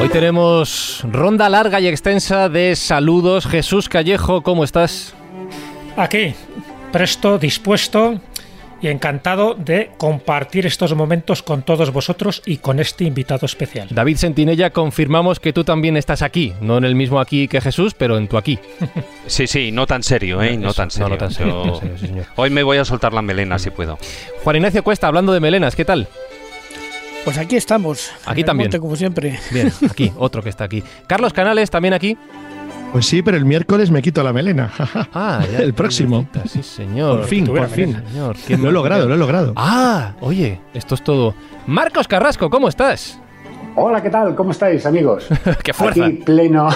Hoy tenemos ronda larga y extensa de saludos. Jesús Callejo, ¿cómo estás? Aquí, presto, dispuesto y encantado de compartir estos momentos con todos vosotros y con este invitado especial. David Sentinella, confirmamos que tú también estás aquí, no en el mismo aquí que Jesús, pero en tu aquí. Sí, sí, no tan serio, ¿eh? No, tan serio. no tan serio, Yo- no tan serio, sí, señor. Hoy me voy a soltar la melena si puedo. Juan Ignacio Cuesta, hablando de melenas, ¿qué tal? Pues aquí estamos. Aquí también. monte, como siempre. Bien, aquí, otro que está aquí. Carlos Canales, también aquí. Pues sí, pero el miércoles me quito la melena. Ah, ya. El próximo. Sí, señor. Por fin, por fin. Señor, qué Lo he logrado, lo he logrado. Ah, oye, esto es todo. Marcos Carrasco, ¿cómo estás? Hola, ¿qué tal? ¿Cómo estáis, amigos? ¡Qué fuerza! Aquí pleno,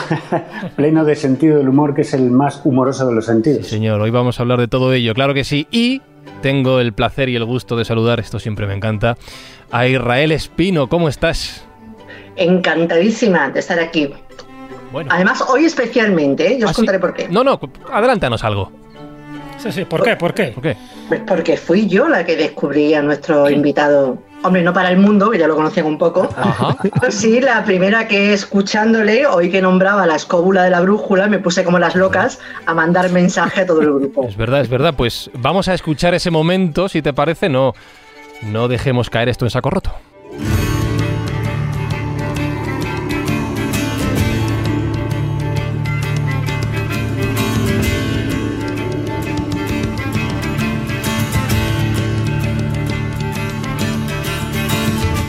pleno de sentido del humor, que es el más humoroso de los Sí, sentidos. señor, hoy vamos a hablar de todo ello, claro que sí. Y tengo el placer y el gusto de saludar, esto siempre me encanta, a Israel Espino. ¿Cómo estás? Encantadísima de estar aquí. Bueno. Además, hoy especialmente, ¿eh? yo ¿Ah, os sí? contaré por qué. No, no, adelántanos algo. Sí, sí, ¿por qué? ¿Por qué? ¿Por qué? Pues porque fui yo la que descubrí a nuestro invitado. Hombre, no para el mundo, que ya lo conocían un poco. Ajá. Pero sí, la primera que escuchándole, hoy que nombraba la escóbula de la brújula, me puse como las locas a mandar mensaje a todo el grupo. Es verdad, es verdad. Pues vamos a escuchar ese momento, si te parece. No, no dejemos caer esto en saco roto.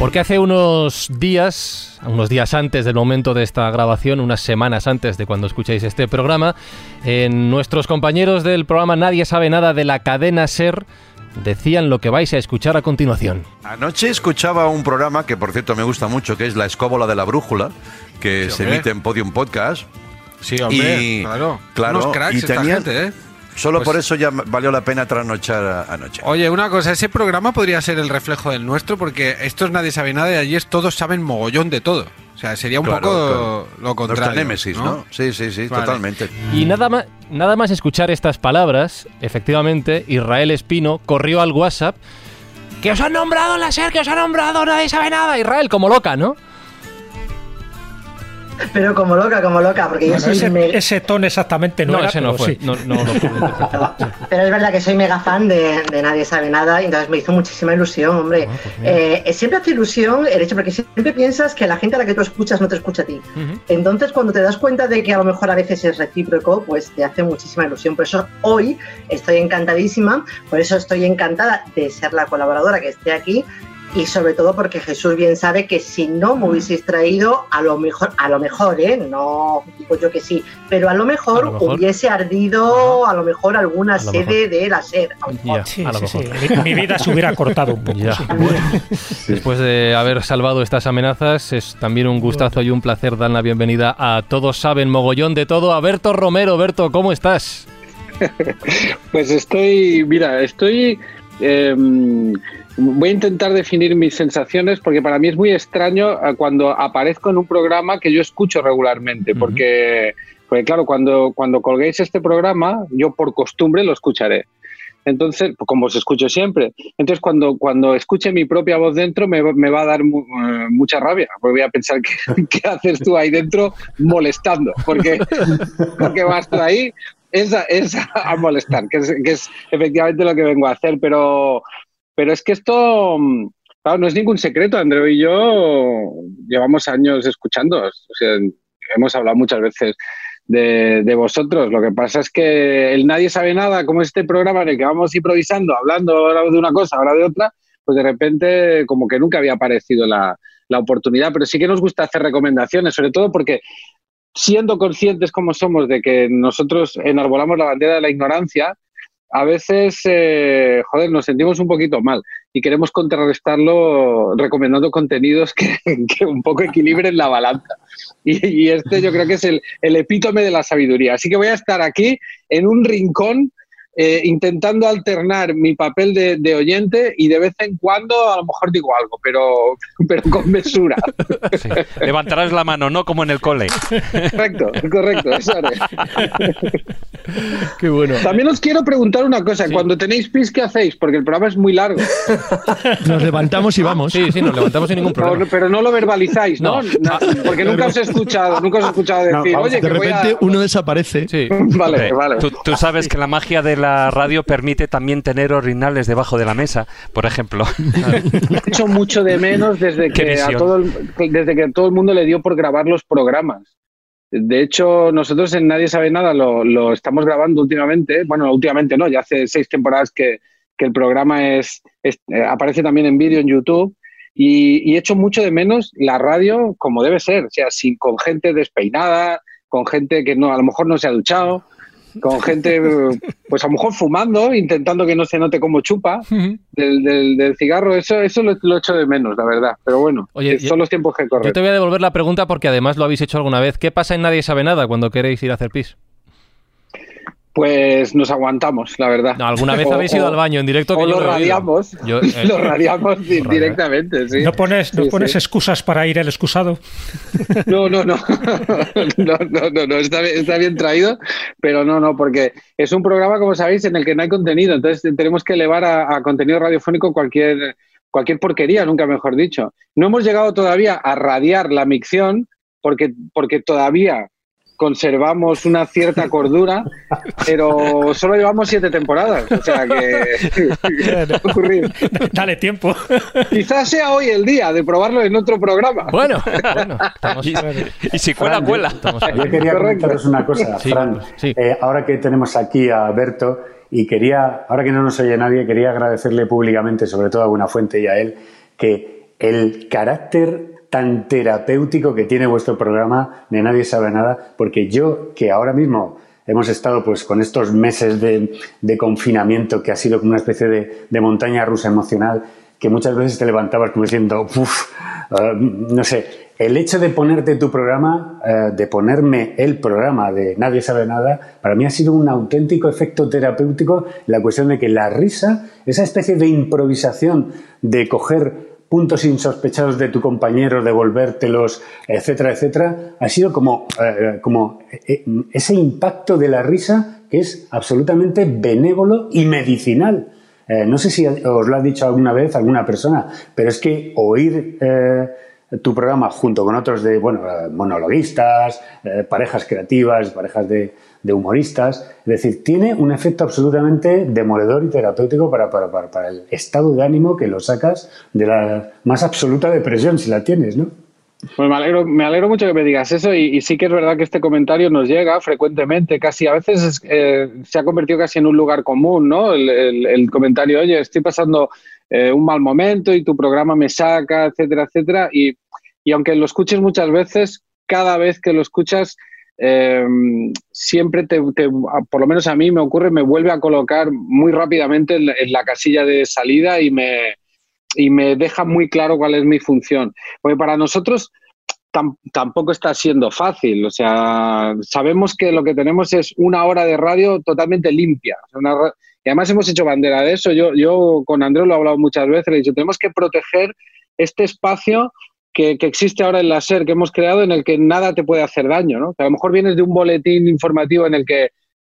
Porque hace unos días, unos días antes del momento de esta grabación, unas semanas antes de cuando escuchéis este programa, en nuestros compañeros del programa Nadie sabe nada de la cadena Ser decían lo que vais a escuchar a continuación. Anoche escuchaba un programa que, por cierto, me gusta mucho, que es La Escóbola de la Brújula, que Sí, se emite en Podium Podcast. Sí, hombre, Y- claro. claro, Unos cracks y esta tenían- gente, ¿eh? Solo Pues- por eso ya valió la pena trasnochar a- anoche. Oye, una cosa, ese programa podría ser el reflejo del nuestro porque estos nadie sabe nada y allí es todos saben mogollón de todo. O sea, sería un Claro, poco claro. lo contrario. Nuestra némesis, ¿no? Sí, sí, sí, Vale. totalmente. Y nada más, nada más escuchar estas palabras, efectivamente, Israel Espino corrió al WhatsApp. ¡Que os han nombrado en la SER! ¡Que os han nombrado! ¡Nadie sabe nada! Israel, como loca, ¿no? Pero como loca, como loca, porque yo soy ese, me- ese tono exactamente no, era, ese no pero fue. sí. No, no. Pero es verdad que soy mega fan de, de Nadie sabe nada y entonces me hizo muchísima ilusión, hombre. Ah, pues mira. Eh, siempre hace ilusión el hecho porque siempre piensas que la gente a la que tú escuchas no te escucha a ti. Entonces cuando te das cuenta de que a lo mejor a veces es recíproco, pues te hace muchísima ilusión. Por eso hoy estoy encantadísima, por eso estoy encantada de ser la colaboradora que esté aquí. Y sobre todo porque Jesús bien sabe que si no me hubieseis traído, a lo mejor, a lo mejor, ¿eh? No digo yo que sí, pero a lo mejor, A lo mejor. hubiese ardido a lo mejor alguna A lo sede de la SER. mejor. Sí, sí, mejor. sí. Mi, mi vida se hubiera cortado un poco. Bueno. Después de haber salvado estas amenazas, es también un gustazo y un placer dar la bienvenida a Todos Saben Mogollón de Todo, a Berto Romero. Berto, ¿cómo estás? Pues estoy, mira, estoy... eh, voy a intentar definir mis sensaciones porque para mí es muy extraño eh, cuando aparezco en un programa que yo escucho regularmente, Ujú. porque, porque claro, cuando, cuando colguéis este programa, yo por costumbre lo escucharé. Entonces, pues, como os escucho siempre. Entonces, cuando, cuando escuche mi propia voz dentro, me, va- me va a dar mu- eh, mucha rabia, porque voy a pensar, ¿qué, qué haces tú ahí dentro molestando? Porque, porque vas tú ahí es, a- es a molestar, que es, efectivamente lo que vengo a hacer, pero, pero es que esto, mm, no es ningún secreto. Andreu y yo llevamos años escuchando, hemos hablado muchas veces de, vosotros. Lo que pasa es que Nadie sabe nada, como este programa en el que vamos improvisando, hablando ahora de una cosa, ahora de otra, pues de repente como que nunca había aparecido la, la oportunidad. Pero sí que nos gusta hacer recomendaciones, sobre todo porque siendo conscientes como somos de que nosotros enarbolamos la bandera de la ignorancia, a veces, eh, joder, nos sentimos un poquito mal y queremos contrarrestarlo recomendando contenidos que, un poco equilibren la balanza. Y, este yo creo que es el epítome de la sabiduría. Así que voy a estar aquí en un rincón eh, intentando alternar mi papel de, de oyente y de vez en cuando a lo mejor digo algo, pero, pero con mesura. Sí. Levantarás la mano, no como en el cole. Correcto, correcto, eso haré. Qué bueno. También os quiero preguntar una cosa, cuando tenéis pis, ¿qué hacéis? Porque el programa es muy largo. Nos levantamos y vamos. Sí, sí, nos levantamos sin ningún problema. Pero, pero no lo verbalizáis, ¿no? No. Na- Porque nunca os he escuchado, nunca os he escuchado decir, oye, de que voy a... repente uno desaparece. Sí. Vale, vale. Tú, tú sabes que la magia de la radio permite también tener orinales debajo de la mesa, por ejemplo. He hecho mucho de menos desde que, a todo el, desde que todo el mundo le dio por grabar los programas. De hecho, nosotros en Nadie Sabe Nada lo, lo estamos grabando últimamente. Bueno, últimamente no, ya hace seis temporadas que, que el programa es, es- eh, aparece también en vídeo en YouTube. Y, y echo mucho de menos la radio como debe ser, o sea, sin, con gente despeinada, con gente que no, a lo mejor no se ha duchado, con gente, pues a lo mejor fumando, intentando que no se note como chupa del, del- del cigarro. Eso, eso lo, lo echo de menos, la verdad. Pero bueno, Oye, eh, son los tiempos que Yo corren. te voy a devolver la pregunta porque además lo habéis hecho alguna vez. ¿Qué pasa en Nadie sabe nada cuando queréis ir a hacer pis? Pues nos aguantamos, la verdad. No, ¿Alguna vez O- habéis ido o- al baño en directo? que O yo lo oído? radiamos. Yo, eh, lo radiamos ¿eh? directamente, sí. No pones, no Sí, pones sí. excusas para ir el excusado. No, no, no. no, no, no, no, Está, bien- está bien traído, pero no, no, porque es un programa, como sabéis, en el que no hay contenido. Entonces tenemos que elevar a, a contenido radiofónico cualquier, cualquier porquería, nunca mejor dicho. No hemos llegado todavía a radiar la micción porque, porque todavía conservamos una cierta cordura, pero solo llevamos siete temporadas. O sea que va a ocurrir. Dale tiempo. Quizás sea hoy el día de probarlo en otro programa. Bueno, bueno, estamos... Y, y si cuela, Fran, cuela. estamos Yo quería comentaros una cosa, Sí, Fran. sí. Eh, ahora que tenemos aquí a Berto y quería, ahora que no nos oye nadie, quería agradecerle públicamente, sobre todo a Buenafuente y a él, que el carácter tan terapéutico que tiene vuestro programa de Nadie sabe nada, porque yo que ahora mismo hemos estado pues con estos meses de, confinamiento que ha sido como una especie de, montaña rusa emocional, que muchas veces te levantabas como diciendo, uff, no sé, el hecho de ponerte tu programa, eh, de ponerme el programa de Nadie sabe nada, para mí ha sido un auténtico efecto terapéutico la cuestión de que la risa, esa especie de improvisación de coger puntos insospechados de tu compañero, devolvértelos, etcétera, etcétera, ha sido como, eh, como eh, ese impacto de la risa que es absolutamente benévolo y medicinal. Eh, no sé si os lo ha dicho alguna vez alguna persona, pero es que oír eh, tu programa junto con otros de, bueno, eh, monologuistas, eh, parejas creativas, parejas de, de humoristas, es decir, tiene un efecto absolutamente demoledor y terapéutico para, para, para, para el estado de ánimo que lo sacas de la más absoluta depresión, si la tienes, ¿no? Pues me alegro, me alegro mucho que me digas eso y, sí que es verdad que este comentario nos llega frecuentemente, casi a veces es- eh, se ha convertido casi en un lugar común, ¿no? El comentario, oye, estoy pasando eh, un mal momento y tu programa me saca, etcétera, etcétera. Y, y aunque lo escuches muchas veces, cada vez que lo escuchas, eh, siempre te, te- por lo menos a mí me ocurre, me vuelve a colocar muy rápidamente en la, casilla de salida y me, y me deja muy claro cuál es mi función. Porque para nosotros tam- tampoco está siendo fácil. O sea, sabemos que lo que tenemos es una hora de radio totalmente limpia. Una y además hemos hecho bandera de eso. Yo, yo con Andrés lo he hablado muchas veces. Le he dicho, tenemos que proteger este espacio que, existe ahora en la SER, que hemos creado, en el que nada te puede hacer daño. ¿no? Que a lo mejor vienes de un boletín informativo en el que,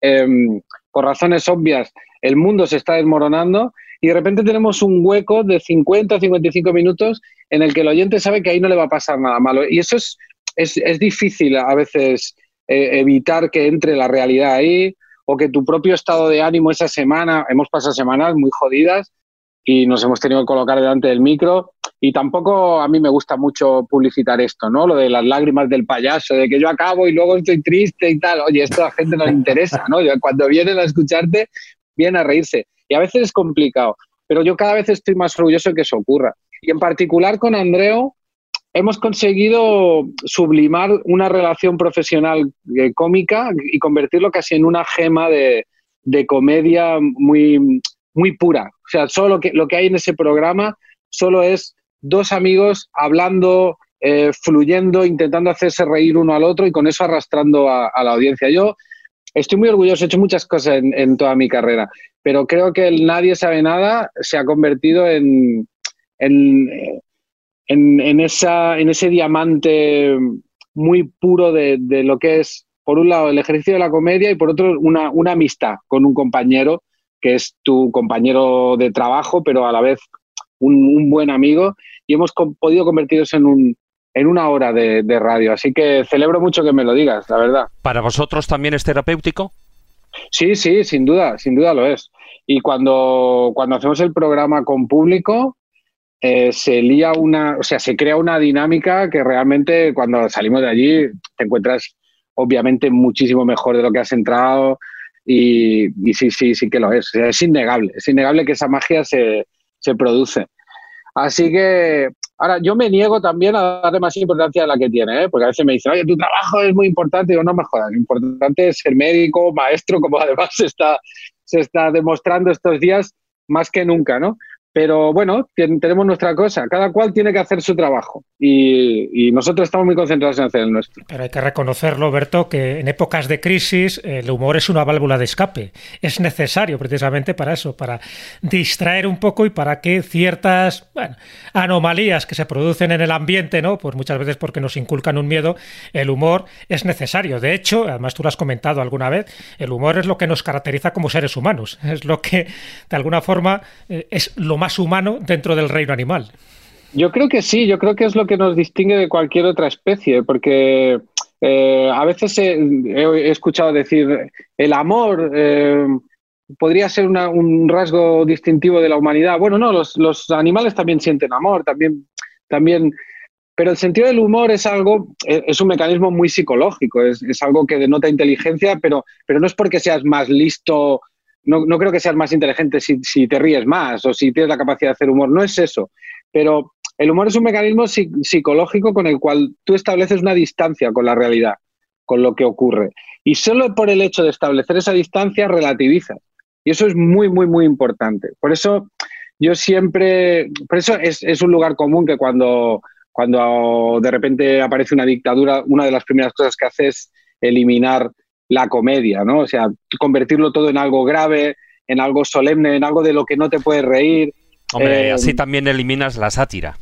em, por razones obvias, el mundo se está desmoronando y de repente tenemos un hueco de 50 o 55 minutos en el que el oyente sabe que ahí no le va a pasar nada malo. Y eso es, es, es difícil a veces eh, evitar que entre la realidad ahí o que tu propio estado de ánimo esa semana, hemos pasado semanas muy jodidas y nos hemos tenido que colocar delante del micro y tampoco a mí me gusta mucho publicitar esto, ¿no? Lo de las lágrimas del payaso, de que yo acabo y luego estoy triste y tal. Oye, esto a la gente no le interesa, ¿no? Cuando vienen a escucharte, vienen a reírse. Y a veces es complicado, pero yo cada vez estoy más orgulloso de que eso ocurra. Y en particular con Andreu, hemos conseguido sublimar una relación profesional eh, cómica y convertirlo casi en una gema de, de comedia muy, muy pura. O sea, solo lo que, lo que hay en ese programa solo es dos amigos hablando, eh, fluyendo, intentando hacerse reír uno al otro y con eso arrastrando a, la audiencia. Yo estoy muy orgulloso, he hecho muchas cosas en, en, toda mi carrera, pero creo que el Nadie sabe nada se ha convertido en, en, en, en esa, en ese diamante muy puro de, de, lo que es, por un lado, el ejercicio de la comedia y por otro, una, una amistad con un compañero que es tu compañero de trabajo, pero a la vez un, un buen amigo y hemos con, podido convertirnos en un, en una hora de, de, radio. Así que celebro mucho que me lo digas, la verdad. ¿Para vosotros también es terapéutico? Sí, sí, sin duda, sin duda lo es. Y cuando, cuando hacemos el programa con público, eh, se lía una, o sea, se crea una dinámica que realmente cuando salimos de allí te encuentras obviamente muchísimo mejor de lo que has entrado y, y sí, sí, sí que lo es. Es innegable, es innegable que esa magia se, se produce. Así que ahora yo me niego también a darle más importancia a la que tiene, ¿eh? porque a veces me dicen, oye, tu trabajo es muy importante. Digo, no me jodas, lo importante es ser médico, maestro, como además se está, se está demostrando estos días más que nunca, ¿no? Pero bueno, tenemos nuestra cosa. Cada cual tiene que hacer su trabajo y, nosotros estamos muy concentrados en hacer el nuestro. Pero hay que reconocerlo, Berto, que en épocas de crisis el humor es una válvula de escape. Es necesario precisamente para eso, para distraer un poco y para que ciertas anomalías que se producen en el ambiente, ¿no? Pues muchas veces porque nos inculcan un miedo, el humor es necesario. De hecho, además tú lo has comentado alguna vez, el humor es lo que nos caracteriza como seres humanos. Es lo que, de alguna forma, es lo más más humano dentro del reino animal. Yo creo que sí, yo creo que es lo que nos distingue de cualquier otra especie, porque eh, a veces he, he, escuchado decir el amor eh, podría ser una, un rasgo distintivo de la humanidad. Bueno, no, los, los, animales también sienten amor, también, también, pero el sentido del humor es algo, es un mecanismo muy psicológico, es, es algo que denota inteligencia, pero, pero no es porque seas más listo no, no, creo que seas más inteligente si, si, te ríes más o si tienes la capacidad de hacer humor, no es eso. Pero el humor es un mecanismo psicológico con el cual tú estableces una distancia con la realidad, con lo que ocurre. Y solo por el hecho de establecer esa distancia relativizas. Y eso es muy, muy, muy importante. Por eso yo siempre, por eso es, es un lugar común que cuando, cuando de repente aparece una dictadura, una de las primeras cosas que hace es eliminar la comedia, ¿no? O sea, convertirlo todo en algo grave, en algo solemne, en algo de lo que no te puedes reír. Hombre, eh, así también eliminas la sátira.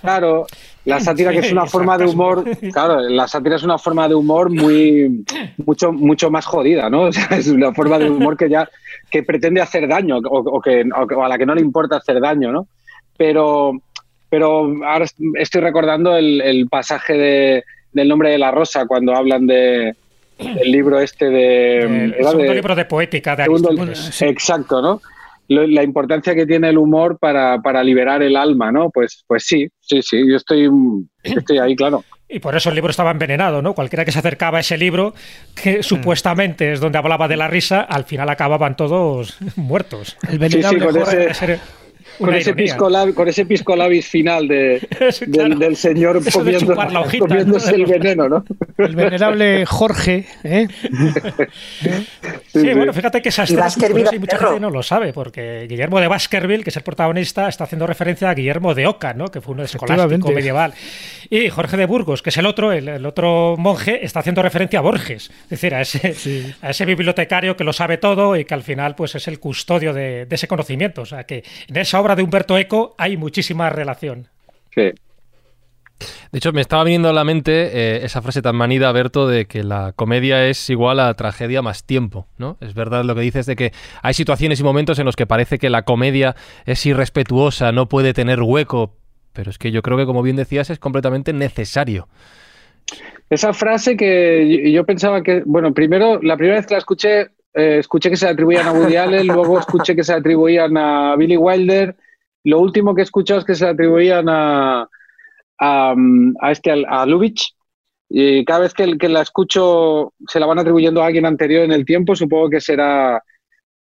Claro, la sátira que es una forma de humor, claro, la sátira es una forma de humor muy, mucho, mucho más jodida, ¿no? O sea, es una forma de humor que ya, que pretende hacer daño o, o que, o a la que no le importa hacer daño, ¿no? Pero, pero ahora estoy recordando el, el pasaje de, del nombre de la rosa cuando hablan de, el libro este de... El, el segundo de, libro de poética de segundo, sí. Exacto, ¿no? La importancia que tiene el humor para, para, liberar el alma, ¿no? Pues, pues sí, sí, sí, yo estoy, estoy ahí, claro. Y por eso el libro estaba envenenado, ¿no? Cualquiera que se acercaba a ese libro, que mm. supuestamente es donde hablaba de la risa, al final acababan todos muertos. El venerable sí, sí, ese, con ese, piscolab, con ese piscolabis final de, claro. del, del, señor comiendo, hojita, comiéndose ¿no? el veneno, ¿no? El venerable Jorge, ¿eh? ¿Eh? Sí, sí, bueno, fíjate que esa y, y mucha gente no lo sabe, porque Guillermo de Baskerville, que es el protagonista, está haciendo referencia a Guillermo de Oca, ¿no? Que fue un escolástico medieval. Y Jorge de Burgos, que es el otro, el, el, otro monje, está haciendo referencia a Borges, es decir, a ese, sí. a ese bibliotecario que lo sabe todo y que al final pues es el custodio de, de ese conocimiento. O sea, que en esa obra de Humberto Eco hay muchísima relación. Sí. De hecho, me estaba viniendo a la mente eh, esa frase tan manida, Berto, de que la comedia es igual a tragedia más tiempo, ¿no? Es verdad lo que dices de que hay situaciones y momentos en los que parece que la comedia es irrespetuosa, no puede tener hueco, pero es que yo creo que, como bien decías, es completamente necesario. Esa frase que yo pensaba que, bueno, primero, la primera vez que la escuché, eh, escuché que se atribuían a Woody Allen, luego escuché que se atribuían a Billy Wilder, lo último que he escuchado es que se atribuían a, a, a este, a Lubitsch. Y cada vez que, que, la escucho se la van atribuyendo a alguien anterior en el tiempo, supongo que será.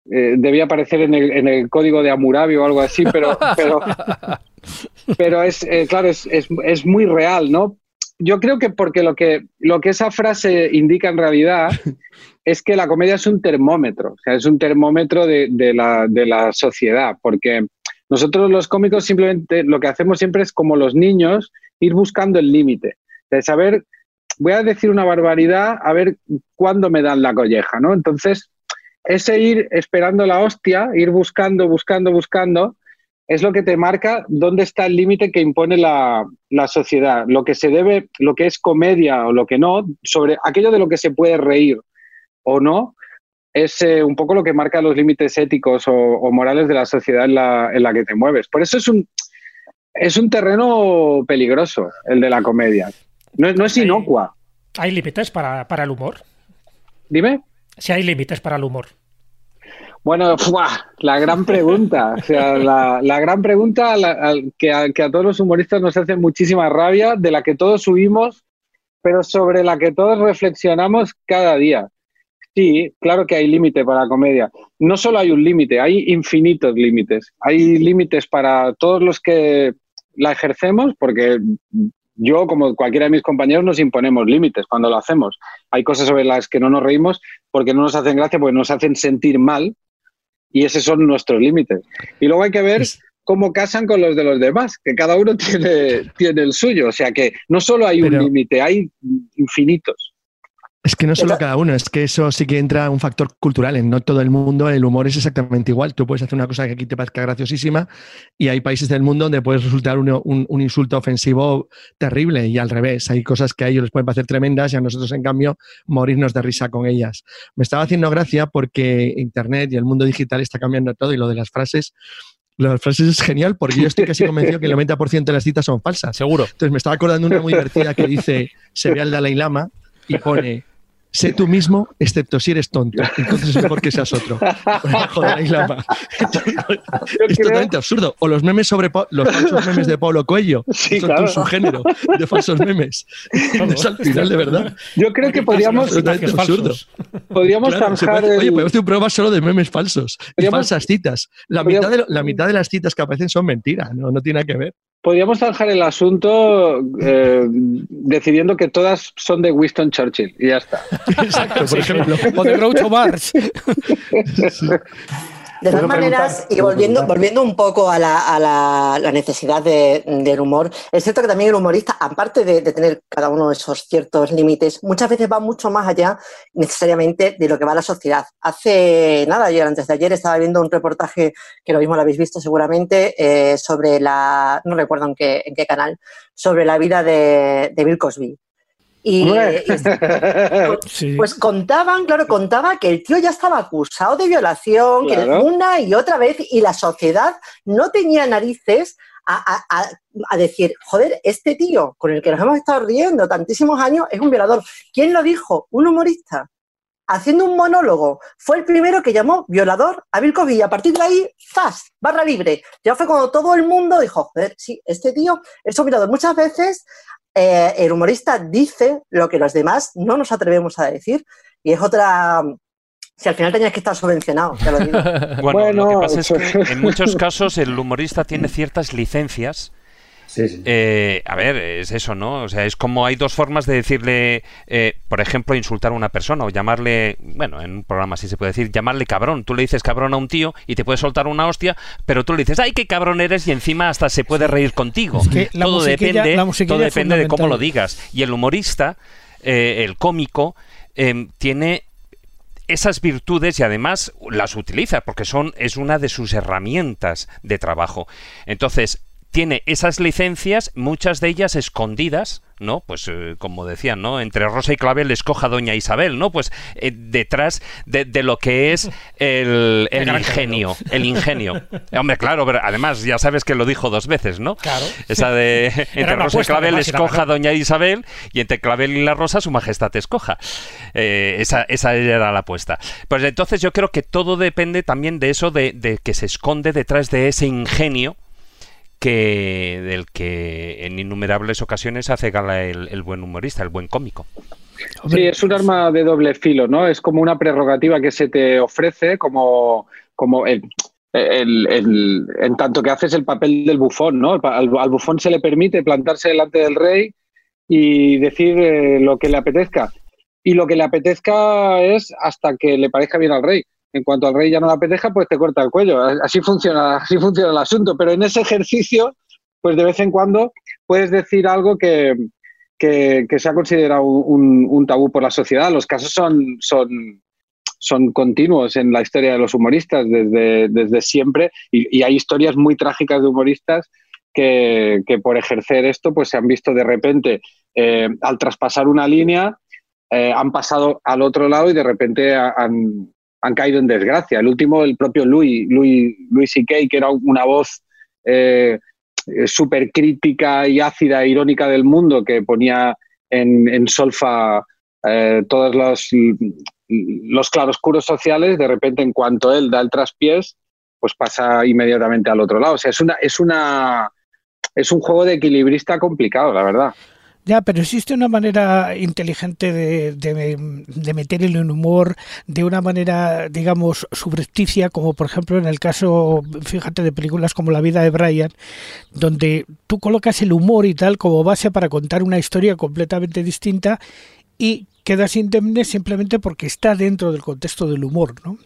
Eh, debía aparecer en el, en el, código de Amurabi o algo así, pero, pero, pero es, eh, claro, es, es, es, muy real, ¿no? Yo creo que porque lo que, lo que esa frase indica en realidad es que la comedia es un termómetro, o sea, es un termómetro de, de la, de la sociedad, porque nosotros los cómicos simplemente lo que hacemos siempre es como los niños, ir buscando el límite, de saber, voy a decir una barbaridad, a ver cuándo me dan la colleja, ¿no? Entonces, ese ir esperando la hostia, ir buscando, buscando, buscando, es lo que te marca dónde está el límite que impone la, la, sociedad, lo que se debe, lo que es comedia o lo que no, sobre aquello de lo que se puede reír o no, es eh, un poco lo que marca los límites éticos o, o morales de la sociedad en la, en la, que te mueves. Por eso es un, es un terreno peligroso, el de la comedia. No, no es inocua. ¿Hay límites para, para el humor? Dime. Si hay límites para el humor. Bueno, ¡fua! la gran pregunta. O sea, la, la gran pregunta la, que, a, que, a, todos los humoristas nos hace muchísima rabia, de la que todos subimos, pero sobre la que todos reflexionamos cada día. Sí, claro que hay límite para la comedia. No solo hay un límite, hay infinitos límites. Hay límites para todos los que la ejercemos, porque yo, como cualquiera de mis compañeros, nos imponemos límites cuando lo hacemos. Hay cosas sobre las que no nos reímos porque no nos hacen gracia, porque nos hacen sentir mal y esos son nuestros límites. Y luego hay que ver cómo casan con los de los demás, que cada uno tiene, tiene el suyo. O sea que no solo hay Pero... un límite, hay infinitos. Es que no solo cada uno, es que eso sí que entra un factor cultural. En no todo el mundo el humor es exactamente igual. Tú puedes hacer una cosa que aquí te parezca graciosísima y hay países del mundo donde puedes resultar un, un, un, insulto ofensivo terrible y al revés. Hay cosas que a ellos les pueden parecer tremendas y a nosotros, en cambio, morirnos de risa con ellas. Me estaba haciendo gracia porque Internet y el mundo digital está cambiando todo y lo de las frases las frases es genial porque yo estoy casi convencido que el 90% de las citas son falsas. Seguro. Entonces me estaba acordando una muy divertida que dice, se ve al Dalai Lama y pone, sé tú mismo, excepto si eres tonto. Entonces es mejor que seas otro. Joder, la es totalmente absurdo. O los memes sobre los falsos memes de Pablo Coelho. Sí, son claro. un subgénero de falsos memes. es al final, de verdad. Yo creo que podríamos. Totalmente absurdo. Podríamos claro, zanjar. puede, el... Oye, podemos hacer un programa solo de memes falsos y falsas citas. La mitad, de, la mitad de las citas que aparecen son mentiras, no, no tiene nada que ver. Podríamos zanjar el asunto eh, decidiendo que todas son de Winston Churchill y ya está. Exacto, por ejemplo. O de Groucho Marx. De todas maneras, y volviendo, volviendo un poco a la, a la- la necesidad de- del humor, es cierto que también el humorista, aparte de, de tener cada uno de esos ciertos límites, muchas veces va mucho más allá necesariamente de lo que va la sociedad. Hace nada, ayer, antes de ayer, estaba viendo un reportaje, que lo mismo lo habéis visto seguramente, eh, sobre la, no recuerdo en qué, en qué canal, sobre la vida de, de Bill Cosby. Y, y Sí. pues contaban, claro, contaba que el tío ya estaba acusado de violación, que una y otra vez, y la sociedad no tenía narices a, a- a- a decir, joder, este tío con el que nos hemos estado riendo tantísimos años es un violador. ¿Quién lo dijo? Un humorista. Haciendo un monólogo. Fue el primero que llamó violador a Bill Cosby y a partir de ahí, ¡zas! Barra libre. Ya fue cuando todo el mundo dijo, joder, sí, este tío es un violador. Muchas veces eh, el humorista dice lo que los demás no nos atrevemos a decir y es otra... Si al final tenías que estar subvencionado, te lo digo. Bueno, lo que pasa es que en muchos casos el humorista tiene ciertas licencias. Sí, sí. Eh, a ver, es eso, ¿no? O sea, es como hay dos formas de decirle, eh, por ejemplo, insultar a una persona o llamarle, bueno, en un programa así se puede decir, llamarle cabrón. Tú le dices cabrón a un tío y te puede soltar una hostia, pero tú le dices, ay, qué cabrón eres y encima hasta se puede reír contigo. Es que la todo depende, todo depende de cómo lo digas. Y el humorista, eh, el cómico, eh, tiene esas virtudes y además las utiliza porque son es una de sus herramientas de trabajo. Entonces, tiene esas licencias, muchas de ellas escondidas, ¿no? Pues eh, como decían, ¿no? Entre Rosa y Clavel escoja Doña Isabel, ¿no? Pues eh, detrás de, de lo que es el, ingenio, el ingenio. Hombre, claro, pero además ya sabes que lo dijo dos veces, ¿no? Claro. Esa de entre Rosa y Clavel escoja. Doña Isabel y entre Clavel y la Rosa su majestad escoja. Eh, esa, esa era la apuesta. Pues entonces yo creo que todo depende también de eso, de, de que se esconde detrás de ese ingenio que del que en innumerables ocasiones hace gala el, buen humorista, el buen cómico. Sí, es un arma de doble filo, ¿no? Es como una prerrogativa que se te ofrece como, como el, el- el- en tanto que haces el papel del bufón, ¿no? Al, al bufón se le permite plantarse delante del rey y decir eh, lo que le apetezca. Y lo que le apetezca es hasta que le parezca bien al rey. En cuanto al rey ya no le apetezca, pues te corta el cuello. Así funciona, así funciona el asunto. Pero en ese ejercicio, pues de vez en cuando puedes decir algo que, que, se ha considerado un, tabú por la sociedad. Los casos son, son, son continuos en la historia de los humoristas desde, desde siempre y, hay historias muy trágicas de humoristas que, que, por ejercer esto pues se han visto de repente eh, al traspasar una línea eh, han pasado al otro lado y de repente han, han, caído en desgracia. El último, el propio Louis, Louis, Louis que era una voz eh, súper crítica y ácida e irónica del mundo que ponía en, en solfa todos los, los claroscuros sociales, de repente, en cuanto él da el traspiés, pues pasa inmediatamente al otro lado. O sea, es una, es una, es un juego de equilibrista complicado, la verdad. Ya, pero existe una manera inteligente de, de, meter el humor de una manera, digamos, subrepticia, como por ejemplo en el caso, fíjate, de películas como La vida de Brian, donde tú colocas el humor y tal como base para contar una historia completamente distinta y quedas indemne simplemente porque está dentro del contexto del humor, ¿no?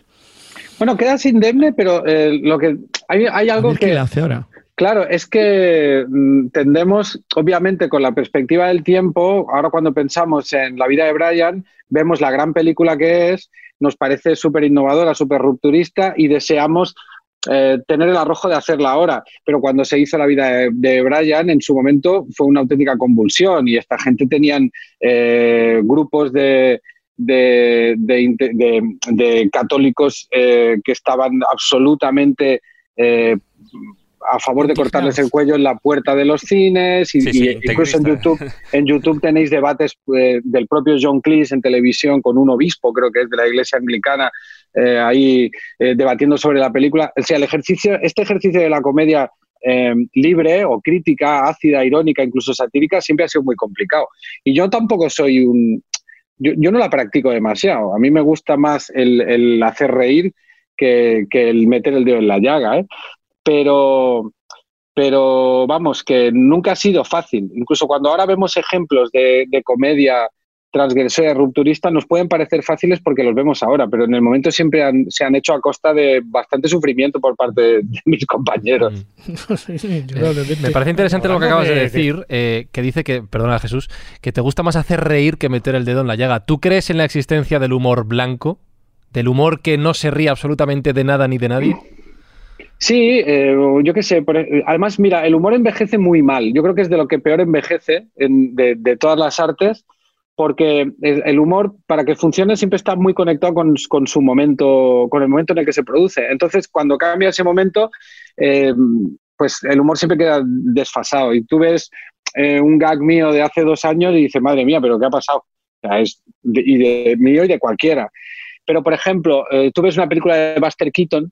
Bueno, quedas indemne, pero eh, lo que hay, hay algo que... hace ahora? Claro, es que mm, tendemos, obviamente, con la perspectiva del tiempo, ahora cuando pensamos en la vida de Brian, vemos la gran película que es, nos parece súper innovadora, súper rupturista y deseamos eh, tener el arrojo de hacerla ahora. Pero cuando se hizo la vida de, Brian, en su momento fue una auténtica convulsión y esta gente tenían eh, grupos de, católicos eh, que estaban absolutamente a favor de cortarles el cuello en la puerta de los cines y, incluso en YouTube en YouTube tenéis debates eh, del propio John Cleese en televisión con un obispo creo que es de la iglesia anglicana eh, ahí eh, debatiendo sobre la película o sea el ejercicio este ejercicio de la comedia libre o crítica ácida irónica incluso satírica siempre ha sido muy complicado y yo tampoco soy un yo, yo no la practico demasiado a mí me gusta más el, el hacer reír que, que, el meter el dedo en la llaga. ¿eh? Pero, pero vamos, que nunca ha sido fácil. Incluso cuando ahora vemos ejemplos de, comedia transgresora, rupturista, nos pueden parecer fáciles porque los vemos ahora, pero en el momento siempre se han hecho a costa de bastante sufrimiento por parte de, mis compañeros. Mm. me parece interesante lo que acabas de, decir, eh, que dice que, perdona Jesús, que te gusta más hacer reír que meter el dedo en la llaga. ¿Tú crees en la existencia del humor blanco? ¿Del humor que no se ríe absolutamente de nada ni de nadie? Sí, eh, yo qué sé. E, además, mira, el humor envejece muy mal. Yo creo que es de lo que peor envejece de, todas las artes, porque el humor, para que funcione, siempre está muy conectado con, su momento, con el momento en el que se produce. Entonces, cuando cambia ese momento, eh, pues el humor siempre queda desfasado. Y tú ves eh, un gag mío de hace dos años y dices, madre mía, pero ¿qué ha pasado? y de mío y de cualquiera. Pero, por ejemplo, tú ves una película de Buster Keaton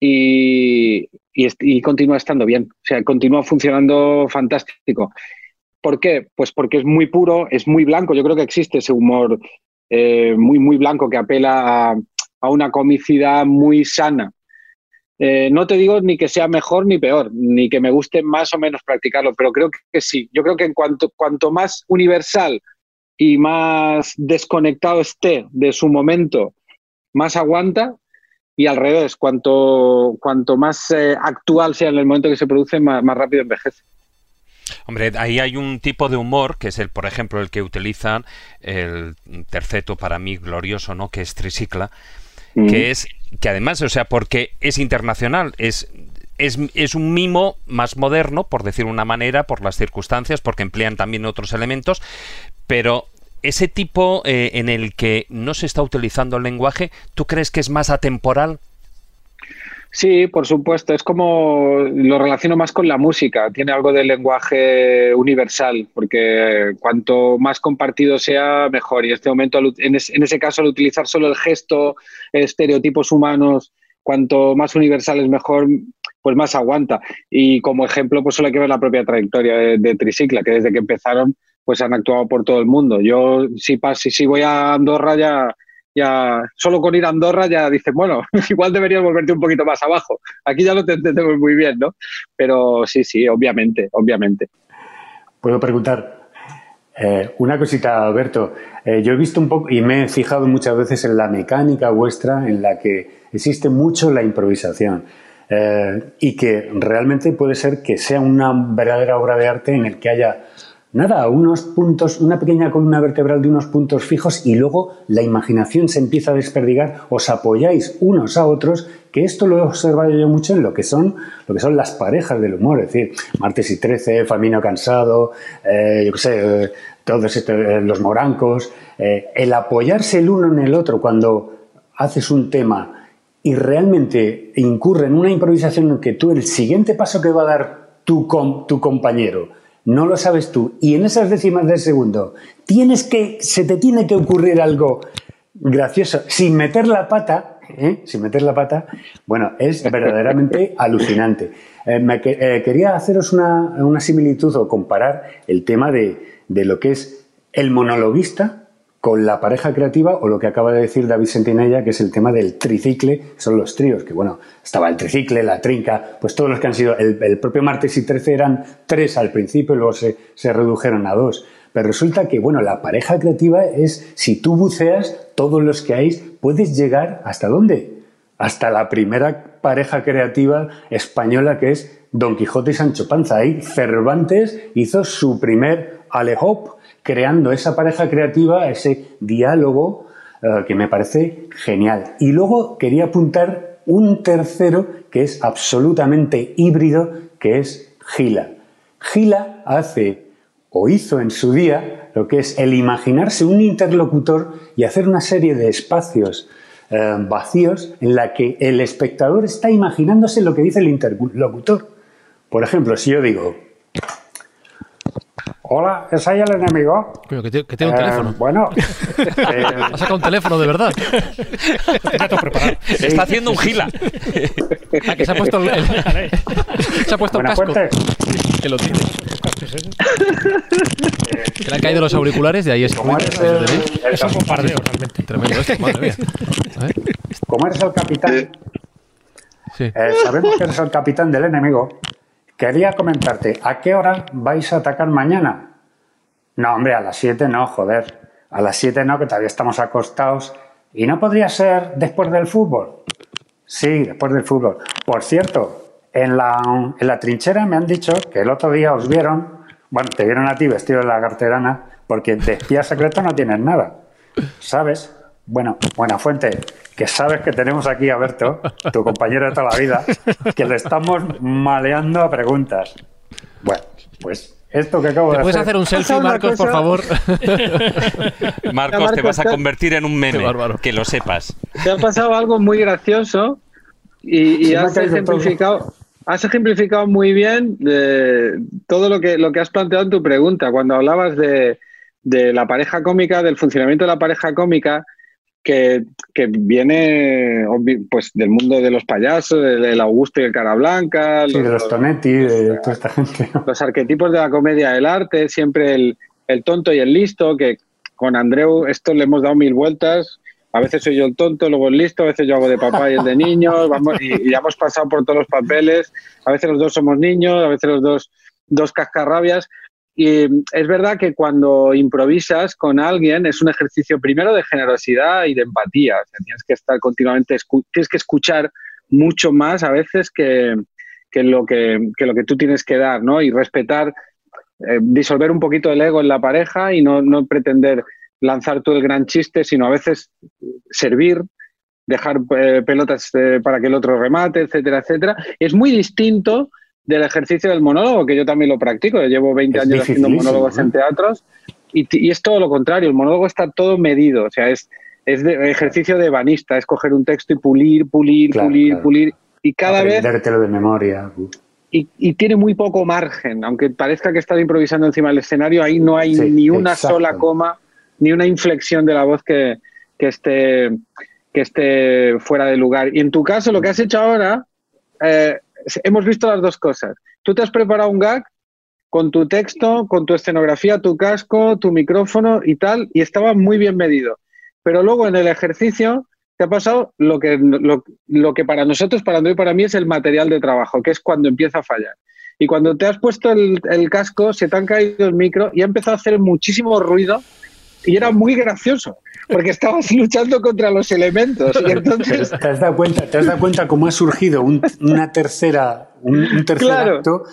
y, y, continúa estando bien. O sea, continúa funcionando fantástico. ¿Por qué? Pues porque es muy puro, es muy blanco. Yo creo que existe ese humor eh, muy, muy blanco que apela a, una comicidad muy sana. Eh, no te digo ni que sea mejor ni peor, ni que me guste más o menos practicarlo, pero creo que sí. Yo creo que en cuanto, cuanto más universal y más desconectado esté de su momento, más aguanta y al revés, cuanto, cuanto más eh, actual sea en el momento que se produce, más, rápido envejece. Hombre, ahí hay un tipo de humor, que es el, por ejemplo, el que utilizan el terceto para mí glorioso, ¿no? Que es Tricicla, que mm. es, que además, o sea, porque es internacional, es es, es, un mimo más moderno, por decir una manera, por las circunstancias, porque emplean también otros elementos, pero ese tipo eh, en el que no se está utilizando el lenguaje, ¿tú crees que es más atemporal? Sí, por supuesto. Es como lo relaciono más con la música. Tiene algo de lenguaje universal, porque cuanto más compartido sea, mejor. Y en este momento, en, ese caso, al utilizar solo el gesto, estereotipos humanos, cuanto más universal es mejor, pues más aguanta. Y como ejemplo, pues solo hay que ver la propia trayectoria de, de Tricicla, que desde que empezaron pues han actuado por todo el mundo. Yo si, si, si voy a Andorra ya, ya, solo con ir a Andorra ya dices, bueno, igual deberías volverte un poquito más abajo. Aquí ya lo entendemos muy bien, ¿no? Pero sí, sí, obviamente, obviamente. Puedo preguntar, Eh, una cosita, Alberto. Eh, yo he visto un poco y me he fijado muchas veces en la mecánica vuestra en la que existe mucho la improvisación. Eh, y que realmente puede ser que sea una verdadera obra de arte en el que haya nada, unos puntos, una pequeña columna vertebral de unos puntos fijos y luego la imaginación se empieza a desperdigar, os apoyáis unos a otros, que esto lo he observado yo mucho en lo que son, lo que son las parejas del humor, es decir, Martes y Trece, Famino Cansado, eh, yo qué sé, eh, todos estos, eh, los morancos, el apoyarse el uno en el otro cuando haces un tema y realmente incurre en una improvisación en que tú el siguiente paso que va a dar tu, tu compañero, no lo sabes tú, y en esas décimas de segundo tienes que, se te tiene que ocurrir algo gracioso, sin meter la pata, ¿eh? sin meter la pata, bueno, es verdaderamente alucinante. Eh, me eh, quería haceros una, similitud o comparar el tema de, de lo que es el monologuista con la pareja creativa o lo que acaba de decir David Sentinella, que es el tema del tricicle, son los tríos, que bueno, estaba el tricicle, la trinca, pues todos los que han sido, el, propio martes y 13 eran tres al principio y luego se, se, redujeron a dos. Pero resulta que, bueno, la pareja creativa es, si tú buceas, todos los que hay, puedes llegar hasta dónde? Hasta la primera pareja creativa española que es Don Quijote y Sancho Panza. Ahí Cervantes hizo su primer alehop creando esa pareja creativa, ese diálogo eh, que me parece genial. Y luego quería apuntar un tercero que es absolutamente híbrido, que es Gila. Gila hace o hizo en su día lo que es el imaginarse un interlocutor y hacer una serie de espacios eh, vacíos en la que el espectador está imaginándose lo que dice el interlocutor. Por ejemplo, si yo digo, Hola, ¿es ahí el enemigo? que, tiene un eh, teléfono. Bueno. Eh, ha sacado un teléfono de verdad. Está haciendo un gila. Ah, que se ha puesto el, se ha puesto el casco. Que lo tiene. que le han caído los auriculares y ahí es. Como eres el, es un bombardeo realmente. Tremendo esto, madre mía. Como eres el capitán. Sí. Eh, sabemos que eres el capitán del enemigo. Quería comentarte, ¿a qué hora vais a atacar mañana? No, hombre, a las 7 no, joder. A las 7 no, que todavía estamos acostados. ¿Y no podría ser después del fútbol? Sí, después del fútbol. Por cierto, en la, en la trinchera me han dicho que el otro día os vieron, bueno, te vieron a ti vestido de la carterana, porque de espía secreto no tienes nada. ¿Sabes? Bueno, buena fuente, que sabes que tenemos aquí a Berto, tu compañero de toda la vida, que le estamos maleando a preguntas. Bueno, pues esto que acabo de puedes hacer un selfie, Marcos, por favor? Marcos, te vas a convertir en un meme, que lo sepas. Te ha pasado algo muy gracioso y, has ejemplificado... Has ejemplificado muy bien de todo lo que, lo que has planteado en tu pregunta. Cuando hablabas de, de la pareja cómica, del funcionamiento de la pareja cómica, que, viene pues del mundo de los payasos, del Augusto y el Cara Blanca. Sí, de los Tonetti, de toda esta gente. Los arquetipos de la comedia del arte, siempre el, el, tonto y el listo, que con Andreu esto le hemos dado mil vueltas. A veces soy yo el tonto, luego el listo, a veces yo hago de papá y el de niños, vamos, y, ya hemos pasado por todos los papeles. A veces los dos somos niños, a veces los dos, dos cascarrabias. Y es verdad que cuando improvisas con alguien es un ejercicio primero de generosidad y de empatía. tienes que estar continuamente, tienes que escuchar mucho más a veces que, lo, que, lo que tú tienes que dar, ¿no? Y respetar, eh, disolver un poquito el ego en la pareja y no, pretender lanzar tú el gran chiste, sino a veces servir, dejar eh, pelotas eh, para que el otro remate, etcétera, etcétera. Es muy distinto del ejercicio del monólogo, que yo también lo practico, llevo 20 años haciendo monólogos en teatros, y, es todo lo contrario, el monólogo está todo medido, o sea, es, es de, ejercicio de banista, es coger un texto y pulir, pulir, pulir, pulir, y cada vez... de memoria. Y, tiene muy poco margen, aunque parezca que estás improvisando encima del escenario, ahí no hay ni una sola coma, ni una inflexión de la voz que, que, esté, que esté fuera de lugar. Y en tu caso, lo que has hecho ahora... Eh, hemos visto las dos cosas. Tú te has preparado un gag con tu texto, con tu escenografía, tu casco, tu micrófono y tal, y estaba muy bien medido. Pero luego en el ejercicio te ha pasado lo que, lo, que para nosotros, para André y para mí, es el material de trabajo, que es cuando empieza a fallar. Y cuando te has puesto el, el casco, se te han caído el micro y ha empezado a hacer muchísimo ruido y era muy gracioso porque estabas luchando contra los elementos y entonces ¿Te has dado cuenta, te has dado cuenta cómo ha surgido un- una tercera, un, un tercer Claro. acto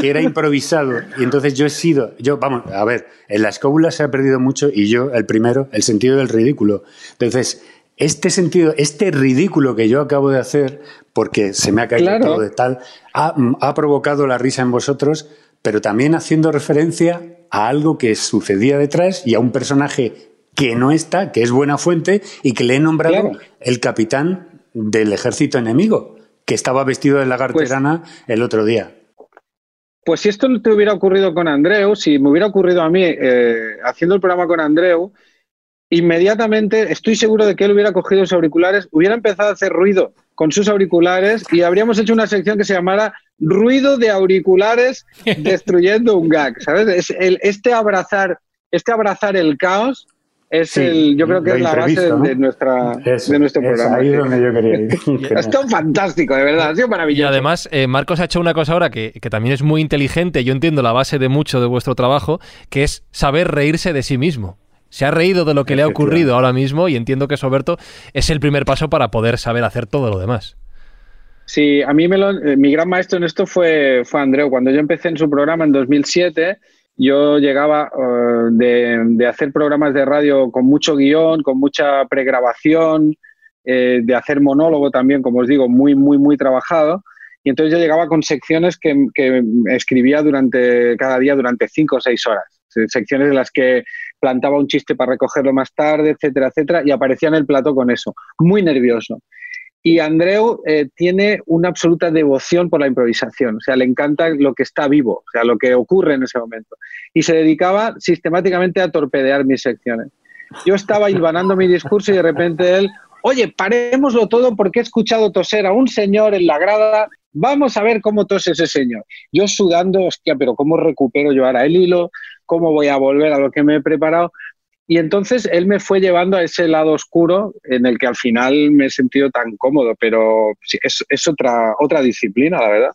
que era improvisado y entonces yo he sido, yo vamos, a ver, en la escóbula se ha perdido mucho y yo el primero, el sentido del ridículo. Entonces este sentido, este ridículo que yo acabo de hacer, porque se me ha caído Claro. todo de tal, ha, ha provocado la risa en vosotros, pero también haciendo referencia a algo que sucedía detrás y a un personaje que no está, que es buena fuente y que le he nombrado Claro. el capitán del ejército enemigo, que estaba vestido de lagarterana el otro día. Pues si esto no te hubiera ocurrido con Andreu, si me hubiera ocurrido a mí eh, haciendo el programa con Andreu, inmediatamente estoy seguro de que él hubiera cogido sus auriculares, hubiera empezado a hacer ruido con sus auriculares y habríamos hecho una sección que se llamara Ruido de auriculares destruyendo un gag, ¿sabes? Es el- este abrazar, este abrazar el caos es Sí, el, yo creo que es la base de, ¿no? de nuestra, Eso, de nuestro es programa. ahí sí. donde yo quería ir. Ha estado fantástico, de verdad, ha sido Y maravilloso. además, eh, Marcos ha hecho una cosa ahora que, que también es muy inteligente, yo entiendo la base de mucho de vuestro trabajo, que es saber reírse de sí mismo. Se ha reído de lo que le ha ocurrido ahora mismo y entiendo que Soberto es el primer paso para poder saber hacer todo lo demás. Sí, a mí me lo- eh, mi gran maestro en esto fue, fue Andreu. Cuando yo empecé en su programa en 2007, yo llegaba eh, de, hacer programas de radio con mucho guion, con mucha pregrabación, eh, de hacer monólogo también, como os digo, muy, muy, muy trabajado. Y entonces yo llegaba con secciones que, que escribía durante cada día durante cinco o seis horas. Se- Secciones en las que plantaba un chiste para recogerlo más tarde, etcétera, etcétera, y aparecía en el plató con eso. Muy nervioso. Y Andreu eh, tiene una absoluta devoción por la improvisación, o sea, le encanta lo que está vivo, o sea, lo que ocurre en ese momento. Y se dedicaba sistemáticamente a torpedear mis secciones. Yo estaba hilvanando mi discurso y de repente él, oye, parémoslo todo porque he escuchado toser a un señor en la grada, vamos a ver cómo tose ese señor. Yo sudando, hostia, pero ¿cómo recupero yo ahora el hilo? ¿Cómo voy a volver a lo que me he preparado? Y entonces él me fue llevando a ese lado oscuro en el que al final me he sentido tan cómodo, pero es, es otra, otra disciplina, la verdad.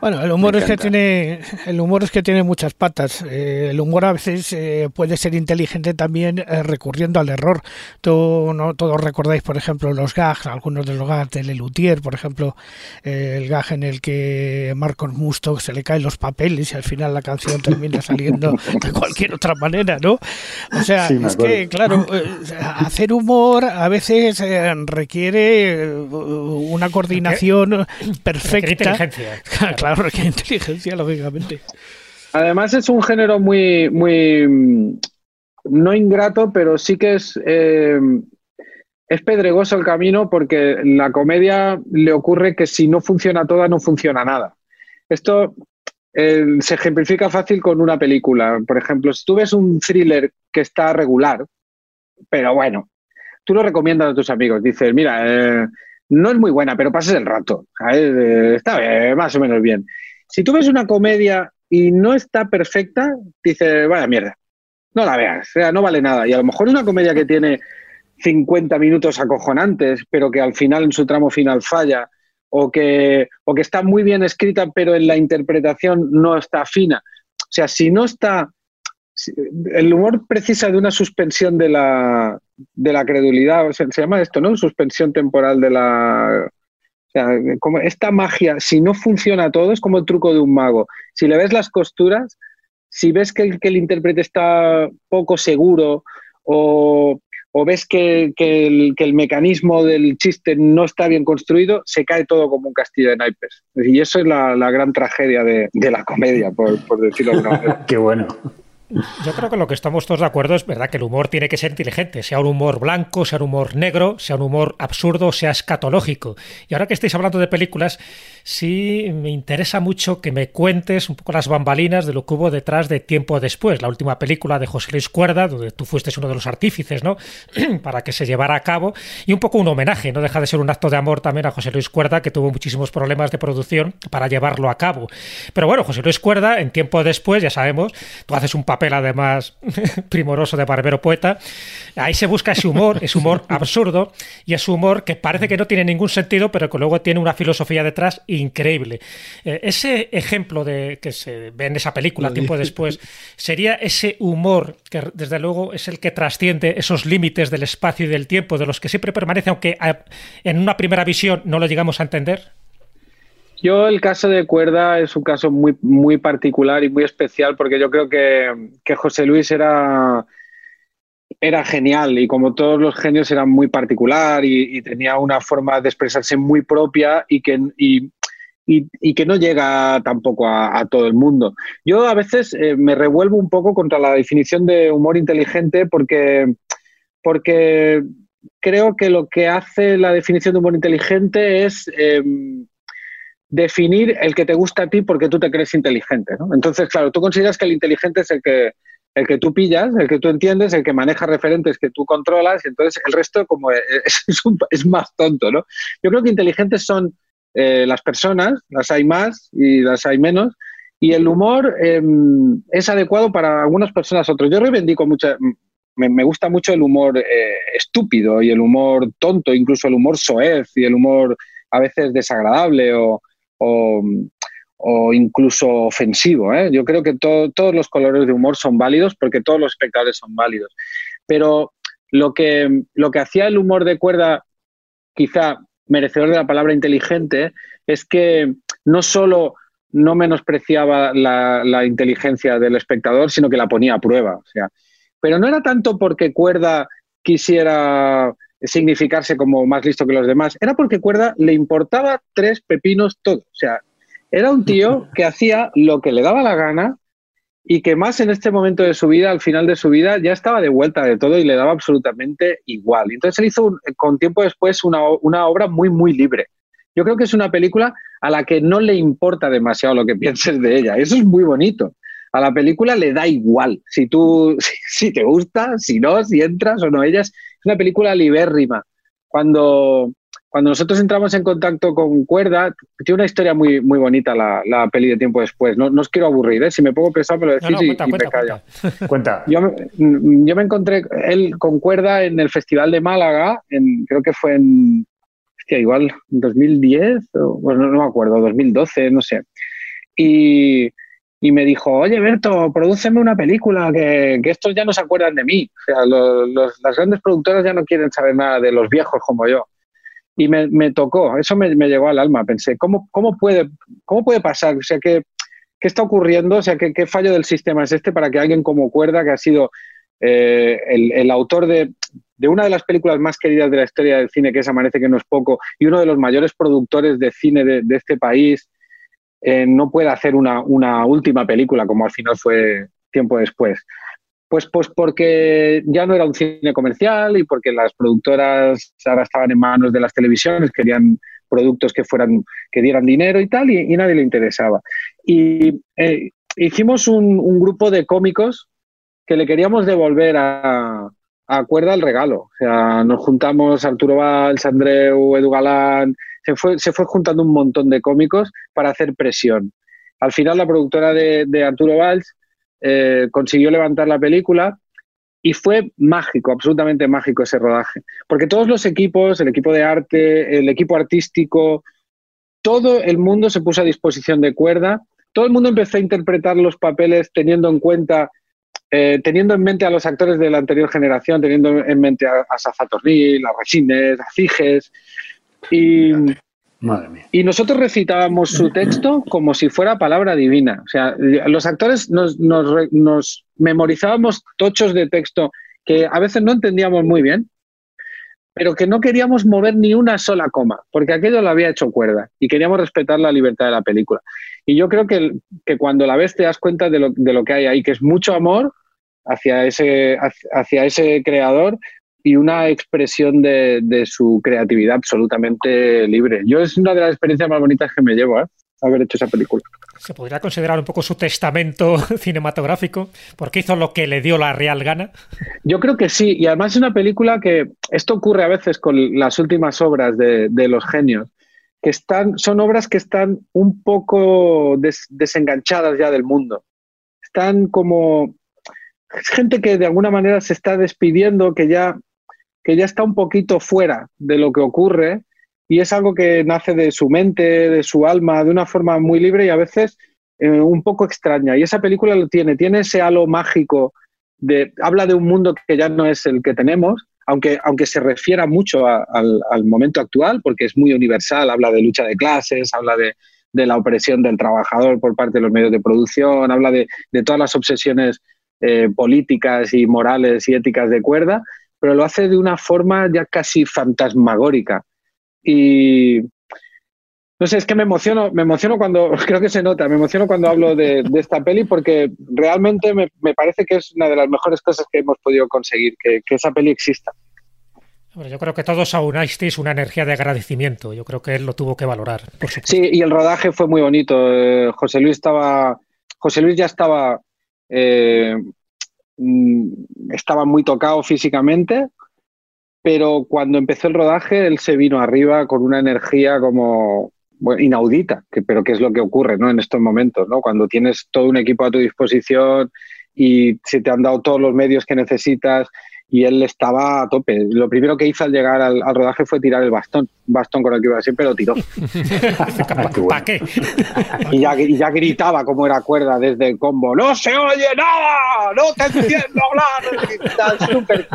Bueno, el humor es que tiene el humor es que tiene muchas patas. Eh, el humor a veces eh, puede ser inteligente también eh, recurriendo al error. Tú, no todos recordáis, por ejemplo, los gags, algunos de los gags de Lelutier, por ejemplo, eh, el gag en el que Marcos Musto se le caen los papeles y al final la canción termina saliendo de cualquier otra manera, ¿no? O sea, Sí, es que claro, eh, hacer humor a veces eh, requiere una coordinación perfecta. inteligencia. Claro, requiere inteligencia, lógicamente. Además es un género muy, muy mm, no ingrato, pero sí que es, eh, es pedregoso el camino porque la comedia le ocurre que si no funciona toda, no funciona nada. Esto se ejemplifica fácil con una película. Por ejemplo, si tú ves un thriller que está regular, pero bueno, tú lo recomiendas a tus amigos. Dices, mira, eh, no es muy buena, pero pases el rato. Eh, está más o menos bien. Si tú ves una comedia y no está perfecta, dices, vaya mierda, no la veas, o sea, no vale nada. Y a lo mejor una comedia que tiene 50 minutos acojonantes, pero que al final, en su tramo final, falla, o que, o que está muy bien escrita, pero en la interpretación no está fina. O sea, si no está el humor precisa de una suspensión de la, de la credulidad, o sea, se llama esto, ¿no? Suspensión temporal de la... O sea, como esta magia, si no funciona todo, es como el truco de un mago. Si le ves las costuras, si ves que el, que el intérprete está poco seguro o, o ves que, que el, que el mecanismo del chiste no está bien construido, se cae todo como un castillo de naipes. Y eso es la, la gran tragedia de, de la comedia, por, por decirlo de manera. Qué bueno. Yo creo que lo que estamos todos de acuerdo es verdad que el humor tiene que ser inteligente, sea un humor blanco, sea un humor negro, sea un humor absurdo, sea escatológico. Y ahora que estáis hablando de películas, sí me interesa mucho que me cuentes un poco las bambalinas de lo que hubo detrás de Tiempo Después, la última película de José Luis Cuerda, donde tú fuiste uno de los artífices, ¿no? Para que se llevara a cabo, y un poco un homenaje, no deja de ser un acto de amor también a José Luis Cuerda, que tuvo muchísimos problemas de producción para llevarlo a cabo. Pero bueno, José Luis Cuerda, en Tiempo Después, ya sabemos, tú haces un papel papel además primoroso de barbero poeta. Ahí se busca ese humor, ese humor absurdo y ese humor que parece que no tiene ningún sentido, pero que luego tiene una filosofía detrás increíble. Eh, ese ejemplo de que se ve en esa película tiempo después sería ese humor que desde luego es el que trasciende esos límites del espacio y del tiempo, de los que siempre permanece, aunque en una primera visión no lo llegamos a entender. Yo el caso de Cuerda es un caso muy, muy particular y muy especial porque yo creo que, que José Luis era, era genial y como todos los genios era muy particular y, tenía una forma de expresarse muy propia y que, y, que no llega tampoco a, todo el mundo. Yo a veces eh, me revuelvo un poco contra la definición de humor inteligente porque, porque creo que lo que hace la definición de humor inteligente es... Em, definir el que te gusta a ti porque tú te crees inteligente. ¿no? Entonces, claro, tú consideras que el inteligente es el que, el que tú pillas, el que tú entiendes, el que maneja referentes que tú controlas, y entonces el resto como es, es, más tonto. ¿no? Yo creo que inteligentes son eh, las personas, las hay más y las hay menos, y el humor em, es adecuado para algunas personas, otros. Yo reivindico mucho, me, me gusta mucho el humor eh, estúpido y el humor tonto, incluso el humor soez y el humor a veces desagradable o, o, incluso ofensivo. ¿eh? Yo creo que todos los colores de humor son válidos porque todos los espectadores son válidos. Pero lo que, lo que hacía el humor de cuerda, quizá merecedor de la palabra inteligente, es que no solo no menospreciaba la, inteligencia del espectador, sino que la ponía a prueba. O sea, pero no era tanto porque Cuerda quisiera significarse como más listo que los demás, era porque Cuerda le importaba tres pepinos todo. O sea, era un tío que hacía lo que le daba la gana y que más en este momento de su vida, al final de su vida, ya estaba de vuelta de todo y le daba absolutamente igual. Entonces él hizo con tiempo después una, una, obra muy, muy libre. Yo creo que es una película a la que no le importa demasiado lo que pienses de ella. Eso es muy bonito. A la película le da igual si tú, si, te gusta, si no, si entras o no. Ella es una película libérrima. Cuando, cuando nosotros entramos en contacto con Cuerda, tiene una historia muy, muy bonita la, la peli de tiempo después. No, no os quiero aburrir, ¿eh? si me pongo pesado me lo decís y, me callo. Cuenta. Yo, yo, me encontré él con Cuerda en el Festival de Málaga, en, creo que fue en, hostia, igual 2010, o, bueno, no me acuerdo, 2012, no sé. Y, y me dijo, oye Berto, prodúceme una película, que, que, estos ya no se acuerdan de mí. O sea, los, las grandes productoras ya no quieren saber nada de los viejos como yo. Y me, me tocó, eso me, me, llegó al alma. Pensé, ¿cómo, cómo, puede, cómo puede pasar? O sea, ¿qué, ¿qué está ocurriendo? O sea, ¿qué, ¿qué, fallo del sistema es este para que alguien como Cuerda, que ha sido eh, el, el, autor de, de una de las películas más queridas de la historia del cine, que es Amanece que no es poco, y uno de los mayores productores de cine de, de este país, eh, no puede hacer una, última película como al final fue tiempo después. Pues, pues porque ya no era un cine comercial y porque las productoras ahora estaban en manos de las televisiones, querían productos que fueran que dieran dinero y tal, y, nadie le interesaba. Y eh, hicimos un, grupo de cómicos que le queríamos devolver a, a Cuerda el regalo. O sea, nos juntamos Arturo Valls, Andreu, Edu Galán, se fue, se fue juntando un montón de cómicos para hacer presión. Al final la productora de, Arturo Valls eh, consiguió levantar la película y fue mágico, absolutamente mágico ese rodaje. Porque todos los equipos, el equipo de arte, el equipo artístico, todo el mundo se puso a disposición de cuerda, todo el mundo empezó a interpretar los papeles teniendo en cuenta, eh, teniendo en mente a los actores de la anterior generación, teniendo en mente a, a Safa Tornil, a Resines, a Figes, y, y nosotros recitábamos su texto como si fuera palabra divina. O sea, los actores nos, nos, memorizábamos tochos de texto que a veces no entendíamos muy bien, pero que no queríamos mover ni una sola coma, porque aquello lo había hecho cuerda y queríamos respetar la libertad de la película. Y yo creo que, que cuando la ves te das cuenta de lo, de lo, que hay ahí, que es mucho amor hacia ese, hacia ese creador, y una expresión de, su creatividad absolutamente libre. Yo es una de las experiencias más bonitas que me llevo, ¿eh? haber hecho esa película. Se podría considerar un poco su testamento cinematográfico, porque hizo lo que le dio la real gana. Yo creo que sí, y además es una película que esto ocurre a veces con las últimas obras de, los genios, que están, son obras que están un poco desenganchadas ya del mundo. Están como es gente que de alguna manera se está despidiendo, que ya, que ya está un poquito fuera de lo que ocurre y es algo que nace de su mente, de su alma, de una forma muy libre y a veces eh, un poco extraña. Y esa película lo tiene, tiene ese halo mágico, de, habla de un mundo que ya no es el que tenemos, aunque, aunque se refiera mucho al, momento actual, porque es muy universal, habla de lucha de clases, habla de, la opresión del trabajador por parte de los medios de producción, habla de, de todas las obsesiones eh, políticas y morales y éticas de cuerda, pero lo hace de una forma ya casi fantasmagórica. Y no sé, es que me emociono, me emociono cuando, creo que se nota, me emociono cuando hablo de, de esta peli porque realmente me, me, parece que es una de las mejores cosas que hemos podido conseguir, que, que esa peli exista. Bueno, yo creo que todos aunasteis una energía de agradecimiento. Yo creo que él lo tuvo que valorar. Por sí, y el rodaje fue muy bonito. Eh, José Luis estaba, José Luis ya estaba, eh, estaba muy tocado físicamente, pero cuando empezó el rodaje él se vino arriba con una energía como inaudita, que, pero que es lo que ocurre ¿no? en estos momentos, ¿no? cuando tienes todo un equipo a tu disposición y se te han dado todos los medios que necesitas y él estaba a tope. Lo primero que hizo al llegar al, rodaje fue tirar el bastón, bastón con el que iba siempre lo tiró. ¿Para qué? Y ya, y ya, gritaba como era cuerda desde el combo, ¡No se oye nada! ¡No te entiendo hablar! Super...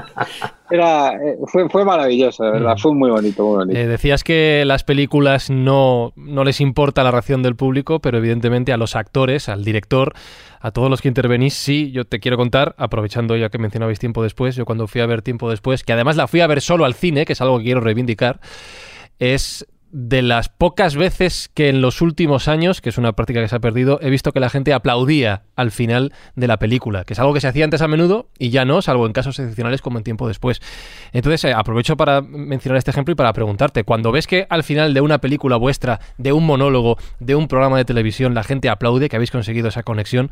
Era, eh, fue, fue maravilloso, de verdad, fue muy bonito, muy bonito. Eh, decías que las películas no, no les importa la reacción del público, pero evidentemente a los actores, al director, a todos los que intervenís, sí, yo te quiero contar, aprovechando ya que mencionabais tiempo después, yo cuando fui a ver tiempo después, que además la fui a ver solo al cine, que es algo que quiero reivindicar, es de las pocas veces que en los últimos años, que es una práctica que se ha perdido, he visto que la gente aplaudía al final de la película, que es algo que se hacía antes a menudo y ya no, salvo en casos excepcionales como en tiempo después. Entonces, eh, aprovecho para mencionar este ejemplo y para preguntarte, cuando ves que al final de una película vuestra, de un monólogo, de un programa de televisión, la gente aplaude que habéis conseguido esa conexión,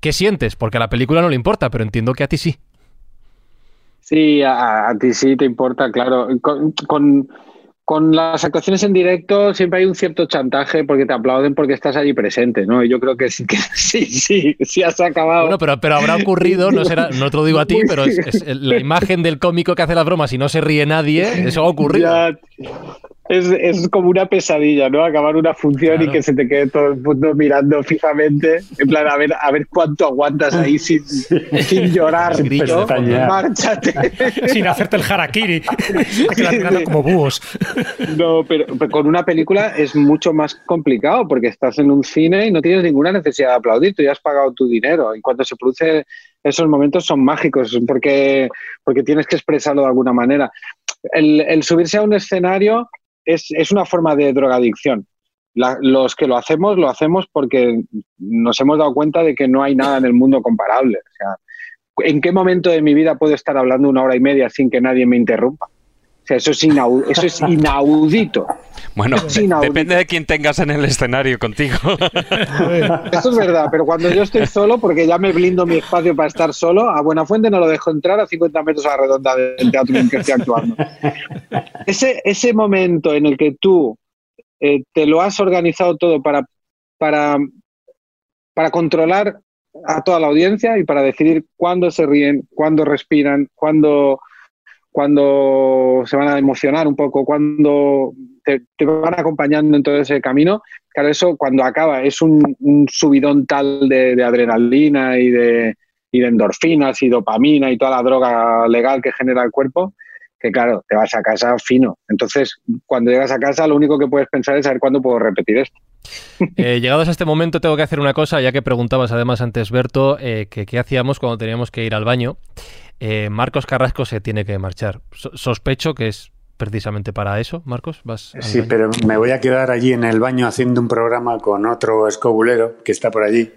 ¿qué sientes? Porque a la película no le importa, pero entiendo que a ti sí. Sí, a, ti sí te importa, claro. con con las actuaciones en directo siempre hay un cierto chantaje porque te aplauden porque estás allí presente, ¿no? Y yo creo que sí, que sí, sí, sí has acabado. Bueno, pero, pero habrá ocurrido, no, será, no te lo digo a ti, pero es, es la imagen del cómico que hace las bromas y no se ríe nadie, eso ha ocurrido. Ya, es, es, como una pesadilla, ¿no? Acabar una función claro. y que se te quede todo el mundo mirando fijamente, en plan, a ver, a ver cuánto aguantas ahí sin, sin llorar, sin ¿no? Márchate. Sin hacerte el harakiri, mirando como búhos. No, pero, pero, con una película es mucho más complicado porque estás en un cine y no tienes ninguna necesidad de aplaudir, tú ya has pagado tu dinero. Y cuando se produce esos momentos son mágicos porque, porque tienes que expresarlo de alguna manera. El, subirse a un escenario es, es una forma de drogadicción. La, los que lo hacemos, lo hacemos porque nos hemos dado cuenta de que no hay nada en el mundo comparable. ¿en qué momento de mi vida puedo estar hablando una hora y media sin que nadie me interrumpa? O sea, eso es, inaudito. Eso es inaudito. Bueno, es inaudito. depende de quién tengas en el escenario contigo. Eso es verdad, pero cuando yo estoy solo, porque ya me blindo mi espacio para estar solo, a Buenafuente no lo dejo entrar a 50 metros a la redonda del teatro en el que estoy actuando. Ese, ese momento en el que tú eh, te lo has organizado todo para, para, para controlar a toda la audiencia y para decidir cuándo se ríen, cuándo respiran, cuándo cuando se van a emocionar un poco, cuando te, van acompañando en todo ese camino, claro, eso cuando acaba es un, subidón tal de, de adrenalina y de, y de, endorfinas y dopamina y toda la droga legal que genera el cuerpo, que claro, te vas a casa fino. Entonces, cuando llegas a casa, lo único que puedes pensar es saber cuándo puedo repetir esto. Eh, llegados a este momento, tengo que hacer una cosa, ya que preguntabas además antes, Berto, eh, que qué hacíamos cuando teníamos que ir al baño. Eh, Marcos Carrasco se tiene que marchar. So sospecho que es precisamente para eso, Marcos. ¿Vas sí, baño? pero me voy a quedar allí en el baño haciendo un programa con otro escobulero que está por allí.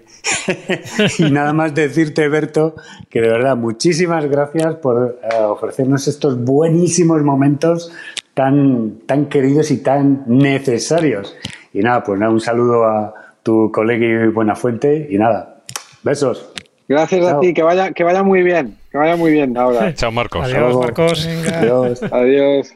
y nada más decirte, Berto, que de verdad muchísimas gracias por uh, ofrecernos estos buenísimos momentos tan, tan queridos y tan necesarios. Y nada, pues nada, un saludo a tu colega y Buenafuente y nada, besos. Gracias Chao. a ti, que vaya, que vaya muy bien, que vaya muy bien ahora. Chao, Marcos. Adiós, Marcos. Venga. Adiós. Adiós.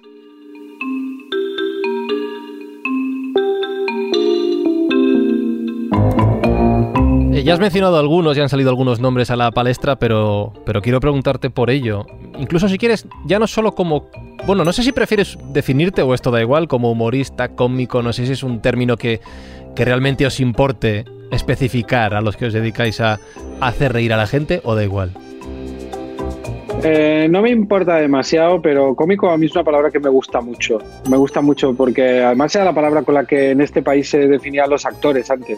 Eh, ya has mencionado algunos, ya han salido algunos nombres a la palestra, pero, pero quiero preguntarte por ello. Incluso si quieres, ya no solo como... Bueno, no sé si prefieres definirte o esto da igual, como humorista, cómico, no sé si es un término que, que realmente os importe especificar a los que os dedicáis a hacer reír a la gente o da igual. Eh, no me importa demasiado, pero cómico a mí es una palabra que me gusta mucho. Me gusta mucho porque además era la palabra con la que en este país se definían los actores antes.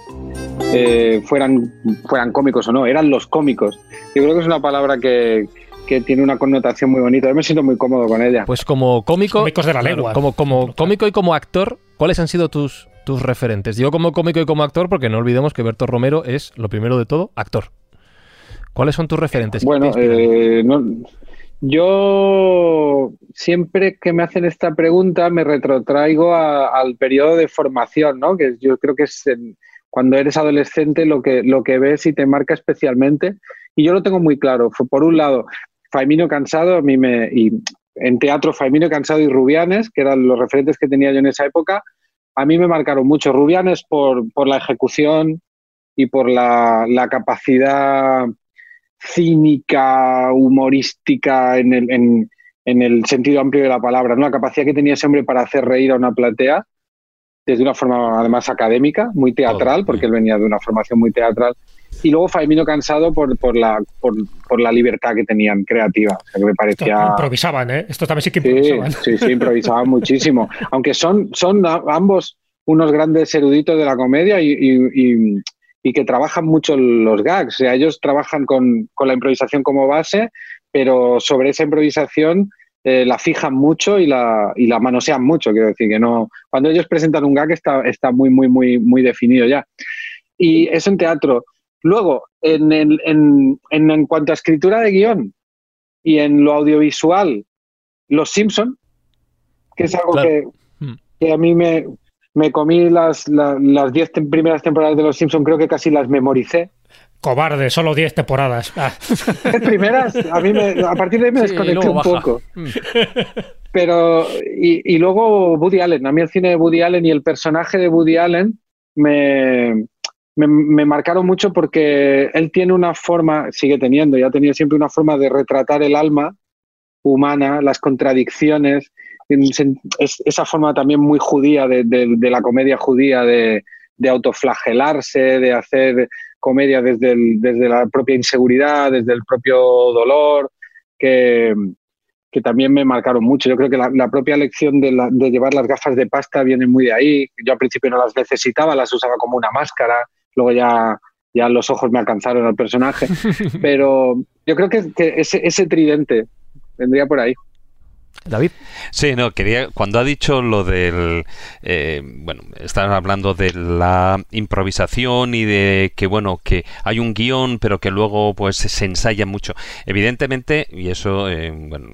Eh, fueran, fueran cómicos o no, eran los cómicos. Yo creo que es una palabra que, que tiene una connotación muy bonita. Yo me siento muy cómodo con ella. Pues como cómico, Cómicos de la lengua. como, como cómico y como actor, ¿cuáles han sido tus, tus referentes? Digo como cómico y como actor porque no olvidemos que Berto Romero es, lo primero de todo, actor. ¿Cuáles son tus referentes? ¿Qué Bueno, eh, no- yo siempre que me hacen esta pregunta me retrotraigo a- al periodo de formación, ¿no? Que yo creo que es en- cuando eres adolescente lo que, lo que ves y te marca especialmente. Y yo lo tengo muy claro. Por un lado, Faimino Cansado, a mí me, y en teatro Faimino Cansado y Rubianes, que eran los referentes que tenía yo en esa época, a mí me marcaron mucho. Rubianes por, por la ejecución y por la, la capacidad cínica, humorística en el, en, en el sentido amplio de la palabra, ¿no? La capacidad que tenía ese hombre para hacer reír a una platea desde una forma además académica, muy teatral, porque él venía de una formación muy teatral. Y luego Faimino Cansado por, por, la, por, por la libertad que tenían creativa, o sea, que me parecía... Improvisaban, ¿eh? Estos también sí que Sí, improvisaban. sí, sí, improvisaban muchísimo. Aunque son, son ambos unos grandes eruditos de la comedia y, y- y- y que trabajan mucho los gags. O sea, ellos trabajan con, con la improvisación como base, pero sobre esa improvisación eh, la fijan mucho y la, y la manosean mucho. Quiero decir que no. Cuando ellos presentan un gag está, está muy, muy, muy, muy definido ya. Y eso en teatro. Luego, en, en, en, en cuanto a escritura de guion y en lo audiovisual, Los Simpson, que es algo Claro. que, Mm. que a mí me, me comí las la- las diez tem- primeras temporadas de Los Simpson, creo que casi las memoricé. Cobarde, solo 10 temporadas. Ah. Las primeras, a mí me- a partir de ahí me Sí, desconecté un baja. poco. Mm. Pero, y, y luego Woody Allen, a mí el cine de Woody Allen y el personaje de Woody Allen me, me, me marcaron mucho porque él tiene una forma, sigue teniendo, ya ha tenido siempre una forma de retratar el alma humana, las contradicciones, es- esa forma también muy judía de, de- de la comedia judía de, de autoflagelarse, de hacer comedia desde, el- desde la propia inseguridad, desde el propio dolor, que, que también me marcaron mucho. Yo creo que la, la propia lección de, la- de llevar las gafas de pasta viene muy de ahí. Yo al principio no las necesitaba, las usaba como una máscara, luego ya, ya los ojos me alcanzaron al personaje, pero yo creo que, que ese, ese tridente vendría por ahí. David. Sí, no, quería, cuando ha dicho lo del, eh, bueno, están hablando de la improvisación y de que, bueno, que hay un guion, pero que luego pues se ensaya mucho. Evidentemente, y eso, eh, bueno,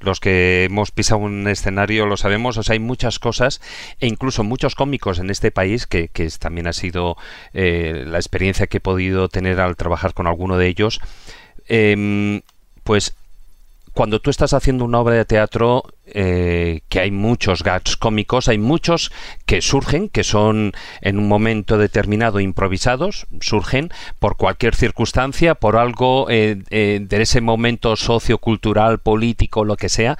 los que hemos pisado un escenario lo sabemos, o sea, hay muchas cosas e incluso muchos cómicos en este país, que, que también ha sido eh, la experiencia que he podido tener al trabajar con alguno de ellos, em, pues cuando tú estás haciendo una obra de teatro eh, que hay muchos gags cómicos, hay muchos que surgen, que son en un momento determinado improvisados, surgen por cualquier circunstancia, por algo eh, eh, de ese momento sociocultural, político, lo que sea,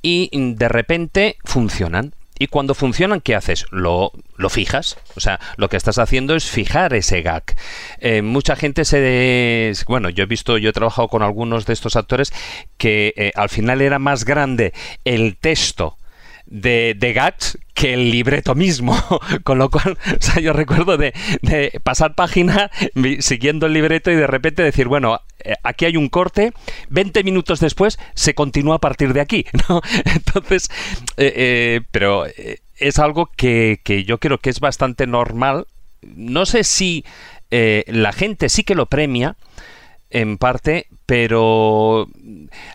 y de repente funcionan. Y cuando funcionan, ¿qué haces? Lo, lo fijas. O sea, lo que estás haciendo es fijar ese gag. Eh, mucha gente se... Bueno, yo he visto, yo he trabajado con algunos de estos actores que eh, al final era más grande el texto de, de gags que el libreto mismo. Con lo cual, o sea, yo recuerdo de, de pasar página siguiendo el libreto y de repente decir, bueno, eh, aquí hay un corte, 20 minutos después se continúa a partir de aquí, ¿no? Entonces, eh, eh, pero es algo que, yo creo que es bastante normal. No sé si la gente sí que lo premia, en parte, pero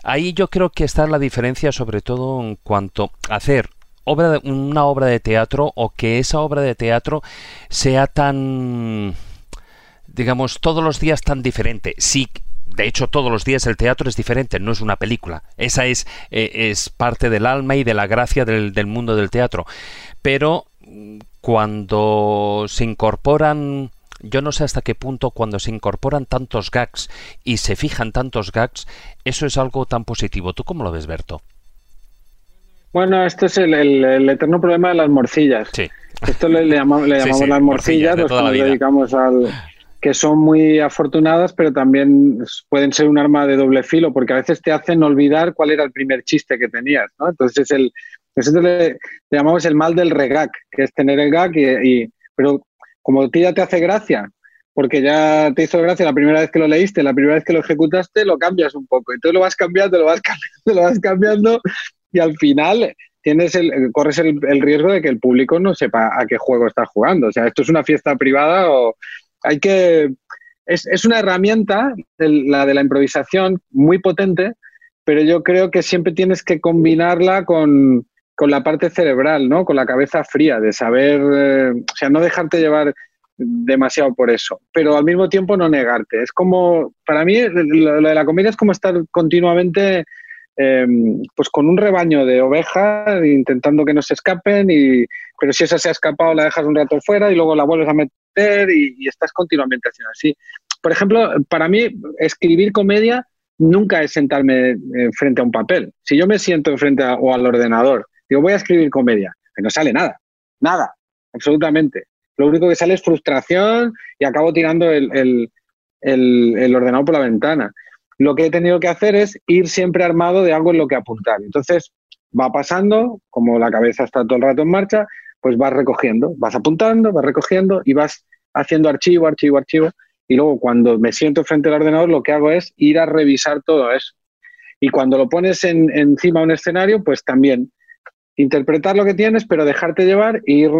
ahí yo creo que está la diferencia sobre todo en cuanto a hacer una obra de teatro o que esa obra de teatro sea tan digamos todos los días tan diferente. Sí, de hecho todos los días el teatro es diferente, no es una película. Esa es eh, es parte del alma y de la gracia del, del mundo del teatro. Pero mm, cuando se incorporan yo no sé hasta qué punto cuando se incorporan tantos gags y se fijan tantos gags, eso es algo tan positivo. ¿Tú cómo lo ves, Berto? Bueno, esto es el, eterno problema de las morcillas. Sí. Esto le, llamamos, le llamamos las morcillas, que nos dedicamos al que son muy afortunadas, pero también pueden ser un arma de doble filo, porque a veces te hacen olvidar cuál era el primer chiste que tenías, ¿no? Entonces es el, nosotros le, llamamos el mal del regag, que es tener el gag, y, pero como a ti ya te hace gracia, porque ya te hizo gracia la primera vez que lo leíste, la primera vez que lo ejecutaste, lo cambias un poco. Entonces lo vas cambiando, lo vas cambiando, lo vas cambiando, y al final tienes el, corres el, riesgo de que el público no sepa a qué juego estás jugando. O sea, esto es una fiesta privada o hay que... Es, una herramienta, la de la improvisación, muy potente, pero yo creo que siempre tienes que combinarla con, la parte cerebral, ¿no? Con la cabeza fría, de saber, eh, o sea, no dejarte llevar demasiado por eso, pero al mismo tiempo no negarte. Es como, para mí, lo, de la comedia es como estar continuamente em, pues con un rebaño de ovejas intentando que no se escapen, y, pero si esa se ha escapado la dejas un rato fuera y luego la vuelves a meter y, estás continuamente haciendo así. Por ejemplo, para mí, escribir comedia nunca es sentarme eh, frente a un papel. Si yo me siento enfrente o al ordenador, digo, voy a escribir comedia, que no sale nada, nada, absolutamente. Lo único que sale es frustración y acabo tirando el, el ordenador por la ventana. Lo que he tenido que hacer es ir siempre armado de algo en lo que apuntar. Entonces, va pasando, como la cabeza está todo el rato en marcha, pues vas recogiendo, vas apuntando, vas recogiendo y vas haciendo archivo, archivo, archivo. Y luego cuando me siento frente al ordenador, lo que hago es ir a revisar todo eso. Y cuando lo pones encima de un escenario, pues también interpretar lo que tienes, pero dejarte llevar e ir,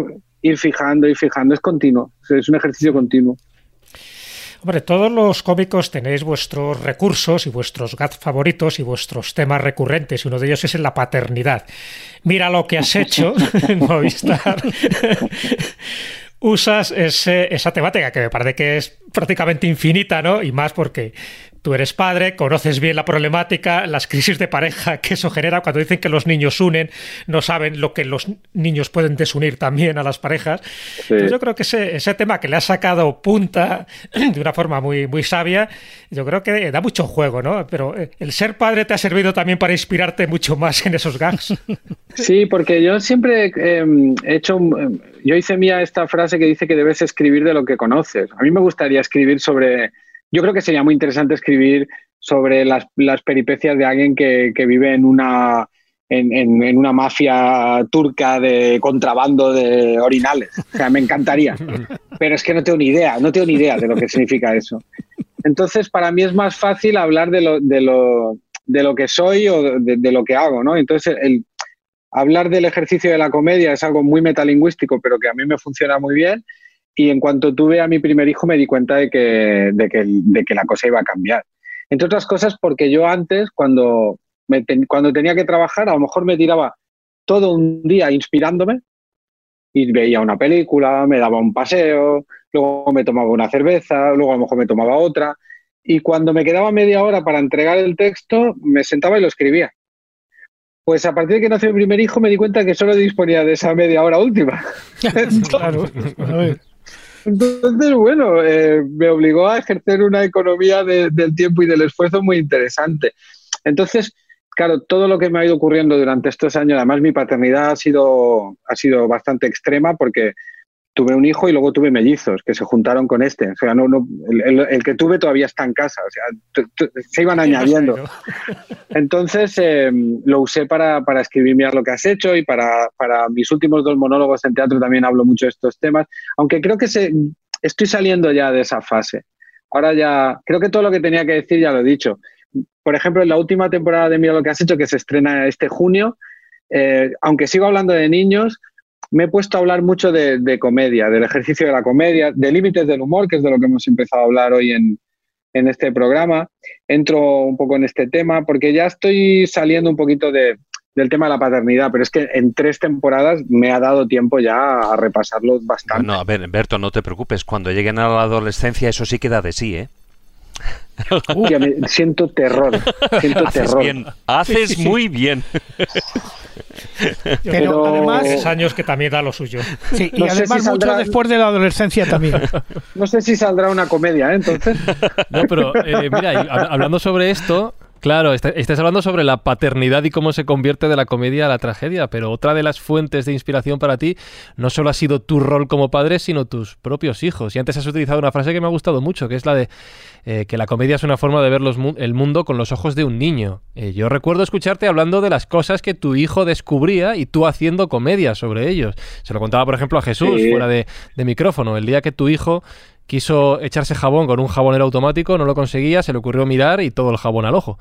ir fijando, y fijando. Es continuo, es un ejercicio continuo. Hombre, todos los cómicos tenéis vuestros recursos y vuestros gags favoritos y vuestros temas recurrentes, y uno de ellos es la paternidad. Mira lo que has hecho en Movistar. Usas esa temática que me parece que es prácticamente infinita, ¿no? Y más porque Tú eres padre, conoces bien la problemática, las crisis de pareja que eso genera cuando dicen que los niños unen, no saben lo que los niños pueden desunir también a las parejas. yo creo que ese, ese, tema que le ha sacado punta de una forma muy, muy sabia, yo creo que da mucho juego, ¿no? Pero eh, el ser padre te ha servido también para inspirarte mucho más en esos gags. Sí, porque yo siempre em, he hecho, em, yo hice mía esta frase que dice que debes escribir de lo que conoces. A mí me gustaría escribir sobre yo creo que sería muy interesante escribir sobre las, peripecias de alguien que, vive en una, en, una mafia turca de contrabando de orinales. O sea, me encantaría. Pero es que no tengo ni idea, no tengo ni idea de lo que significa eso. Entonces, para mí es más fácil hablar de lo, de lo, de lo que soy o de, lo que hago, ¿no? Entonces, el, hablar del ejercicio de la comedia es algo muy metalingüístico, pero que a mí me funciona muy bien. Y en cuanto tuve a mi primer hijo me di cuenta de que, de que, de que la cosa iba a cambiar. Entre otras cosas porque yo antes, cuando, me cuando tenía que trabajar, a lo mejor me tiraba todo un día inspirándome y veía una película, me daba un paseo, luego me tomaba una cerveza, luego a lo mejor me tomaba otra. Y cuando me quedaba media hora para entregar el texto, me sentaba y lo escribía. Pues a partir de que nació mi primer hijo me di cuenta que solo disponía de esa media hora última. claro. Entonces, bueno, eh, me obligó a ejercer una economía del tiempo y del esfuerzo muy interesante. Entonces, claro, todo lo que me ha ido ocurriendo durante estos años, además mi paternidad ha sido, ha sido bastante extrema porque tuve un hijo y luego tuve mellizos que se juntaron con este. O sea, no, no, el, que tuve todavía está en casa. O sea, se iban añadiendo. Entonces eh, lo usé para, para escribir lo que has hecho y para, para, mis últimos dos monólogos en teatro también hablo mucho de estos temas. Aunque creo que se, estoy saliendo ya de esa fase. Ahora ya, creo que todo lo que tenía que decir ya lo he dicho. Por ejemplo, en la última temporada de Mira lo que has hecho, que se estrena este junio, eh, aunque sigo hablando de niños, me he puesto a hablar mucho de, comedia, del ejercicio de la comedia, de límites del humor, que es de lo que hemos empezado a hablar hoy en, este programa. Entro un poco en este tema porque ya estoy saliendo un poquito del tema de la paternidad, pero es que en tres temporadas me ha dado tiempo ya a repasarlo bastante. No, a ver, Berto, no te preocupes, cuando lleguen a la adolescencia eso sí queda de sí, ¿eh? Siento terror, siento Haces terror. Bien, haces muy bien. Pero, además... años que también da lo suyo. Sí, y además mucho después de la adolescencia también. No sé si saldrá una comedia, ¿eh? entonces. No, pero eh, mira, hablando sobre esto, Claro, estás hablando sobre la paternidad y cómo se convierte de la comedia a la tragedia, pero otra de las fuentes de inspiración para ti no solo ha sido tu rol como padre, sino tus propios hijos. Y antes has utilizado una frase que me ha gustado mucho, que es la de eh, que la comedia es una forma de ver el mundo con los ojos de un niño. Eh, yo recuerdo escucharte hablando de las cosas que tu hijo descubría y tú haciendo comedia sobre ellos. Se lo contaba, por ejemplo, a Jesús fuera de, de micrófono. El día que tu hijo quiso echarse jabón con un jabonero automático, no lo conseguía, se le ocurrió mirar y todo el jabón al ojo.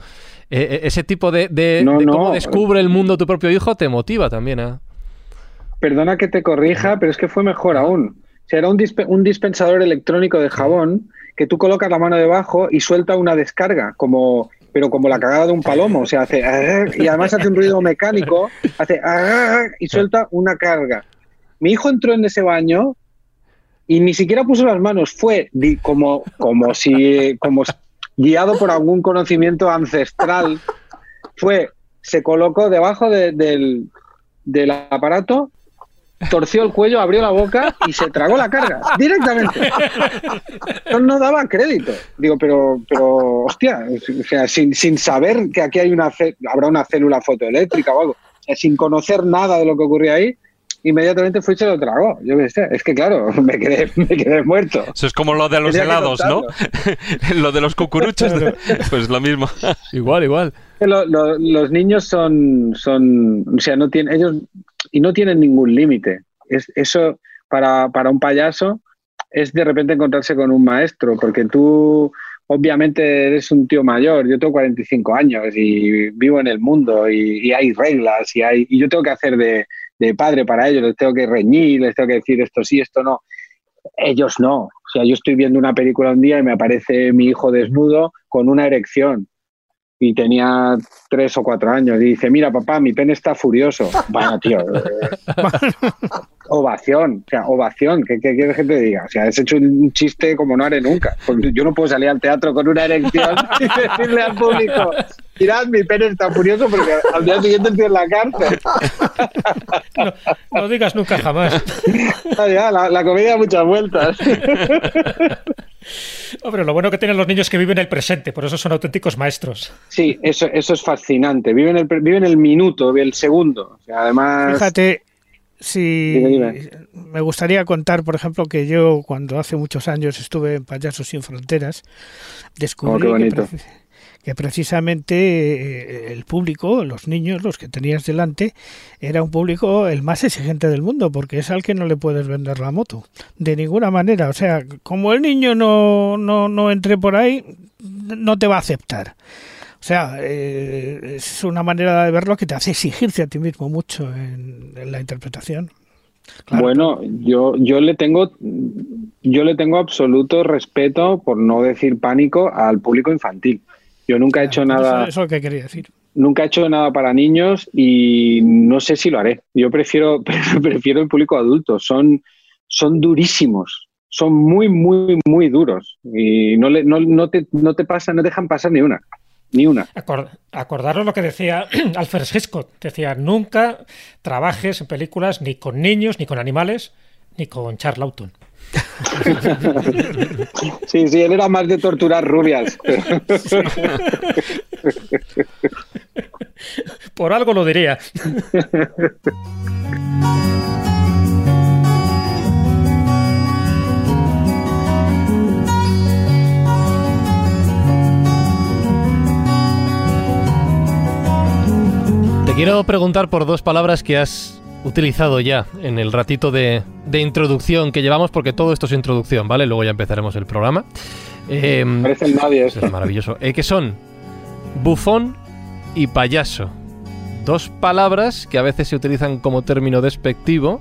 Eh, ese tipo de, de, cómo descubre el mundo tu propio hijo te motiva también. ¿eh? Perdona que te corrija, pero es que fue mejor aún. O sea, era un, un dispensador electrónico de jabón que tú colocas la mano debajo y suelta una descarga, como pero como la cagada de un palomo, o sea, hace y además hace un ruido mecánico, hace y suelta una carga. Mi hijo entró en ese baño y ni siquiera puso las manos, fue como, como si, como guiado por algún conocimiento ancestral, fue, se colocó debajo del, del aparato, torció el cuello, abrió la boca y se tragó la carga directamente. No, no daba crédito. Digo, pero, pero hostia, o sea, sin, sin saber que aquí hay una habrá una célula fotoeléctrica o algo, sin conocer nada de lo que ocurría ahí, inmediatamente fue y se lo tragó. Yo sé, es que claro, me quedé, me quedé muerto. Eso es como lo de los helados, ¿no? lo de los cucuruchos, pues lo mismo. igual, igual. los niños son, son, o sea, no tienen, ellos, y no tienen ningún límite. Es, eso, para, para un payaso, es de repente encontrarse con un maestro, porque tú obviamente eres un tío mayor, yo tengo 45 años y vivo en el mundo y, hay reglas y, hay, y yo tengo que hacer de, de padre para ellos, les tengo que reñir, les tengo que decir esto sí, esto no. Ellos no. O sea, yo estoy viendo una película un día y me aparece mi hijo desnudo con una erección. Y tenía tres o cuatro años. Y dice, mira, papá, mi pene está furioso. Bueno, tío. ovación, o sea, ovación, ¿qué, quieres que te diga? O sea, has hecho un chiste como no haré nunca. yo no puedo salir al teatro con una erección y decirle al público, mirad, mi pene está furioso porque al día siguiente estoy en la cárcel. No, no digas nunca jamás. ya, la, la comedia da muchas vueltas. Hombre, lo bueno que tienen los niños es que viven el presente, por eso son auténticos maestros. Sí, eso, eso es fascinante. Viven el, viven el minuto, el segundo. además. Fíjate, si me gustaría contar, por ejemplo, que yo cuando hace muchos años estuve en Payasos sin Fronteras, descubrí oh, que, precisamente eh, el público, los niños, los que tenías delante, era un público el más exigente del mundo, porque es al que no le puedes vender la moto, de ninguna manera. O sea, como el niño no, no, no entre por ahí, no te va a aceptar. O sea, eh, es una manera de verlo que te hace exigirse a ti mismo mucho en, la interpretación. Bueno, yo, yo le tengo yo le tengo absoluto respeto, por no decir pánico, al público infantil. Yo nunca he hecho nada. Eso, es lo que quería decir. Nunca he hecho nada para niños y no sé si lo haré. Yo prefiero, prefiero el público adulto. Son, son durísimos. Son muy, muy, muy duros. Y no, le, no, no, te, no te pasan, no dejan pasar ni una ni una. acordaros lo que decía Alfred Hitchcock. Decía, nunca trabajes en películas ni con niños, ni con animales, ni con Charlton. sí, sí, él era más de torturar rubias. Por algo lo diría. quiero preguntar por dos palabras que has utilizado ya en el ratito de, introducción que llevamos, porque todo esto es introducción, ¿vale? Luego ya empezaremos el programa. Eh, Parece nadie Es maravilloso. Eh, que son bufón y payaso. Dos palabras que a veces se utilizan como término despectivo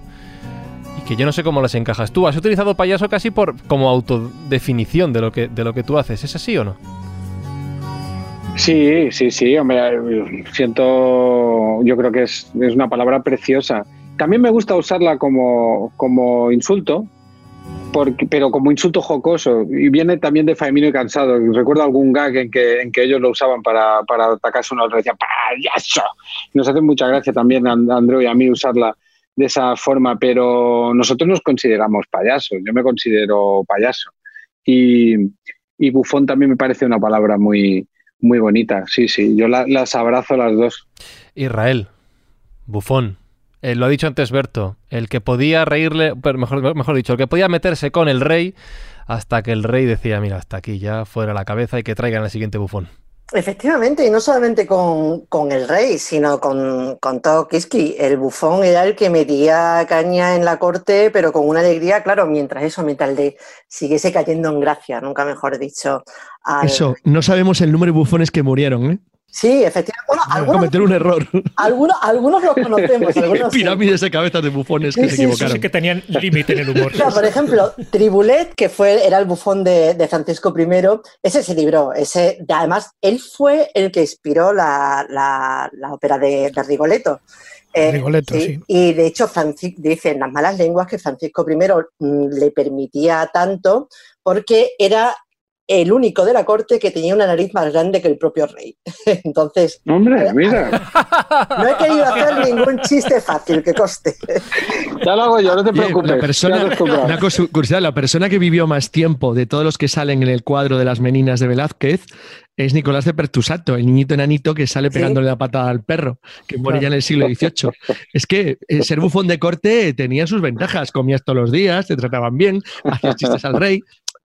y que yo no sé cómo las encajas. Tú has utilizado payaso casi por como autodefinición de lo que, de lo que tú haces. ¿Es así o no? Sí, sí, sí, hombre, siento, yo creo que es, una palabra preciosa. También me gusta usarla como, como insulto, porque, pero como insulto jocoso. Y viene también de Faemino y Cansado. Recuerdo algún gag en que, en que ellos lo usaban para, para atacarse uno al otro. Decían, ¡payaso! Nos hace mucha gracia también Andreu y a mí usarla de esa forma, pero nosotros nos consideramos payasos. Yo me considero payaso. Y, y bufón también me parece una palabra muy, muy bonita. Sí, sí, yo la- las abrazo las dos. Israel, bufón. Eh, lo ha dicho antes Berto, el que podía reírle, pero mejor, mejor dicho, el que podía meterse con el rey hasta que el rey decía, mira, hasta aquí ya fuera la cabeza y que traigan el siguiente bufón. Efectivamente, y no solamente con, con el rey, sino con, con todo Kiski. El bufón era el que metía caña en la corte, pero con una alegría, claro, mientras eso, mientras el de siguiese cayendo en gracia, nunca mejor dicho. al- Eso, no sabemos el número de bufones que murieron, ¿eh? Sí, efectivamente. Bueno, algunos, cometer un error. algunos, algunos los conocemos, algunos sí. Pirámides de cabezas de bufones que Sí, se sí, equivocaron. Sí que tenían límite en el humor. Por ejemplo, Tribulet, que fue, era el bufón de, de Francisco I, ese se libró. Ese, de- además, él fue el que inspiró la, la- la ópera de, de Rigoletto. Eh, Rigoletto, sí. Y de hecho, Franci- dicen las malas lenguas que Francisco I mm, le permitía tanto porque era el único de la corte que tenía una nariz más grande que el propio rey. Entonces, Hombre, mira, no he querido hacer ningún chiste fácil que coste. ya lo hago yo, no te preocupes. la persona, una cosa- curiosidad, la persona que vivió más tiempo de todos los que salen en el cuadro de las meninas de Velázquez es Nicolás de Pertusato, el niñito enanito que sale Sí. pegándole la patada al perro, que muere ya en el siglo XVIII. Es que eh, ser bufón de corte tenía sus ventajas. Comías todos los días, te trataban bien, hacías chistes al rey.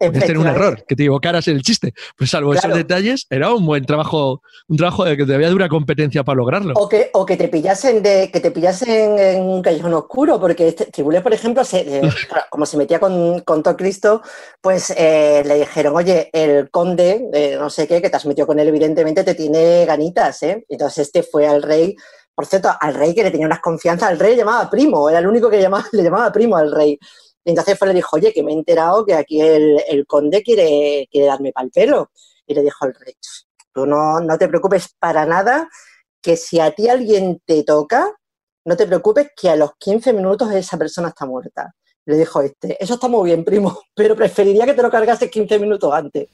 Puedes tener un error, que te equivocaras en el chiste. Pues salvo Claro. esos detalles, era un buen trabajo, un trabajo de que debía de una competencia para lograrlo. O que, o que te pillasen de, que te pillasen en un callejón oscuro, porque este, Tribulé, por ejemplo, se, eh, como se metía con, con todo Cristo, pues eh, le dijeron, oye, el conde, de no sé qué, que te has metido con él, evidentemente te tiene ganitas, ¿eh? Entonces este fue al rey, por cierto, al rey que le tenía unas confianzas, al rey le llamaba primo, era el único que llamaba, le llamaba primo al rey. Y entonces fue, le dijo, oye, que me he enterado que aquí el, conde quiere, quiere darme pal pelo. Y le dijo el rey, tú no, no te preocupes para nada, que si a ti alguien te toca, no te preocupes que a los 15 minutos esa persona está muerta. Le dijo este, eso está muy bien, primo, pero preferiría que te lo cargases 15 minutos antes.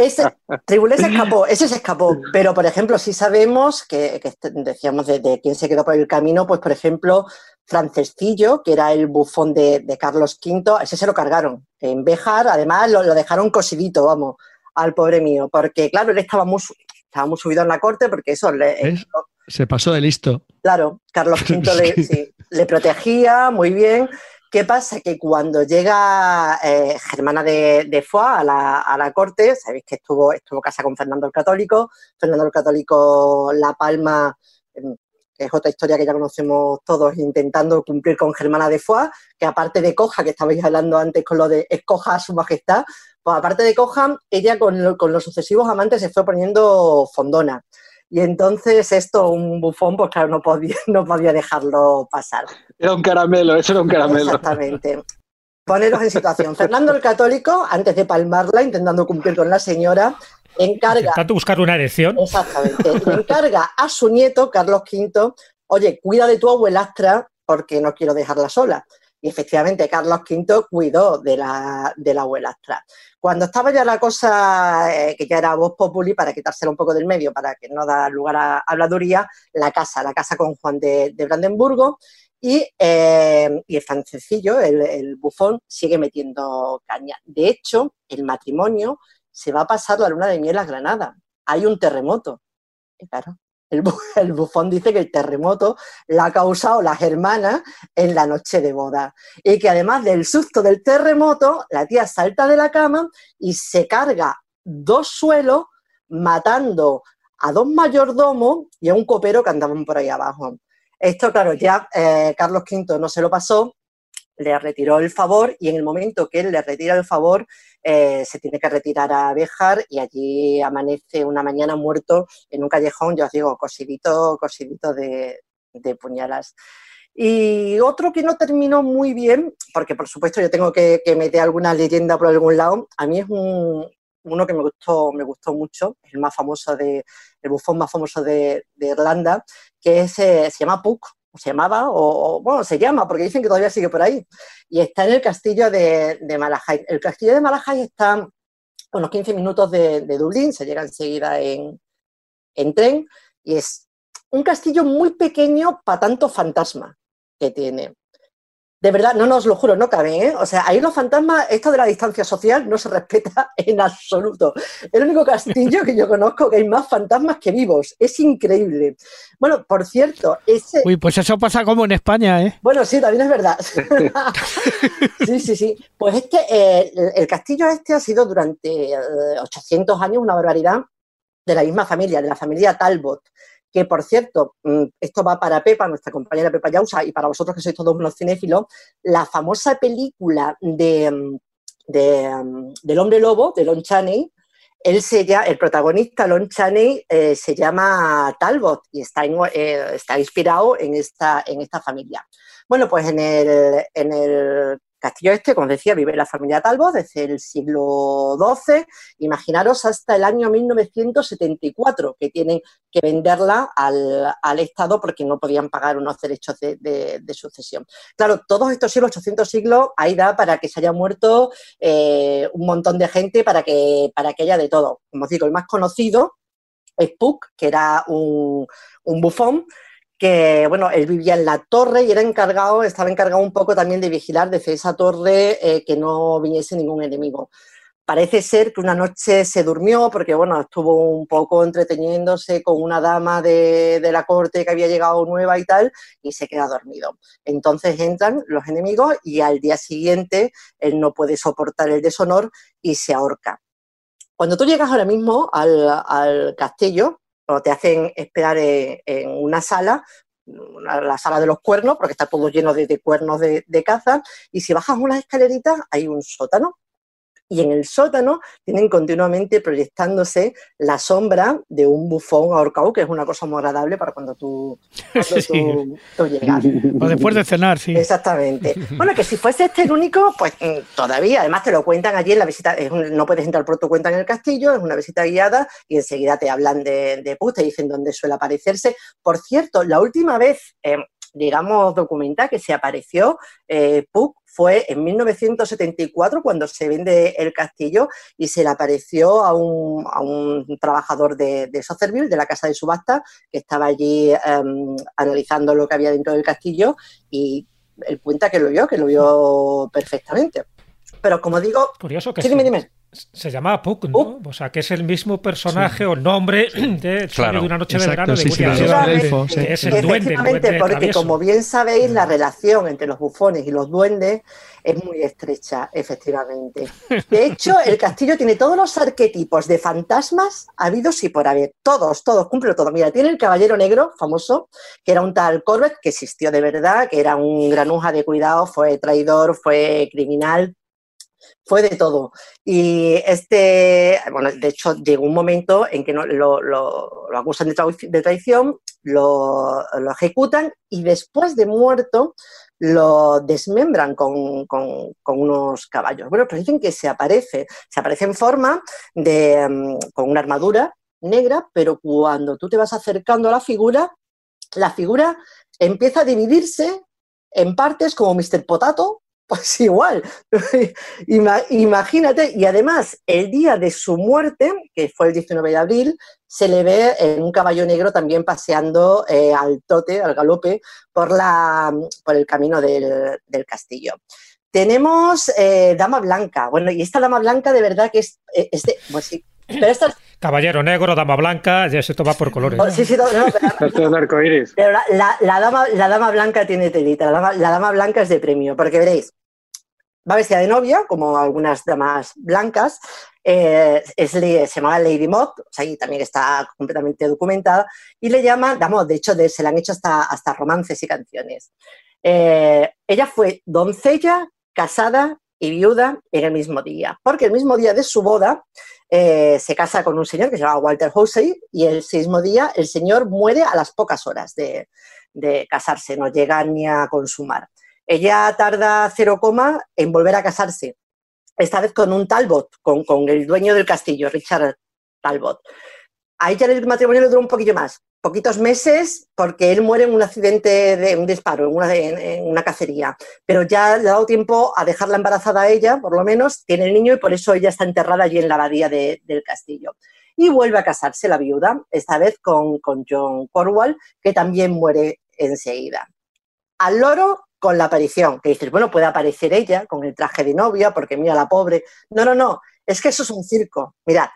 Ese, Tribulé se escapó, ese se escapó, pero por ejemplo, sí sabemos que, que este- decíamos de, de quién se quedó por el camino, pues por ejemplo, Francescillo, que era el bufón de, de Carlos V, ese se lo cargaron en Béjar, además lo, lo dejaron cosidito, vamos, al pobre mío, porque claro, él estaba muy, estaba muy subido en la corte, porque eso, le, ¿Ves? Se pasó de listo. Claro, Carlos V le, sí, le protegía muy bien. ¿Qué pasa? Que cuando llega eh, Germana de, de Foix a la, corte, sabéis que estuvo, estuvo casa con Fernando el Católico, Fernando el Católico La Palma, em, que es otra historia que ya conocemos todos, intentando cumplir con Germana de Foix, que aparte de coja, que estabais hablando antes con lo de escoja a su majestad, pues aparte de coja, ella con los sucesivos amantes se fue poniendo fondona. Y entonces esto, un bufón, pues claro, no podía, no podía dejarlo pasar. Era un caramelo, eso era un caramelo. Exactamente. Poneros en situación. Fernando el Católico, antes de palmarla, intentando cumplir con la señora, encarga, Tanto buscar una erección. exactamente, encarga a su nieto, Carlos V, oye, cuida de tu abuelastra porque no quiero dejarla sola. Y efectivamente, Carlos V cuidó de la, de la abuelastra. Cuando estaba ya la cosa, eh, que ya era voz populi, para quitársela un poco del medio, para que no da lugar a habladuría, la casa, la casa con Juan de, de Brandenburgo, y, eh, y el francecillo, el, bufón, sigue metiendo caña. De hecho, el matrimonio se va a pasar la luna de miel a Granada. Hay un terremoto. Claro, el, bu- el bufón dice que el terremoto la ha causado las hermanas en la noche de boda. Y que además del susto del terremoto, la tía salta de la cama y se carga dos suelos matando a dos mayordomos y a un copero que andaban por ahí abajo. Esto, claro, ya eh, Carlos V no se lo pasó, le retiró el favor y en el momento que él le retira el favor, eh, se tiene que retirar a Béjar y allí amanece una mañana muerto en un callejón, yo os digo, cosidito, cosidito de, puñalas. Y otro que no terminó muy bien, porque por supuesto yo tengo que, meter alguna leyenda por algún lado, a mí es un, uno que me gustó, me gustó mucho, el más famoso de, el bufón más famoso de, de Irlanda, que es, eh, se llama Puck, se llamaba, o, bueno, se llama, porque dicen que todavía sigue por ahí, y está en el castillo de, de Malahide. El castillo de Malahide está a unos 15 minutos de, de Dublín, se llega enseguida en, en tren, y es un castillo muy pequeño para tanto fantasma que tiene. De verdad, no nos lo juro, no cabe, ¿eh? O sea, ahí los fantasmas, esto de la distancia social no se respeta en absoluto. El único castillo que yo conozco que hay más fantasmas que vivos. Es increíble. Bueno, por cierto, ese... Uy, pues eso pasa como en España, ¿eh? Bueno, sí, también es verdad. sí, sí, sí. Pues este, eh, el castillo este ha sido durante 800 años una barbaridad de la misma familia, de la familia Talbot que por cierto, mm, esto va para Pepa, nuestra compañera Pepa Yausa, y para vosotros que sois todos unos cinéfilos, la famosa película de, mm, mm, del hombre lobo, de Lon Chaney, él se el protagonista, Lon Chaney, eh, se llama Talbot y está, eh, está inspirado en esta, en esta familia. Bueno, pues en el Castillo este, como decía, vive la familia Talbot desde el siglo XII, imaginaros hasta el año 1974, que tienen que venderla al, Estado porque no podían pagar unos derechos de, sucesión. Claro, todos estos siglos, 800 siglos, ahí da para que se haya muerto eh, un montón de gente, para que, para que haya de todo. Como os digo, el más conocido es Puck, que era un, un bufón, que bueno, él vivía en la torre y era encargado, estaba encargado un poco también de vigilar desde esa torre eh, que no viniese ningún enemigo. Parece ser que una noche se durmió porque bueno, estuvo un poco entreteniéndose con una dama de, la corte que había llegado nueva y tal, y se queda dormido. Entonces entran los enemigos y al día siguiente él no puede soportar el deshonor y se ahorca. Cuando tú llegas ahora mismo al castillo, o te hacen esperar en, una sala, la sala de los cuernos, porque está todo lleno de, cuernos de, de, caza, y si bajas unas escaleritas hay un sótano y en el sótano tienen continuamente proyectándose la sombra de un bufón ahorcado, que es una cosa muy agradable para cuando tú, llegas. O después de cenar, sí. Exactamente. Bueno, que si fuese este el único, pues mm, todavía, además te lo cuentan allí en la visita, no puedes entrar por tu cuenta en el castillo, es una visita guiada y enseguida te hablan de, de te dicen dónde suele aparecerse. Por cierto, la última vez... Eh, digamos, documental que se apareció eh, Puck fue en 1974 cuando se vende el castillo y se le apareció a un, a un trabajador de, de de la casa de subasta, que estaba allí em, analizando lo que había dentro del castillo y él cuenta que lo vio, que lo vio perfectamente. Pero como digo... Curioso que sí, dime, dime. Se llama Puck, ¿no? O sea, que es el mismo personaje o nombre de, de una noche de verano de sí, es el duende. porque como bien sabéis, la relación entre los bufones y los duendes es muy estrecha, efectivamente. De hecho, el castillo tiene todos los arquetipos de fantasmas habidos y por haber. Todos, todos, cumple todo. Mira, tiene el caballero negro, famoso, que era un tal Corbett, que existió de verdad, que era un granuja de cuidado, fue traidor, fue criminal, fue de todo. Y este, bueno, de hecho, llegó un momento en que no, lo, lo, acusan de, traición, lo, ejecutan y después de muerto lo desmembran con, con, unos caballos. Bueno, pues dicen que se aparece, se aparece en forma de, mm, con una armadura negra, pero cuando tú te vas acercando a la figura, la figura empieza a dividirse en partes como Mr. Potato, pues igual, imagínate, y además el día de su muerte, que fue el 19 de abril, se le ve en un caballo negro también paseando eh, al tote, al galope, por, la, por el camino del, castillo. Tenemos eh, Dama Blanca, bueno, y esta Dama Blanca de verdad que es, eh, de, pues sí, pero esta Caballero negro, dama blanca, ya se toma por colores. sí, sí, no, pero, la, dama, la dama blanca tiene telita, la dama blanca es de premio, porque veréis, va vestida de novia, como algunas damas blancas, eh, es, se llama Lady Mott, o sea, y también está completamente documentada, y le llama, de hecho, de, se le han hecho hasta, hasta romances y canciones. Eh, ella fue doncella, casada y viuda en el mismo día, porque el mismo día de su boda eh, se casa con un señor que se llama Walter Hosey y el mismo día el señor muere a las pocas horas de, de casarse, no llega ni a consumar. Ella tarda cero coma en volver a casarse, esta vez con un Talbot, con, el dueño del castillo, Richard Talbot. A ella el matrimonio le duró un poquillo más, poquitos meses, porque él muere en un accidente de un disparo, en una, cacería. Pero ya le ha dado tiempo a dejarla embarazada a ella, por lo menos, tiene el niño y por eso ella está enterrada allí en la abadía de- del castillo. Y vuelve a casarse la viuda, esta vez con, con John Cornwall, que también muere enseguida. Al loro con la aparición, que dices, bueno, puede aparecer ella con el traje de novia, porque mira la pobre. No, no, no, es que eso es un circo. Mirad,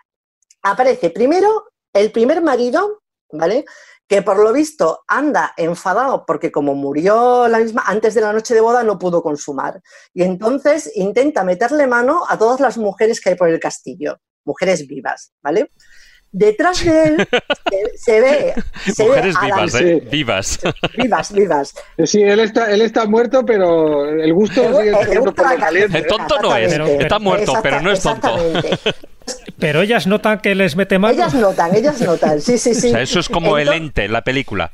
aparece primero el primer marido, ¿vale? Que por lo visto anda enfadado porque como murió la misma antes de la noche de boda no pudo consumar. Y entonces intenta meterle mano a todas las mujeres que hay por el castillo, mujeres vivas, ¿vale? Detrás de él se, se ve, se Mujeres la- vivas, ¿eh? Vivas. vivas, vivas. Sí, él está, él está muerto, pero el gusto El- sigue el siendo gusto por lo la caliente. El tonto no es, está muerto, pero no es tonto. Pero ellas notan que les mete mano. Ellas notan, ellas notan, sí, sí, sí. O sea, eso es como el ente, la película.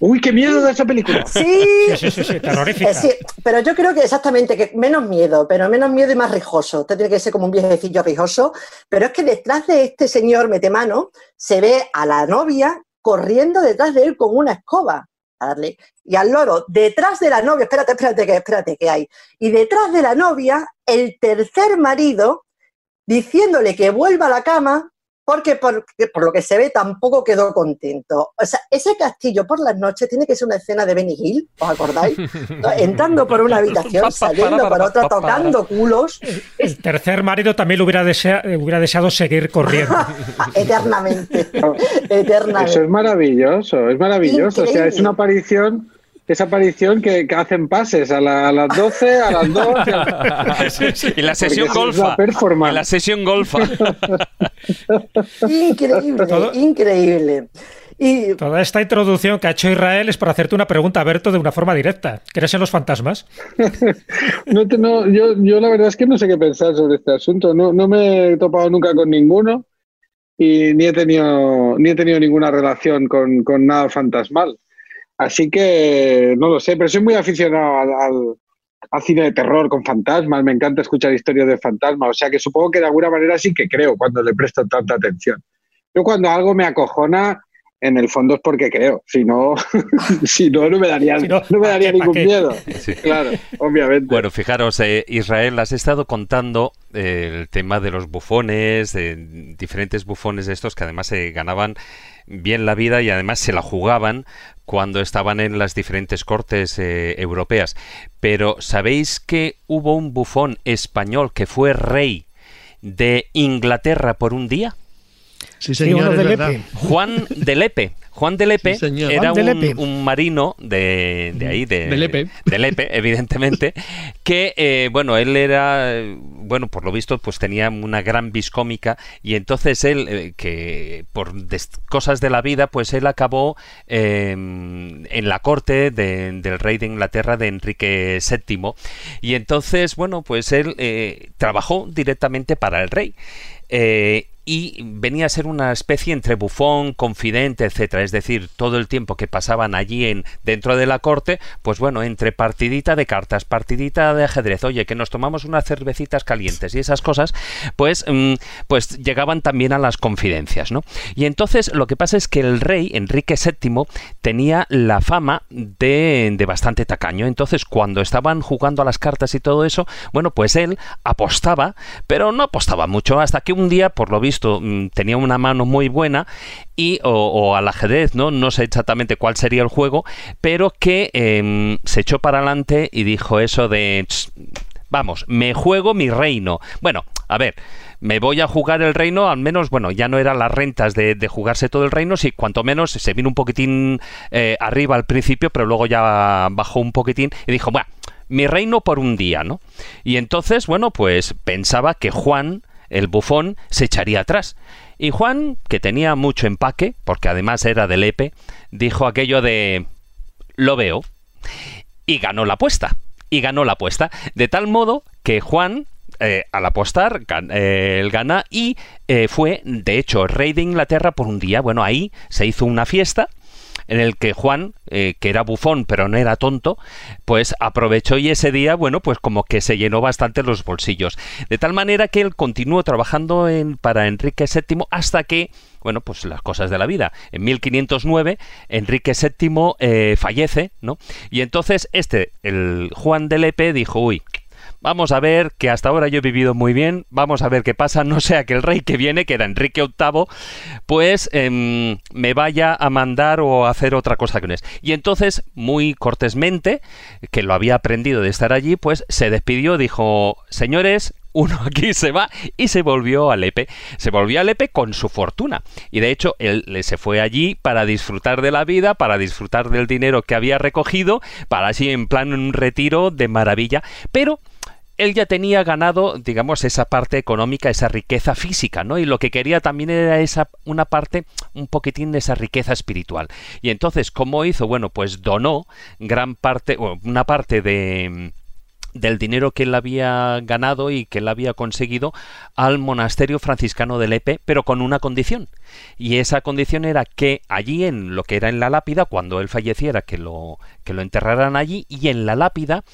Uy, qué miedo de esa película. Sí, Sí, sí, sí, sí, terrorífica. Eh, sí, pero yo creo que exactamente, que menos miedo, pero menos miedo y más rijoso. Usted tiene que ser como un viejecillo rijoso, pero es que detrás de este señor metemano se ve a la novia corriendo detrás de él con una escoba. A darle. Y al loro, detrás de la novia, espérate, espérate, que espérate, que hay. Y detrás de la novia, el tercer marido diciéndole que vuelva a la cama porque por, lo que se ve tampoco quedó contento. O sea, ese castillo por las noches tiene que ser una escena de Benny Hill, ¿os acordáis? Entrando por una habitación, saliendo por otra, tocando culos El tercer marido también le hubiera, desea- eh, hubiera deseado seguir corriendo. eternamente. Eso eternamente. es maravilloso, es maravilloso. O sea, es una aparición, esa aparición que, que hacen pases a, la- a las 12, a las 2. Y la sesión Porque la golfa. performance. Y la sesión golfa. Increíble, Todo- increíble. Y Toda esta introducción que ha hecho Israel es para hacerte una pregunta, Berto, de una forma directa. ¿Crees en los fantasmas? No te- no, yo, yo la verdad es que no sé qué pensar sobre este asunto. No, no me he topado nunca con ninguno y ni he tenido, ni he tenido ninguna relación con, con nada fantasmal. Así que no lo sé, pero soy muy aficionado al, al- al cine de terror con fantasmas. Me encanta escuchar historias de fantasmas. O sea que supongo que de alguna manera sí que creo cuando le presto tanta atención. Yo cuando algo me acojona, en el fondo es porque creo. Si no, si no, no me daría, Si no, no me ¿pa' daría qué, ningún qué? miedo. Sí. Claro, obviamente. Bueno, fijaros, eh, Israel, has estado contando eh, el tema de los bufones, de diferentes bufones de estos que además se ganaban bien la vida y además se la jugaban cuando estaban en las diferentes cortes eh, europeas. Pero ¿sabéis que hubo un bufón español que fue rey de Inglaterra por un día? Sí, señor, de. Lepe. Juan de Lepe. Juan de Lepe Sí, era de un, Lepe. un marino de, de ahí, de, De Lepe. de Lepe, evidentemente, que, eh, bueno, él era, bueno, por lo visto, pues tenía una gran viscómica y entonces él, eh, que por des- cosas de la vida, pues él acabó eh, en la corte de- del rey de Inglaterra, de Enrique VII, y entonces, bueno, pues él eh, trabajó directamente para el rey. Eh, y venía a ser una especie entre bufón, confidente, etcétera. Es decir, todo el tiempo que pasaban allí en dentro de la corte, pues bueno, entre partidita de cartas, partidita de ajedrez, oye, que nos tomamos unas cervecitas calientes y esas cosas, pues, mm, pues llegaban también a las confidencias, ¿no? Y entonces lo que pasa es que el rey Enrique VII tenía la fama de, de bastante tacaño. Entonces, cuando estaban jugando a las cartas y todo eso, bueno, pues él apostaba, pero no apostaba mucho, hasta que un día, por lo visto, mm, tenía una mano muy buena y o, al ajedrez, ¿no? No sé exactamente cuál sería el juego, pero que em, se echó para adelante y dijo eso de "Ch, vamos, me juego mi reino. Bueno, a ver, me voy a jugar el reino, al menos, bueno, ya no eran las rentas de, de jugarse todo el reino, sí, cuanto menos se vino un poquitín eh, arriba al principio, pero luego ya bajó un poquitín y dijo, bueno, mi reino por un día, ¿no? Y entonces, bueno, pues pensaba que Juan, el bufón, se echaría atrás. Y Juan, que tenía mucho empaque, porque además era de Lepe, dijo aquello de, lo veo, y ganó la apuesta. Y ganó la apuesta. De tal modo que Juan, eh, al apostar, gan- eh, gana y eh, fue, de hecho, rey de Inglaterra por un día. Bueno, ahí se hizo una fiesta en el que Juan, eh, que era bufón pero no era tonto, pues aprovechó y ese día, bueno, pues como que se llenó bastante los bolsillos. De tal manera que él continuó trabajando en, para Enrique VII hasta que bueno, pues las cosas de la vida. En 1509 Enrique VII eh, fallece, ¿no? Y entonces este, el Juan de Lepe, dijo, uy, Vamos a ver que hasta ahora yo he vivido muy bien, vamos a ver qué pasa, no sea que el rey que viene, que era Enrique VIII, pues em, me vaya a mandar o a hacer otra cosa que no es. Y entonces, muy cortésmente, que lo había aprendido de estar allí, pues se despidió, dijo, señores, uno aquí se va y se volvió a Lepe. Se volvió a Lepe con su fortuna. Y de hecho, él se fue allí para disfrutar de la vida, para disfrutar del dinero que había recogido, para así en plan un retiro de maravilla. Pero él ya tenía ganado, digamos, esa parte económica, esa riqueza física, ¿no? Y lo que quería también era esa una parte, un poquitín de esa riqueza espiritual. Y entonces, ¿cómo hizo? Bueno, pues donó gran parte, una parte de del dinero que él había ganado y que él había conseguido al monasterio franciscano de Lepe, pero con una condición. Y esa condición era que allí en lo que era en la lápida, cuando él falleciera, que lo, que lo enterraran allí, y en la lápida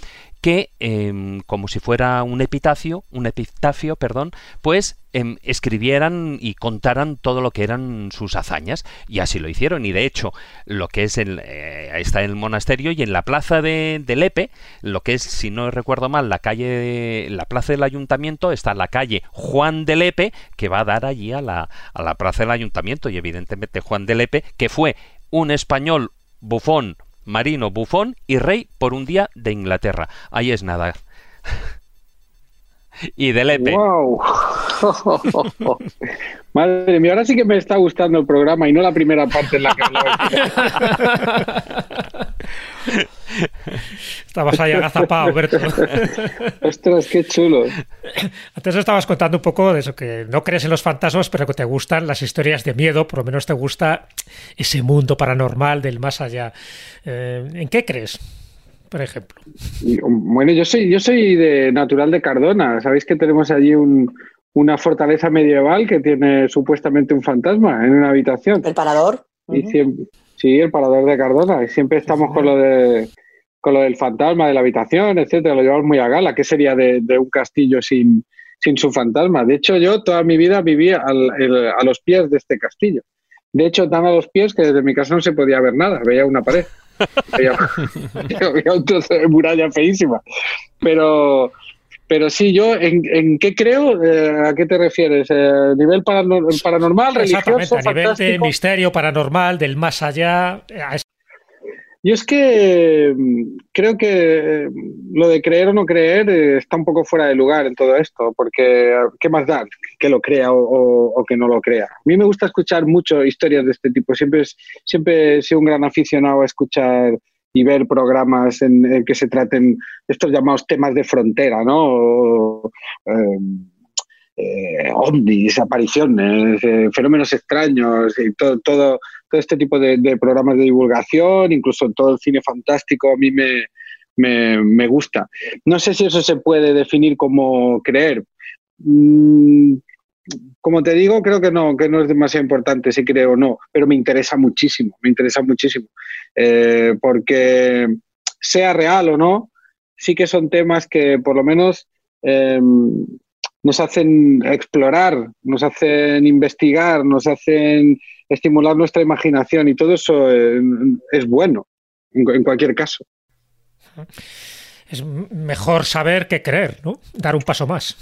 que, em, como si fuera un epitafio, un epitafio, perdón, pues em, escribieran y contaran todo lo que eran sus hazañas. Y así lo hicieron. Y de hecho, lo que es el, eh, está en el monasterio y en la plaza de, Lepe, lo que es, si no recuerdo mal, la calle, la plaza del ayuntamiento, está la calle Juan de Lepe, que va a dar allí a la, a la plaza del ayuntamiento. Y evidentemente Juan de Lepe, que fue un español bufón marino, bufón y rey por un día de Inglaterra. Ahí es nada. y de Lepe. ¡Wow! Madre mía, ahora sí que me está gustando el programa y no la primera parte en la que hablaba. Estabas ahí agazapado, Berto. Ostras, qué chulo. Antes estabas contando un poco de eso, que no crees en los fantasmas, pero que te gustan las historias de miedo, por lo menos te gusta ese mundo paranormal del más allá. Eh, ¿En qué crees? Por ejemplo. Bueno, yo soy, yo soy de natural de Cardona. Sabéis que tenemos allí una fortaleza medieval que tiene supuestamente un fantasma en una habitación. ¿El parador? Sí, el parador de Cardona. Y siempre estamos con lo de con lo del fantasma de la habitación, etcétera, lo llevamos muy a gala. ¿Qué sería de, un castillo sin, sin su fantasma? De hecho, yo toda mi vida vivía a los pies de este castillo. De hecho, tan a los pies que desde mi casa no se podía ver nada, veía una pared. veía, un trozo de muralla feísima. Pero, pero sí, yo, ¿en, qué creo? Eh, ¿A qué te refieres? Eh, ¿Nivel paranormal, religioso? A nivel de misterio paranormal, del más allá. Yo es que mm, creo que mm, lo de creer o no creer eh, está un poco fuera de lugar en todo esto, porque ¿qué más da que lo crea o, que no lo crea? A mí me gusta escuchar mucho historias de este tipo, siempre, siempre he sido un gran aficionado a escuchar y ver programas en, que se traten estos llamados temas de frontera, ¿no? Em, eh, apariciones, eh, fenómenos extraños y todo, todo, todo este tipo de, programas de divulgación, incluso todo el cine fantástico, a mí me, me, gusta. No sé si eso se puede definir como creer. Mm, como te digo, creo que no, que no es demasiado importante si creo o no, pero me interesa muchísimo, me interesa muchísimo. Eh, porque sea real o no, sí que son temas que por lo menos em, nos hacen explorar, nos hacen investigar, nos hacen estimular nuestra imaginación y todo eso eh, es bueno en, cualquier caso. Es mejor saber que creer, ¿no? Dar un paso más.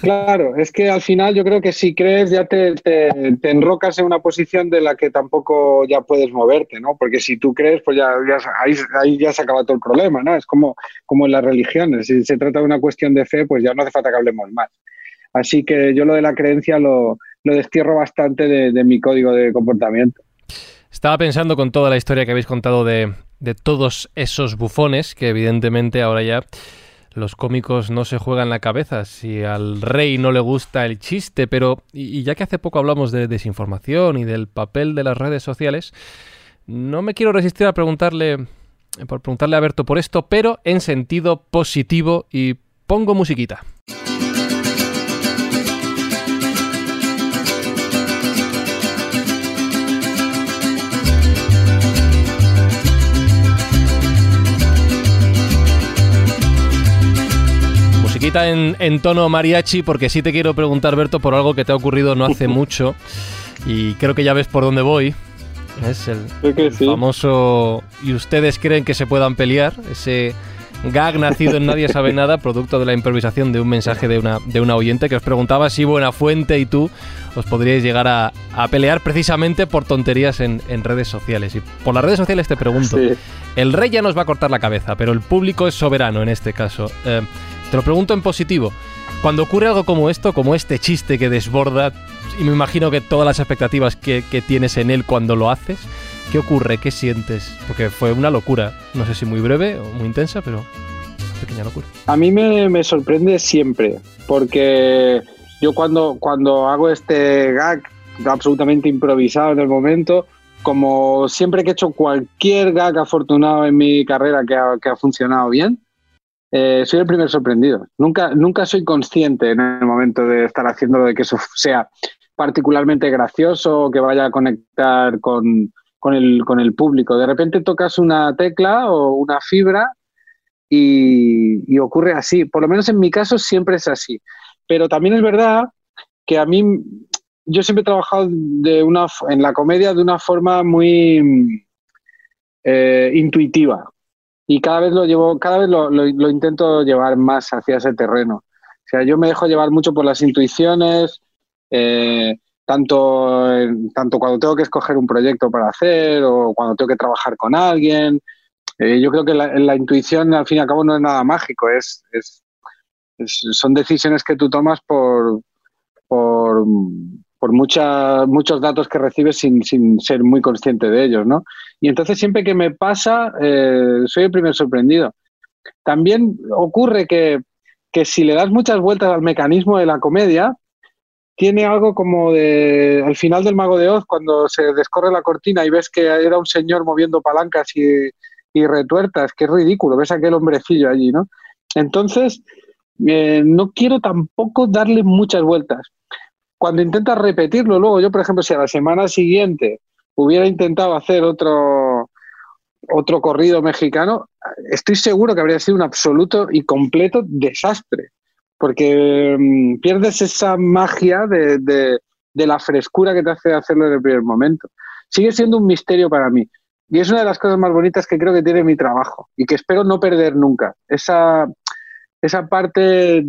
Claro, es que al final yo creo que si crees ya te, enrocas en una posición de la que tampoco ya puedes moverte, ¿no? Porque si tú crees, pues ya, ahí, ya se acaba todo el problema, ¿no? Es como, como en las religiones. Si se trata de una cuestión de fe, pues ya no hace falta que hablemos más. Así que yo lo de la creencia lo, lo destierro bastante de, mi código de comportamiento. Estaba pensando con toda la historia que habéis contado de, todos esos bufones, que evidentemente ahora ya los cómicos no se juegan la cabeza si al rey no le gusta el chiste, pero y, ya que hace poco hablamos de desinformación y del papel de las redes sociales, no me quiero resistir a preguntarle por preguntarle a Berto por esto, pero en sentido positivo y pongo musiquita. Quita en, en tono mariachi porque sí te quiero preguntar, Berto, por algo que te ha ocurrido no hace mucho y creo que ya ves por dónde voy. Es el, el famoso y ustedes creen que se puedan pelear, ese gag nacido en Nadie sabe nada, producto de la improvisación de un mensaje de una, de una oyente que os preguntaba si Buenafuente y tú os podríais llegar a, a pelear precisamente por tonterías en, en, redes sociales. Y por las redes sociales te pregunto, sí. el rey ya nos va a cortar la cabeza, pero el público es soberano en este caso. Eh, te lo pregunto en positivo. Cuando ocurre algo como esto, como este chiste que desborda, y me imagino que todas las expectativas que, tienes en él cuando lo haces, ¿Qué ocurre? ¿Qué sientes? Porque fue una locura. No sé si muy breve o muy intensa, pero pequeña locura. A mí me, sorprende siempre, porque yo cuando, cuando hago este gag absolutamente improvisado en el momento, como siempre que he hecho cualquier gag afortunado en mi carrera que que ha funcionado bien, eh, soy el primer sorprendido. Nunca, nunca soy consciente en el momento de estar haciéndolo de que eso sea particularmente gracioso o que vaya a conectar con, el, público. De repente tocas una tecla o una fibra y, ocurre así. Por lo menos en mi caso siempre es así. Pero también es verdad que a mí, yo siempre he trabajado en la comedia de una forma muy eh, intuitiva. Y cada vez lo llevo, cada vez lo, lo, lo, intento llevar más hacia ese terreno. O sea, yo me dejo llevar mucho por las intuiciones. Eh, tanto, tanto cuando tengo que escoger un proyecto para hacer o cuando tengo que trabajar con alguien. Eh, yo creo que la, la, intuición, al fin y al cabo, no es nada mágico, es, es, es son decisiones que tú tomas por, por, por mucha, muchos datos que recibes sin, sin, ser muy consciente de ellos, ¿no? Y entonces siempre que me pasa, eh, soy el primer sorprendido. También ocurre que, que si le das muchas vueltas al mecanismo de la comedia, tiene algo como de al final del Mago de Oz, cuando se descorre la cortina y ves que era un señor moviendo palancas y, y retuertas, que es ridículo, ves a aquel hombrecillo allí, ¿no? Entonces, eh, no quiero tampoco darle muchas vueltas. Cuando intentas repetirlo, luego yo, por ejemplo, si a la semana siguiente hubiera intentado hacer otro, otro corrido mexicano, estoy seguro que habría sido un absoluto y completo desastre porque um, pierdes esa magia de, de, de, la frescura que te hace hacerlo en el primer momento. Sigue siendo un misterio para mí. Y es una de las cosas más bonitas que creo que tiene mi trabajo y que espero no perder nunca. Esa, esa parte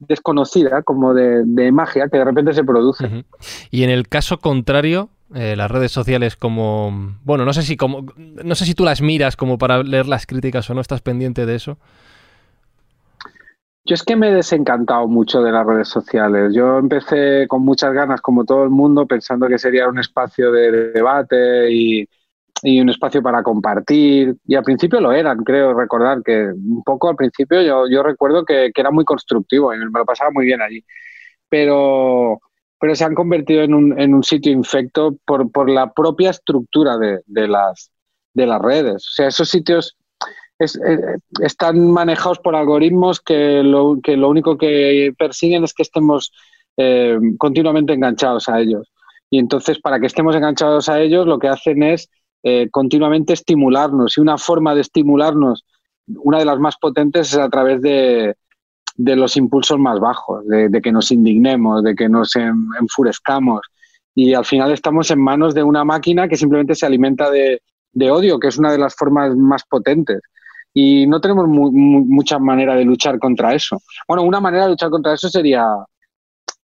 desconocida, como de, de, magia, que de repente se produce. Uh -huh. Y en el caso contrario, eh, las redes sociales como... Bueno, no sé, si como, no sé si tú las miras como para leer las críticas o no estás pendiente de eso. Yo es que me he desencantado mucho de las redes sociales. Yo empecé con muchas ganas, como todo el mundo, pensando que sería un espacio de debate y, y, un espacio para compartir. Y al principio lo eran, creo recordar que un poco al principio yo, yo recuerdo que, que, era muy constructivo y me lo pasaba muy bien allí. Pero, pero se han convertido en un, en un sitio infecto por, por la propia estructura de, de, las, de las redes. O sea, esos sitios es, eh, están manejados por algoritmos que lo, que lo, único que persiguen es que estemos eh, continuamente enganchados a ellos. Y entonces, para que estemos enganchados a ellos, lo que hacen es eh, continuamente estimularnos. Y una forma de estimularnos, una de las más potentes, es a través de, de los impulsos más bajos, de, que nos indignemos, de que nos enfurezcamos. Y al final estamos en manos de una máquina que simplemente se alimenta de, de odio, que es una de las formas más potentes y no tenemos mu mu mucha manera de luchar contra eso. Bueno, una manera de luchar contra eso sería,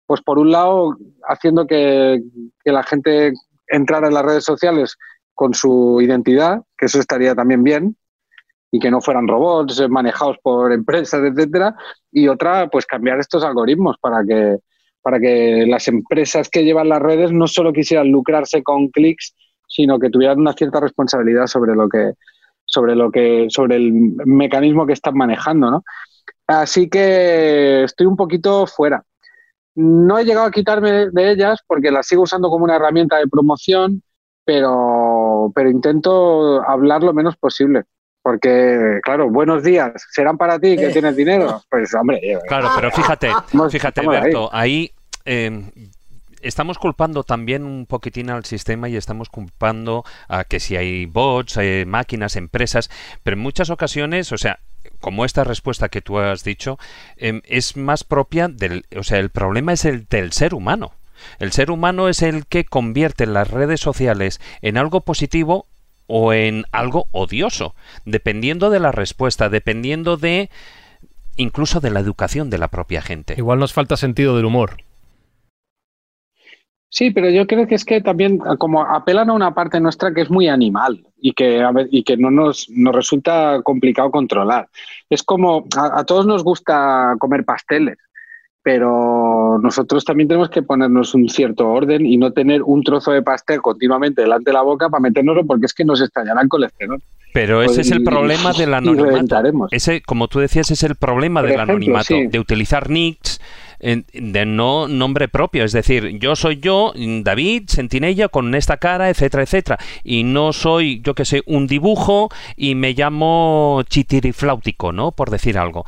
pues por un lado, haciendo que, que, la gente entrara en las redes sociales con su identidad, que eso estaría también bien, y que no fueran robots manejados por empresas, etcétera, y otra, pues cambiar estos algoritmos para que para que las empresas que llevan las redes no solo quisieran lucrarse con clics, sino que tuvieran una cierta responsabilidad sobre lo que sobre lo que, sobre el mecanismo que están manejando, ¿no? Así que estoy un poquito fuera. No he llegado a quitarme de ellas porque las sigo usando como una herramienta de promoción, pero, pero intento hablar lo menos posible. Porque, claro, buenos días, serán para ti que tienes dinero. Pues, hombre. Claro, pero fíjate, fíjate, Berto, ahí, eh, estamos culpando también un poquitín al sistema y estamos culpando a que si hay bots, eh, máquinas, empresas, pero en muchas ocasiones, o sea, como esta respuesta que tú has dicho, em, es más propia del, o sea, el problema es el del ser humano. El ser humano es el que convierte las redes sociales en algo positivo o en algo odioso, dependiendo de la respuesta, dependiendo de incluso de la educación de la propia gente. Igual nos falta sentido del humor. Sí, pero yo creo que es que también como apelan a una parte nuestra que es muy animal y que, y que no nos, nos resulta complicado controlar. Es como a, todos nos gusta comer pasteles, pero nosotros también tenemos que ponernos un cierto orden y no tener un trozo de pastel continuamente delante de la boca para metérnoslo porque es que nos estallará el colesterol. Pero ese es el problema del anonimato. Ese, como tú decías, es el problema del anonimato, de utilizar nicks de no nombre propio. Es decir, yo soy yo, David Sentinella, con esta cara, etcétera, etcétera. Y no soy, yo que sé, un dibujo y me llamo chitirifláutico, ¿no? Por decir algo.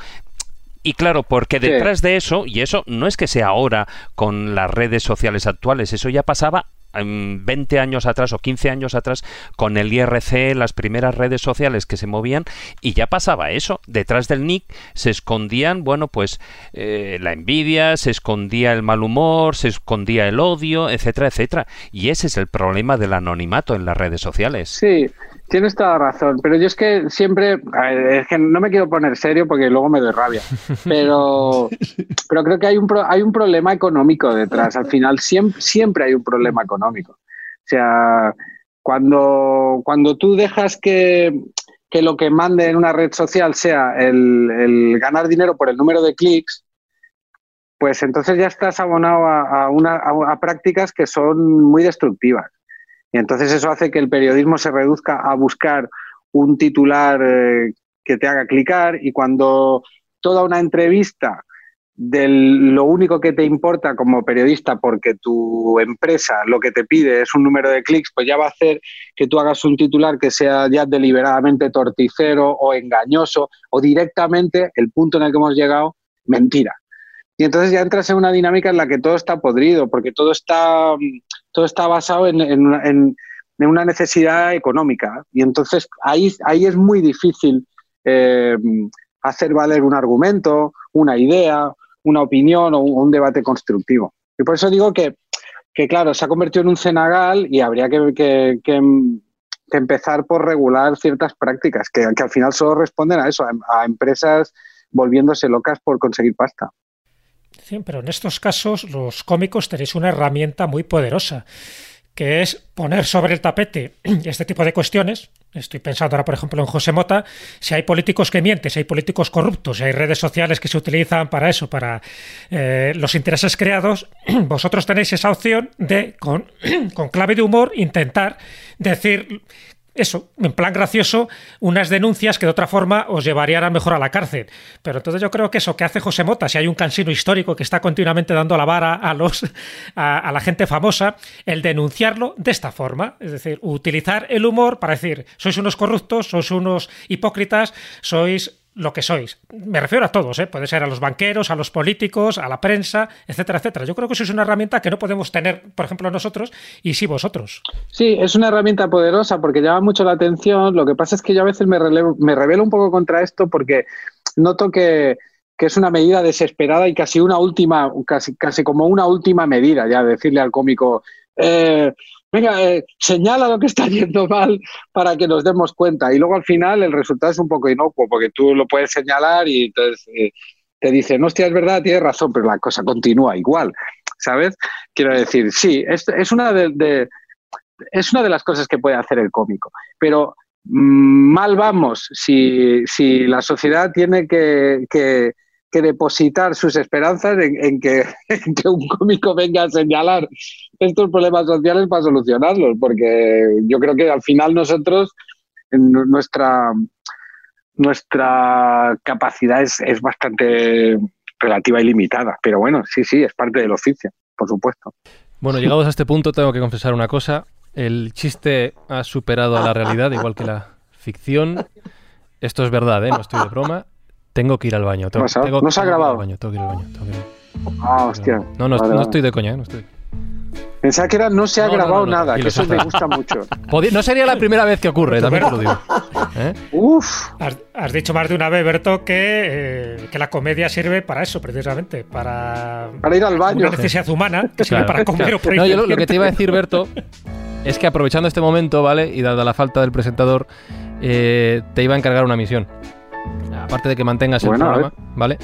Y claro, porque detrás de eso, y eso no es que sea ahora con las redes sociales actuales, eso ya pasaba 20 años atrás o 15 años atrás con el IRC, las primeras redes sociales que se movían y ya pasaba eso. Detrás del nick se escondían, bueno, pues eh, la envidia, se escondía el mal humor, se escondía el odio, etcétera, etcétera. Y ese es el problema del anonimato en las redes sociales. Sí, Tienes toda razón, pero yo es que siempre, es que no me quiero poner serio porque luego me doy rabia, pero, pero creo que hay un, hay un problema económico detrás. Al final siempre, siempre hay un problema económico. O sea, cuando, cuando tú dejas que, que lo que mande en una red social sea el, ganar dinero por el número de clics, pues entonces ya estás abonado a, una, a prácticas que son muy destructivas. Y entonces eso hace que el periodismo se reduzca a buscar un titular eh, que te haga clicar y cuando toda una entrevista de lo único que te importa como periodista porque tu empresa lo que te pide es un número de clics, pues ya va a hacer que tú hagas un titular que sea ya deliberadamente torticero o engañoso o directamente el punto en el que hemos llegado, mentira. Y entonces ya entras en una dinámica en la que todo está podrido, porque todo está, todo está basado en, una necesidad económica. Y entonces ahí, ahí es muy difícil eh, hacer valer un argumento, una idea, una opinión o un, debate constructivo. Y por eso digo que, que, claro, se ha convertido en un cenagal y habría que, que empezar por regular ciertas prácticas que, al final solo responden a eso, a empresas volviéndose locas por conseguir pasta. Pero en estos casos los cómicos tenéis una herramienta muy poderosa, que es poner sobre el tapete este tipo de cuestiones. Estoy pensando ahora, por ejemplo, en José Mota. Si hay políticos que mienten, si hay políticos corruptos, si hay redes sociales que se utilizan para eso, para eh, los intereses creados, vosotros tenéis esa opción de, con, con clave de humor, intentar decir eso, en plan gracioso, unas denuncias que de otra forma os llevarían a mejor a la cárcel. Pero entonces yo creo que eso que hace José Mota, si hay un cansino histórico que está continuamente dando la vara a los a, la gente famosa, el denunciarlo de esta forma, es decir, utilizar el humor para decir, sois unos corruptos, sois unos hipócritas, sois lo que sois. Me refiero a todos, ¿eh? puede ser a los banqueros, a los políticos, a la prensa, etcétera, etcétera. Yo creo que eso es una herramienta que no podemos tener, por ejemplo, nosotros y sí vosotros. Sí, es una herramienta poderosa porque llama mucho la atención. Lo que pasa es que yo a veces me, me revelo un poco contra esto porque noto que, que, es una medida desesperada y casi una última, casi, casi como una última medida, ya decirle al cómico, eh, venga, eh, señala lo que está yendo mal para que nos demos cuenta. Y luego al final el resultado es un poco inocuo, porque tú lo puedes señalar y entonces eh, te dicen, hostia, es verdad, tienes razón, pero la cosa continúa igual, ¿sabes? Quiero decir, sí, es, es una de, es una de las cosas que puede hacer el cómico, pero mm, mal vamos si, si la sociedad tiene que que depositar sus esperanzas en, que, un cómico venga a señalar estos problemas sociales para solucionarlos, porque yo creo que al final nosotros, nuestra, nuestra capacidad es, es bastante relativa y limitada, pero bueno, sí, sí, es parte del oficio, por supuesto. Bueno, llegados a este punto tengo que confesar una cosa, el chiste ha superado a la realidad, igual que la ficción. Esto es verdad, ¿eh? no estoy de broma. Tengo que ir al baño. ¿No se ha grabado? Baño, tengo que ir al baño. Ah, hostia. No, no, no estoy de coña, ¿eh? no estoy. Pensaba que era no se ha No, grabado no, no, nada, que eso me gusta mucho. No sería la primera vez que ocurre, también te lo digo. ¿Eh? Uf. Has, has dicho más de una vez, Berto, que, eh, que la comedia sirve para eso, precisamente, para, Para ir al baño. una necesidad humana, que sirve Claro, para comer o por No, yo lo, lo que te iba a decir, Berto, es que aprovechando este momento, ¿vale? Y dada la falta del presentador, eh, te iba a encargar una misión. Aparte de que mantengas Bueno, el programa, ¿vale?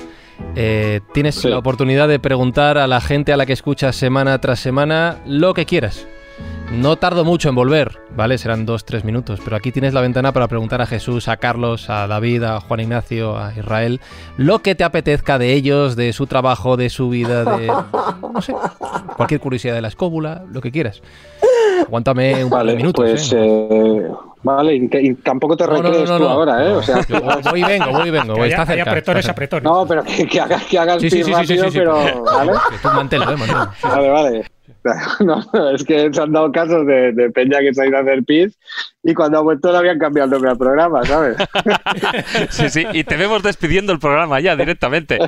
Eh, tienes Sí. la oportunidad de preguntar a la gente a la que escuchas semana tras semana lo que quieras. No tardo mucho en volver, ¿vale? Serán dos, tres minutos, pero aquí tienes la ventana para preguntar a Jesús, a Carlos, a David, a Juan Ignacio, a Israel, lo que te apetezca de ellos, de su trabajo, de su vida, de... no sé, cualquier curiosidad de la escóbula, lo que quieras. Aguántame un par de minutos, pues ¿eh? eh, vale, y, te- y tampoco te No, no, recrees no, tú no. ahora, ¿eh? O sea, Yo voy y vengo, voy y vengo, Que voy, haya- está haya cerca. apretones. no, pero que, que hagas que hagas Sí, sí, pis sí, rápido, sí, sí. pero ¿vale? Que tú manténlo, ¿eh? manténlo. Vale, vale. No, no, es que se han dado casos de, de Peña que se ha ido a hacer pis y cuando ha vuelto le habían cambiado el nombre al programa, ¿sabes? Sí, sí, y te vemos despidiendo el programa ya directamente.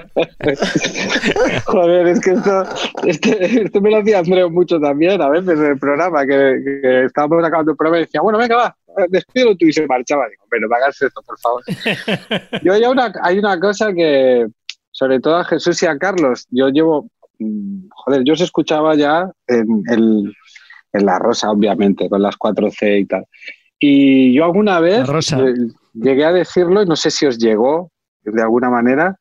Joder, es que esto, este- esto me lo hacía Andreu mucho también, a veces en el programa, que, que estábamos acabando el programa y decía, bueno, venga, va, despídelo tú y se marchaba. Digo, pero no me hagas esto, por favor. Yo hay una, hay una cosa que, sobre todo a Jesús y a Carlos, yo llevo, mm, joder, yo os escuchaba ya en, el- en La Rosa, obviamente, con las 4C y tal. Y yo alguna vez eh, llegué a decirlo, y no sé si os llegó de alguna manera,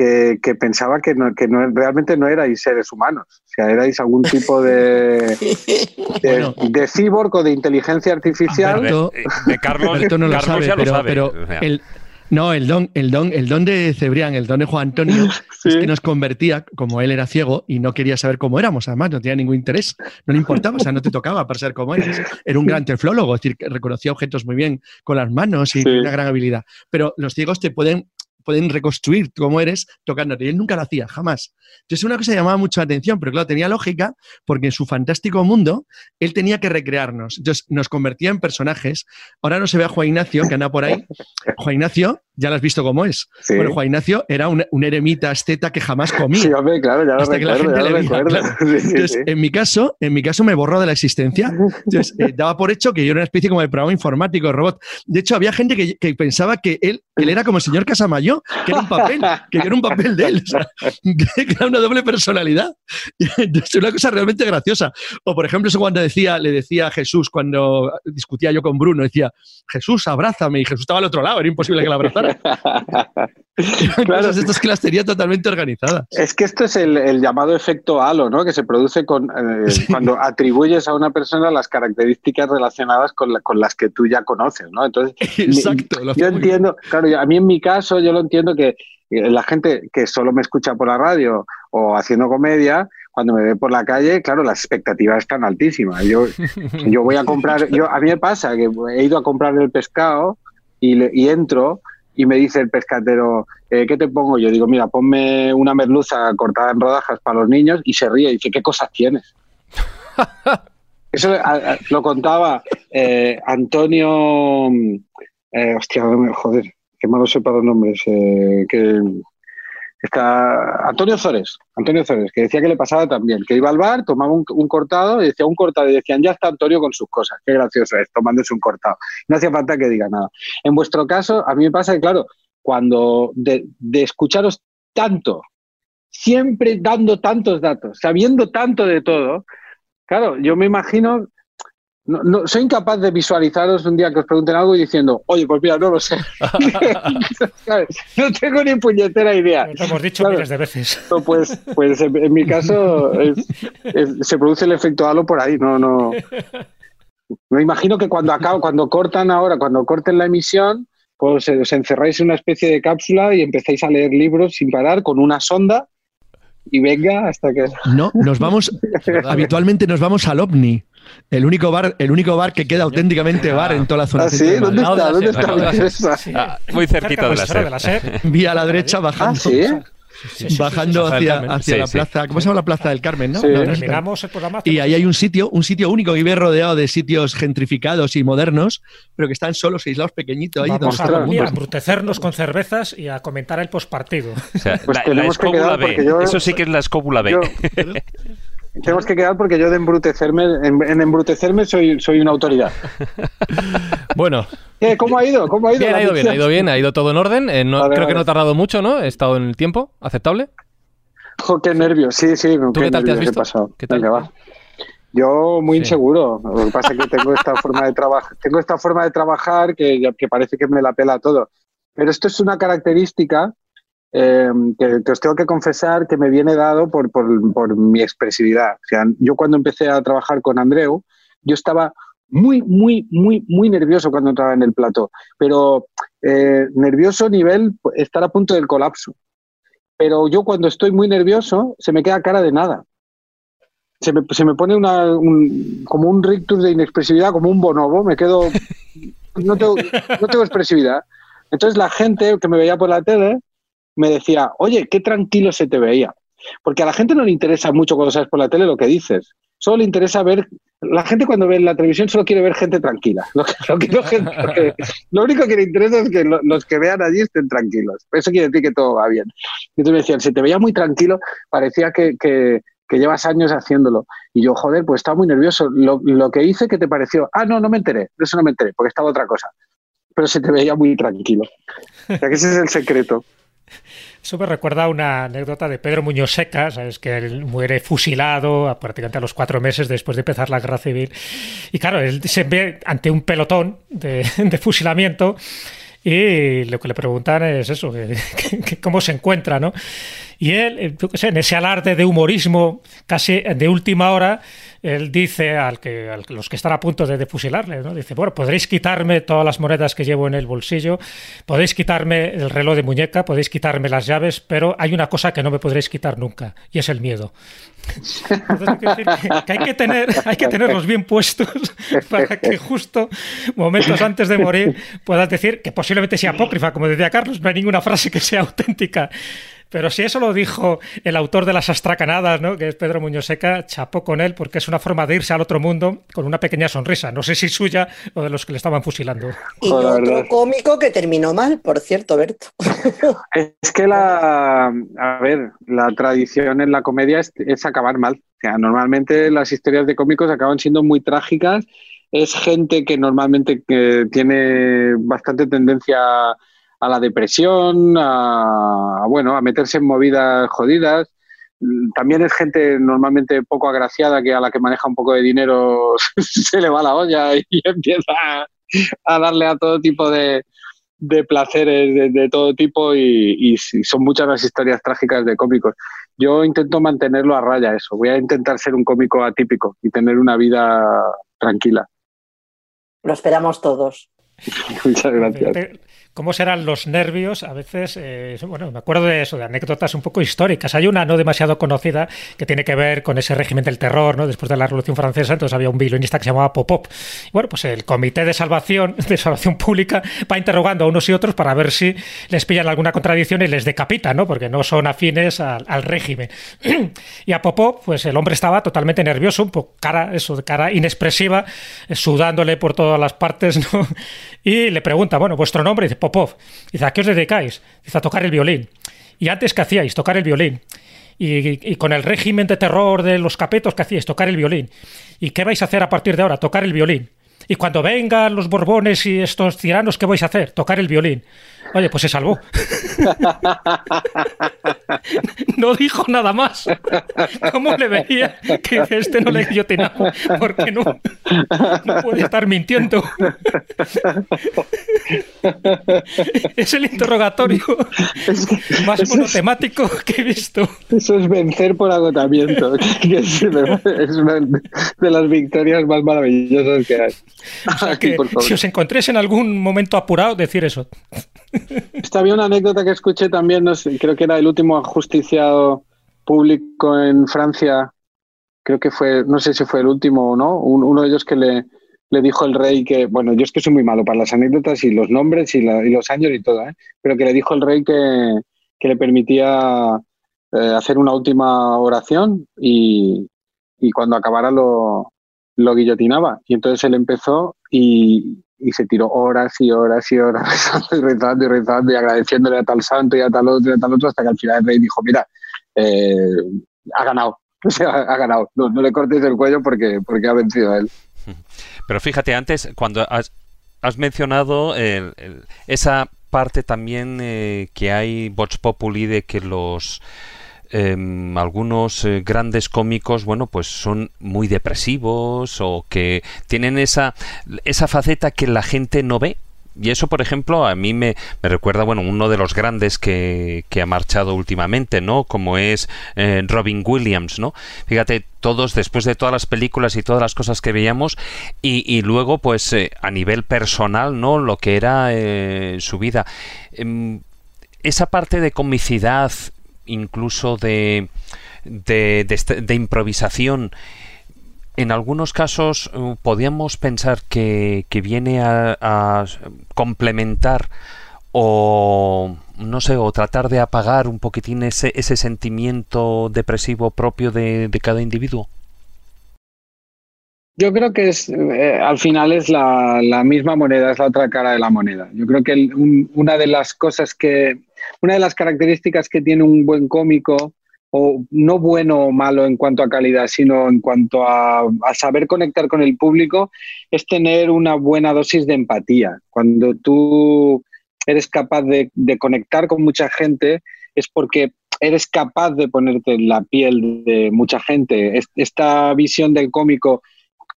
que, que pensaba que, no, que no, realmente no erais seres humanos. O sea, erais algún tipo de, de, Bueno. de cyborg o de inteligencia artificial. Alberto- De, de Carlos, Alberto no lo Carlos sabe, ya pero, lo sabe. pero O sea, el, no, el don, el don, el don de Cebrián, el don de Juan Antonio, es que nos convertía, como él era ciego y no quería saber cómo éramos, además, no tenía ningún interés, no le importaba, o sea, no te tocaba para saber cómo eras. Era un gran teflólogo, es decir, que reconocía objetos muy bien con las manos y Sí. una gran habilidad. Pero los ciegos te pueden pueden reconstruir cómo eres tocándote. Y él nunca lo hacía, jamás. Entonces, una cosa llamaba mucho la atención, pero claro, tenía lógica, porque en su fantástico mundo, él tenía que recrearnos. Entonces, nos convertía en personajes. Ahora no se ve a Juan Ignacio, que anda por ahí. Juan Ignacio, ya lo has visto cómo es. Sí. Bueno, Juan Ignacio era un, un eremita asceta que jamás comía. Sí, hombre, claro, ya lo hasta que la recuerdo, gente ya le lo veía, recuerdo. claro. Sí, sí, Entonces, sí. en mi caso, en mi caso me borró de la existencia. Entonces, eh, daba por hecho que yo era una especie como de programa informático, de robot. De hecho, había gente que, que pensaba que él, él era como el señor Casamayo, que era un papel, que yo era un papel de él. O sea, que era una doble personalidad. Entonces, una cosa realmente graciosa. O, por ejemplo, eso cuando decía, le decía a Jesús, cuando discutía yo con Bruno, decía, Jesús, abrázame. Y Jesús estaba al otro lado, era imposible que la abrazara. Claro. que las tenía totalmente organizadas. Es que esto es el, el llamado efecto halo, ¿no? Que se produce con, eh, Sí. cuando atribuyes a una persona las características relacionadas con, la- con las que tú ya conoces, ¿no? Entonces, Exacto. yo entiendo, claro, a mí en mi caso yo lo entiendo que eh, la gente que solo me escucha por la radio o haciendo comedia, cuando me ve por la calle, claro, las expectativas están altísimas. Yo, yo voy a comprar, yo, a mí me pasa que he ido a comprar el pescado y, le- y entro y me dice el pescatero, eh, ¿qué te pongo? Yo digo, mira, ponme una merluza cortada en rodajas para los niños y se ríe y dice, ¿qué cosas tienes? Eso a- a- lo contaba eh, Antonio, eh, hostia, joder, qué malo sé para los nombres, eh, que está Antonio Zores, Antonio Zores, que decía que le pasaba también, que iba al bar, tomaba un, un cortado y decía un cortado y decían, ya está Antonio con sus cosas, qué gracioso es, tomándose un cortado. No hacía falta que diga nada. En vuestro caso, a mí me pasa que, claro, cuando de, de escucharos tanto, siempre dando tantos datos, sabiendo tanto de todo, claro, yo me imagino, no, no- soy incapaz de visualizaros un día que os pregunten algo y diciendo, oye, pues mira, no lo sé. No tengo ni puñetera idea. Lo hemos dicho Claro. miles de veces. No, Pues, pues en, en mi caso es- es- se produce el efecto halo por ahí, no, no. Me imagino que cuando acabo, cuando cortan ahora, cuando corten la emisión, pues eh, os encerráis en una especie de cápsula y empezáis a leer libros sin parar con una sonda y venga hasta que. No, nos vamos, habitualmente nos vamos al OVNI, el único bar, el único bar que queda auténticamente bar en toda la zona ¿Ah, sí? ¿Dónde está? ¿Dónde está? Esa? Ah, muy cerquita de la pues, de la SER. Vía a la derecha Ah, bajando, sí. Bajando hacia, hacia Sí, la sí. plaza, ¿cómo se llama la plaza del Carmen? ¿no? Sí. No, no es- Terminamos el programa. y ahí hay un sitio, un sitio único que vive rodeado de sitios gentrificados y modernos, pero que están solos, aislados, pequeñitos ahí. Vamos a, el dormir, a mundo. embrutecernos con cervezas y a comentar el pospartido. O sea, Pues la, la tenemos que escóbula B. yo- Eso sí que es la escóbula B. Yo, Tenemos que quedar porque yo de embrutecerme, en, en embrutecerme soy, soy una autoridad. Bueno, ¿Qué? ¿Cómo ha ido? ¿Cómo ha ido? bien, ha ido bien, ha ido bien, ha ido todo en orden. Eh, no- creo que no ha tardado mucho, ¿no? He estado en el tiempo, aceptable. Jo, qué nervios, sí, sí, qué, qué tal te has visto? pasado. ¿Qué tal? Venga, va. Yo muy Sí. inseguro. Lo que pasa es que tengo esta forma de trabajar, tengo esta forma de trabajar que, que parece que me la pela todo. Pero esto es una característica eh, que, que os tengo que confesar que me viene dado por, por, por mi expresividad. O sea, yo cuando empecé a trabajar con Andreu, yo estaba muy, muy, muy, muy nervioso cuando entraba en el plató, pero eh, nervioso nivel estar a punto del colapso. Pero yo cuando estoy muy nervioso se me queda cara de nada. Se me, se me pone una, un- como un rictus de inexpresividad, como un bonobo, me quedo, no tengo, no tengo expresividad. Entonces la gente que me veía por la tele me decía, oye, qué tranquilo se te veía. Porque a la gente no le interesa mucho cuando sabes por la tele lo que dices. Solo le interesa ver, la gente cuando ve la televisión solo quiere ver gente tranquila. Lo, que- que- que- que- único que le interesa es que lo- los que vean allí estén tranquilos. Eso quiere decir que todo va bien. Entonces me decían, se te veía muy tranquilo, parecía que, que- que llevas años haciéndolo. Y yo, joder, pues estaba muy nervioso. Lo, lo que hice, ¿qué te pareció? Ah, no, no me enteré. De eso no me enteré, porque estaba otra cosa. Pero se te veía muy tranquilo. O sea, que ese es el secreto. Eso me recuerda a una anécdota de Pedro Muñoz Seca, sabes que él muere fusilado a- prácticamente a los cuatro meses después de empezar la guerra civil. Y claro, él se ve ante un pelotón de, de fusilamiento y lo que le preguntan es eso, que, que- cómo se encuentra, ¿no? Y él, yo qué sé, en ese alarde de humorismo casi de última hora, él dice al que, a los que están a punto de, fusilarle, ¿no? Dice, bueno, podréis quitarme todas las monedas que llevo en el bolsillo, podéis quitarme el reloj de muñeca, podéis quitarme las llaves, pero hay una cosa que no me podréis quitar nunca, y es el miedo. Entonces, hay que decir que- que hay que tener, hay que tenerlos bien puestos para que justo momentos antes de morir puedas decir que posiblemente sea apócrifa, como decía Carlos, no hay ninguna frase que sea auténtica. Pero si eso lo dijo el autor de las astracanadas, ¿no? que es Pedro Muñoz Seca, chapó con él porque es una forma de irse al otro mundo con una pequeña sonrisa. No sé si suya o de los que le estaban fusilando. Y Joder, otro verdad. cómico que terminó mal, por cierto, Berto. Es que la, a ver, la tradición en la comedia es, es acabar mal. O sea, normalmente las historias de cómicos acaban siendo muy trágicas. Es gente que normalmente que tiene bastante tendencia a la depresión, a, a, bueno, a meterse en movidas jodidas. También es gente normalmente poco agraciada que a la que maneja un poco de dinero se le va la olla y empieza a, a darle a todo tipo de, de placeres de, de todo tipo y, son muchas las historias trágicas de cómicos. Yo intento mantenerlo a raya eso. Voy a intentar ser un cómico atípico y tener una vida tranquila. Lo esperamos todos. Muchas gracias. ¿Cómo serán los nervios? A veces, eh, bueno, me acuerdo de eso, de anécdotas un poco históricas. Hay una no demasiado conocida que tiene que ver con ese régimen del terror, ¿no? Después de la Revolución Francesa, entonces había un violinista que se llamaba Popop. Y bueno, pues el Comité de Salvación, de Salvación Pública, va interrogando a unos y otros para ver si les pillan alguna contradicción y les decapitan, ¿no? Porque no son afines al, régimen. y a Popop, pues el hombre estaba totalmente nervioso, un poco cara, cara inexpresiva, eh, sudándole por todas las partes, ¿no? Y le pregunta, bueno, vuestro nombre, y dice Popov. Dice, ¿a qué os dedicáis? Dice, a tocar el violín. ¿Y antes qué hacíais? Tocar el violín. Y, con el régimen de terror de los capetos, ¿qué hacíais? Tocar el violín. ¿Y qué vais a hacer a partir de ahora? Tocar el violín. Y cuando vengan los Borbones y estos tiranos, ¿qué vais a hacer? Tocar el violín. Oye, pues se salvó. no dijo nada más. ¿Cómo le veía que este no le guillotinaba? Porque no, no puede estar mintiendo. es el interrogatorio más monotemático que he visto. Eso es vencer por agotamiento, que es, es una de las victorias más maravillosas que hay. O sea que, si os encontréis en algún momento apurado, decir eso. Esta había una anécdota que escuché también, no sé, creo que era el último ajusticiado público en Francia, creo que fue, no sé si fue el último o no, un, uno de ellos que le, le, dijo el rey que, bueno, yo es que soy muy malo para las anécdotas y los nombres y, la, y los años y todo, ¿eh? pero que le dijo el rey que, que le permitía eh, hacer una última oración y, y cuando acabara lo, lo guillotinaba. Y entonces él empezó y, y se tiró horas y horas y horas rezando y rezando y rezando y agradeciéndole a tal santo y a tal otro y a tal otro hasta que al final el rey dijo, mira, eh, ha ganado, ha ganado. No, no le cortes el cuello porque, porque ha vencido a él. Pero fíjate, antes, cuando has, mencionado esa parte también eh, que hay Vox Populi de que los em, algunos eh, grandes cómicos, bueno, pues son muy depresivos o que tienen esa, esa faceta que la gente no ve. Y eso, por ejemplo, a mí me, me recuerda, bueno, uno de los grandes que, que ha marchado últimamente, ¿no? Como es eh, Robin Williams, ¿no? Fíjate, todos, después de todas las películas y todas las cosas que veíamos, y, y luego, pues, eh, a nivel personal, ¿no? Lo que era su vida. Em, esa parte de comicidad, incluso de, este- de improvisación, en algunos casos eh, podíamos pensar que, que viene a, complementar o no sé, o tratar de apagar un poquitín ese, ese sentimiento depresivo propio de, de cada individuo. Yo creo que es, eh, al final es la, la misma moneda, es la otra cara de la moneda. Yo creo que una de las cosas que, una de las características que tiene un buen cómico, o no bueno o malo en cuanto a calidad, sino en cuanto a, saber conectar con el público, es tener una buena dosis de empatía. Cuando tú eres capaz de, de conectar con mucha gente, es porque eres capaz de ponerte en la piel de mucha gente. Es- Esta visión del cómico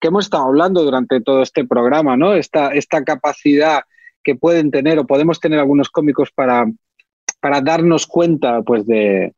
que hemos estado hablando durante todo este programa, ¿no? Esta, esta capacidad que pueden tener o podemos tener algunos cómicos para, para darnos cuenta, pues, de,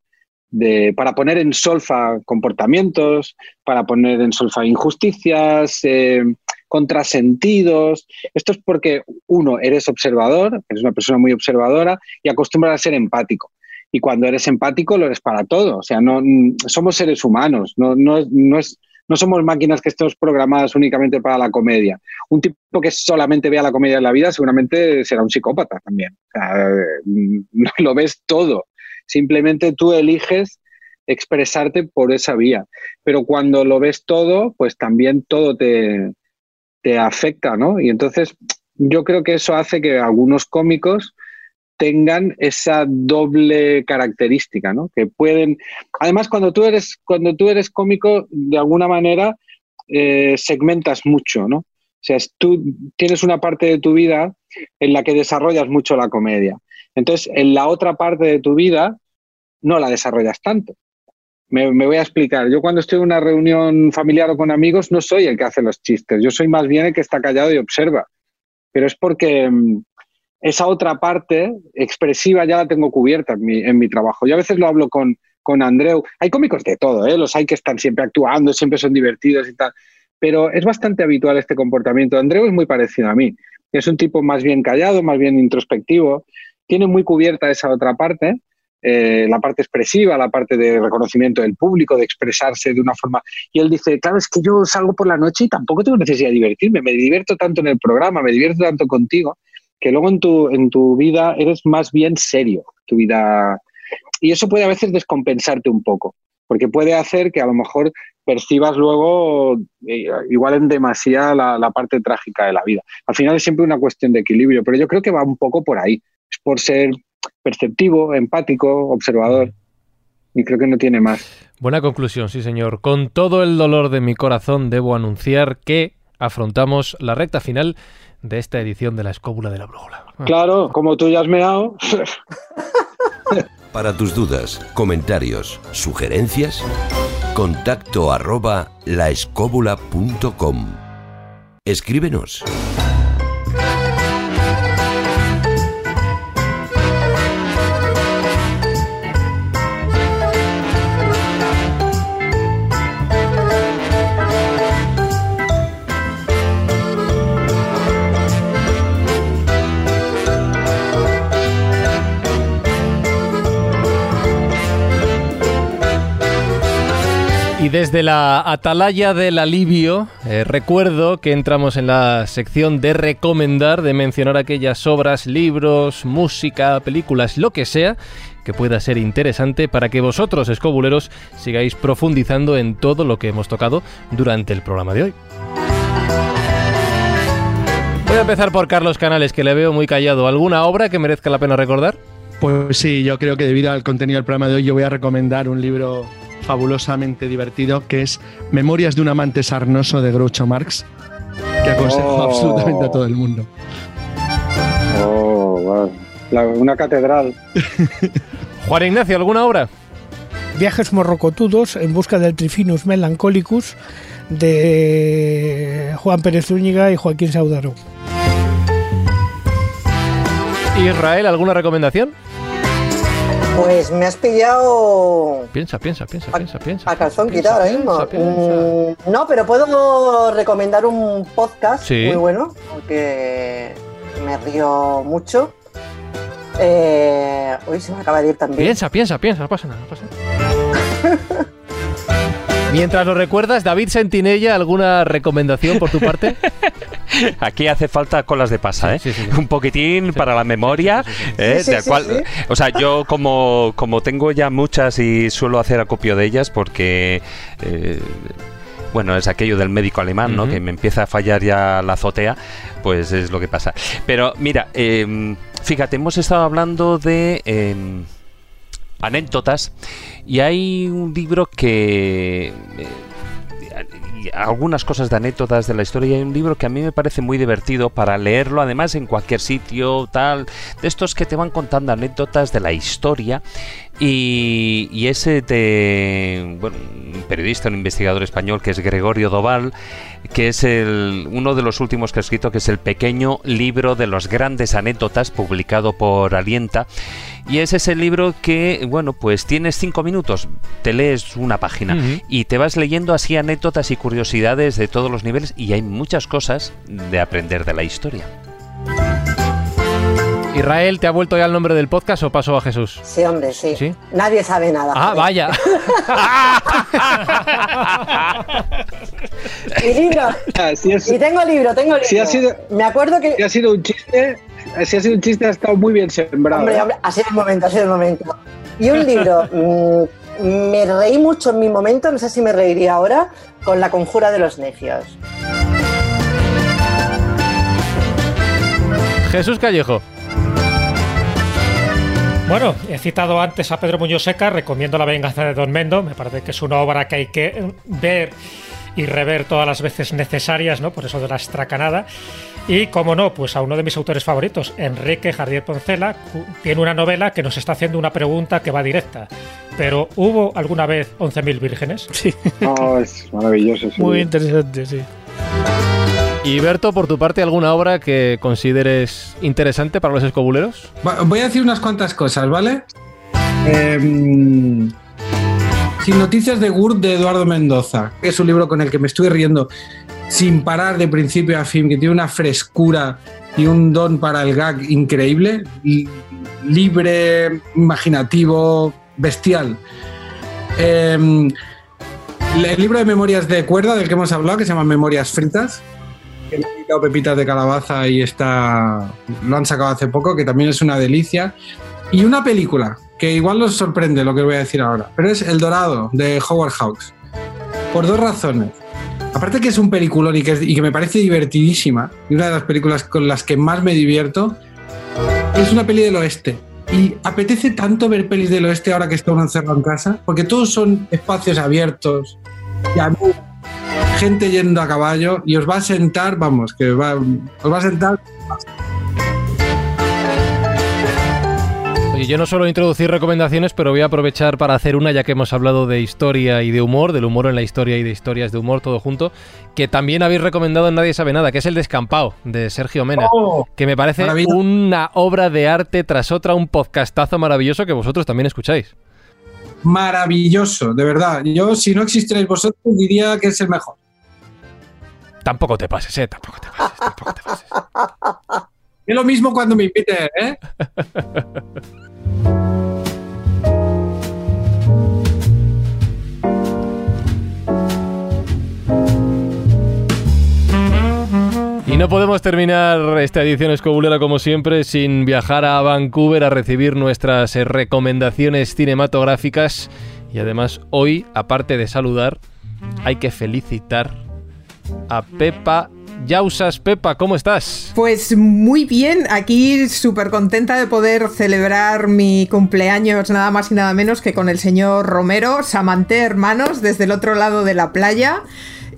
de- para poner en solfa comportamientos, para poner en solfa injusticias, eh, contrasentidos. Esto es porque, uno, eres observador, eres una persona muy observadora y acostumbras a ser empático. Y cuando eres empático, lo eres para todo. O sea, no, mm, somos seres humanos, no, no, no, es, no somos máquinas que estemos programadas únicamente para la comedia. Un tipo que solamente vea la comedia en la vida seguramente será un psicópata también. Lo ves todo. Simplemente tú eliges expresarte por esa vía. Pero cuando lo ves todo, pues también todo te, te afecta, ¿no? Y entonces yo creo que eso hace que algunos cómicos tengan esa doble característica, ¿no? Que pueden, además cuando tú eres cuando tú eres cómico de alguna manera eh, segmentas mucho, ¿no? O sea, tú tienes una parte de tu vida en la que desarrollas mucho la comedia. Entonces, en la otra parte de tu vida no la desarrollas tanto. Me, me voy a explicar. Yo cuando estoy en una reunión familiar o con amigos no soy el que hace los chistes. Yo soy más bien el que está callado y observa. Pero es porque mm, esa otra parte expresiva ya la tengo cubierta en mi, en mi trabajo. Yo a veces lo hablo con, con Andreu. Hay cómicos de todo, ¿eh? los hay que están siempre actuando, siempre son divertidos y tal. Pero es bastante habitual este comportamiento. Andreu es muy parecido a mí. Es un tipo más bien callado, más bien introspectivo. Tiene muy cubierta esa otra parte, eh, la parte expresiva, la parte de reconocimiento del público, de expresarse de una forma. Y él dice, claro, es que yo salgo por la noche y tampoco tengo necesidad de divertirme. Me divierto tanto en el programa, me divierto tanto contigo, que luego en tu, en tu vida eres más bien serio. Tu vida y eso puede a veces descompensarte un poco, porque puede hacer que a lo mejor percibas luego eh, igual en demasía la, la parte trágica de la vida. Al final es siempre una cuestión de equilibrio, pero yo creo que va un poco por ahí. Es por ser perceptivo, empático, observador, y creo que no tiene más. Buena conclusión, sí señor. Con todo el dolor de mi corazón debo anunciar que afrontamos la recta final de esta edición de la Escóbula de la Brújula. Claro, como tú ya has meado. Para tus dudas, comentarios, sugerencias, contacto arroba laescóbula.com. Escríbenos. Desde la atalaya del alivio, eh, recuerdo que entramos en la sección de recomendar, de mencionar aquellas obras, libros, música, películas, lo que sea, que pueda ser interesante para que vosotros, escobuleros, sigáis profundizando en todo lo que hemos tocado durante el programa de hoy. Voy a empezar por Carlos Canales, que le veo muy callado. ¿Alguna obra que merezca la pena recordar? Pues sí, yo creo que debido al contenido del programa de hoy yo voy a recomendar un libro fabulosamente divertido que es Memorias de un amante sarnoso de Groucho Marx, que aconsejo Oh. absolutamente a todo el mundo. Oh, wow. La- una catedral. Juan Ignacio, ¿alguna obra? Viajes morrocotudos en busca del Trifinus melancolicus de Juan Pérez Zúñiga y Joaquín Saudaro. Israel, ¿alguna recomendación? Pues me has pillado Piensa, piensa, piensa, piensa, piensa. a calzón quitado ahora mismo. piensa, Mm, no, pero puedo recomendar un podcast Sí. muy bueno, porque me río mucho. Eh, uy, se me acaba de ir también. Piensa, piensa, piensa, no pasa nada, no pasa nada. Mientras lo recuerdas, David Sentinella, ¿alguna recomendación por tu parte? Aquí hace falta colas de pasa, ¿eh? Un poquitín para la memoria. ¿eh? Cual-. O sea, yo como, como tengo ya muchas y suelo hacer acopio de ellas porque... eh, bueno, es aquello del médico alemán, ¿no? Que me empieza a fallar ya la azotea, pues es lo que pasa. Pero mira, em, fíjate, hemos estado hablando de em, anécdotas y hay un libro que... eh, algunas cosas de anécdotas de la historia. y Hay un libro que a mí me parece muy divertido para leerlo, además en cualquier sitio, tal, de estos que te van contando anécdotas de la historia. Y, y ese de bueno, un periodista, un investigador español que es Gregorio Doval, que es el, uno de los últimos que ha escrito, que es el pequeño libro de las grandes anécdotas, publicado por Alienta. Y es ese libro que, bueno, pues tienes cinco minutos, te lees una página y te vas leyendo así anécdotas y curiosidades de todos los niveles y hay muchas cosas de aprender de la historia. Israel, ¿te ha vuelto ya el nombre del podcast o paso a Jesús? Sí, hombre, sí. ¿Sí? Nadie sabe nada. Ah, joder. vaya. Y libro. Y tengo libro, tengo libro. Ha sido- Me acuerdo que. Si ha sido un chiste, si ha sido un chiste, ha estado muy bien sembrado. Hombre, ¿eh? hombre, ha sido el momento, ha sido el momento. Y un libro. mm, me reí mucho en mi momento, no sé si me reiría ahora, con La Conjura de los Necios. Jesús Callejo. Bueno, he citado antes a Pedro Muñoz Seca, recomiendo La venganza de Don Mendo, me parece que es una obra que hay que eh, ver y rever todas las veces necesarias, ¿no? Por eso de la estracanada. Y como no, pues a uno de mis autores favoritos, Enrique Jardier Poncela, tiene una novela que nos está haciendo una pregunta que va directa. Pero ¿hubo alguna vez 11.000 vírgenes? Sí. Oh, es maravilloso. ese Muy interesante, sí. Y Berto, por tu parte, ¿alguna obra que consideres interesante para los escobuleros? Voy a decir unas cuantas cosas, ¿vale? Em, Sin noticias de Gurt de Eduardo Mendoza, que es un libro con el que me estuve riendo sin parar de principio a fin, que tiene una frescura y un don para el gag increíble, li- libre, imaginativo, bestial. Em, el libro de memorias de cuerda del que hemos hablado, que se llama Memorias Fritas, que le he quitado pepitas de calabaza y está lo han sacado hace poco, que también es una delicia. Y una película, que igual os sorprende lo que voy a decir ahora, pero es El Dorado, de Howard Hawks. Por dos razones. Aparte que es un peliculón y que, y me parece divertidísima, y una de las películas con las que más me divierto, es una peli del oeste. Y apetece tanto ver pelis del oeste ahora que está uno encerrado en casa, porque todos son espacios abiertos, llanuras, gente yendo a caballo, y os va a sentar, vamos, que os va a sentar Oye, yo no suelo introducir recomendaciones, pero voy a aprovechar para hacer una, ya que hemos hablado de historia y de humor, del humor en la historia y de historias de humor, todo junto, que también habéis recomendado en Nadie Sabe Nada, que es El Descampado, de Sergio Mena, Oh, que me parece una obra de arte tras otra, un podcastazo maravilloso que vosotros también escucháis. maravilloso, de verdad. Yo, si no existierais vosotros, diría que es el mejor. Tampoco te pases, eh, tampoco te pases, tampoco te pases. Es lo mismo cuando me inviten, ¿eh? Y no podemos terminar esta edición escobulera como siempre sin viajar a Vancouver a recibir nuestras recomendaciones cinematográficas. Y además hoy, aparte de saludar, hay que felicitar a Pepa Yausas. Pepa, ¿cómo estás? Pues muy bien, aquí súper contenta de poder celebrar mi cumpleaños nada más y nada menos que con el señor Romero, Samanté hermanos, desde el otro lado de la playa.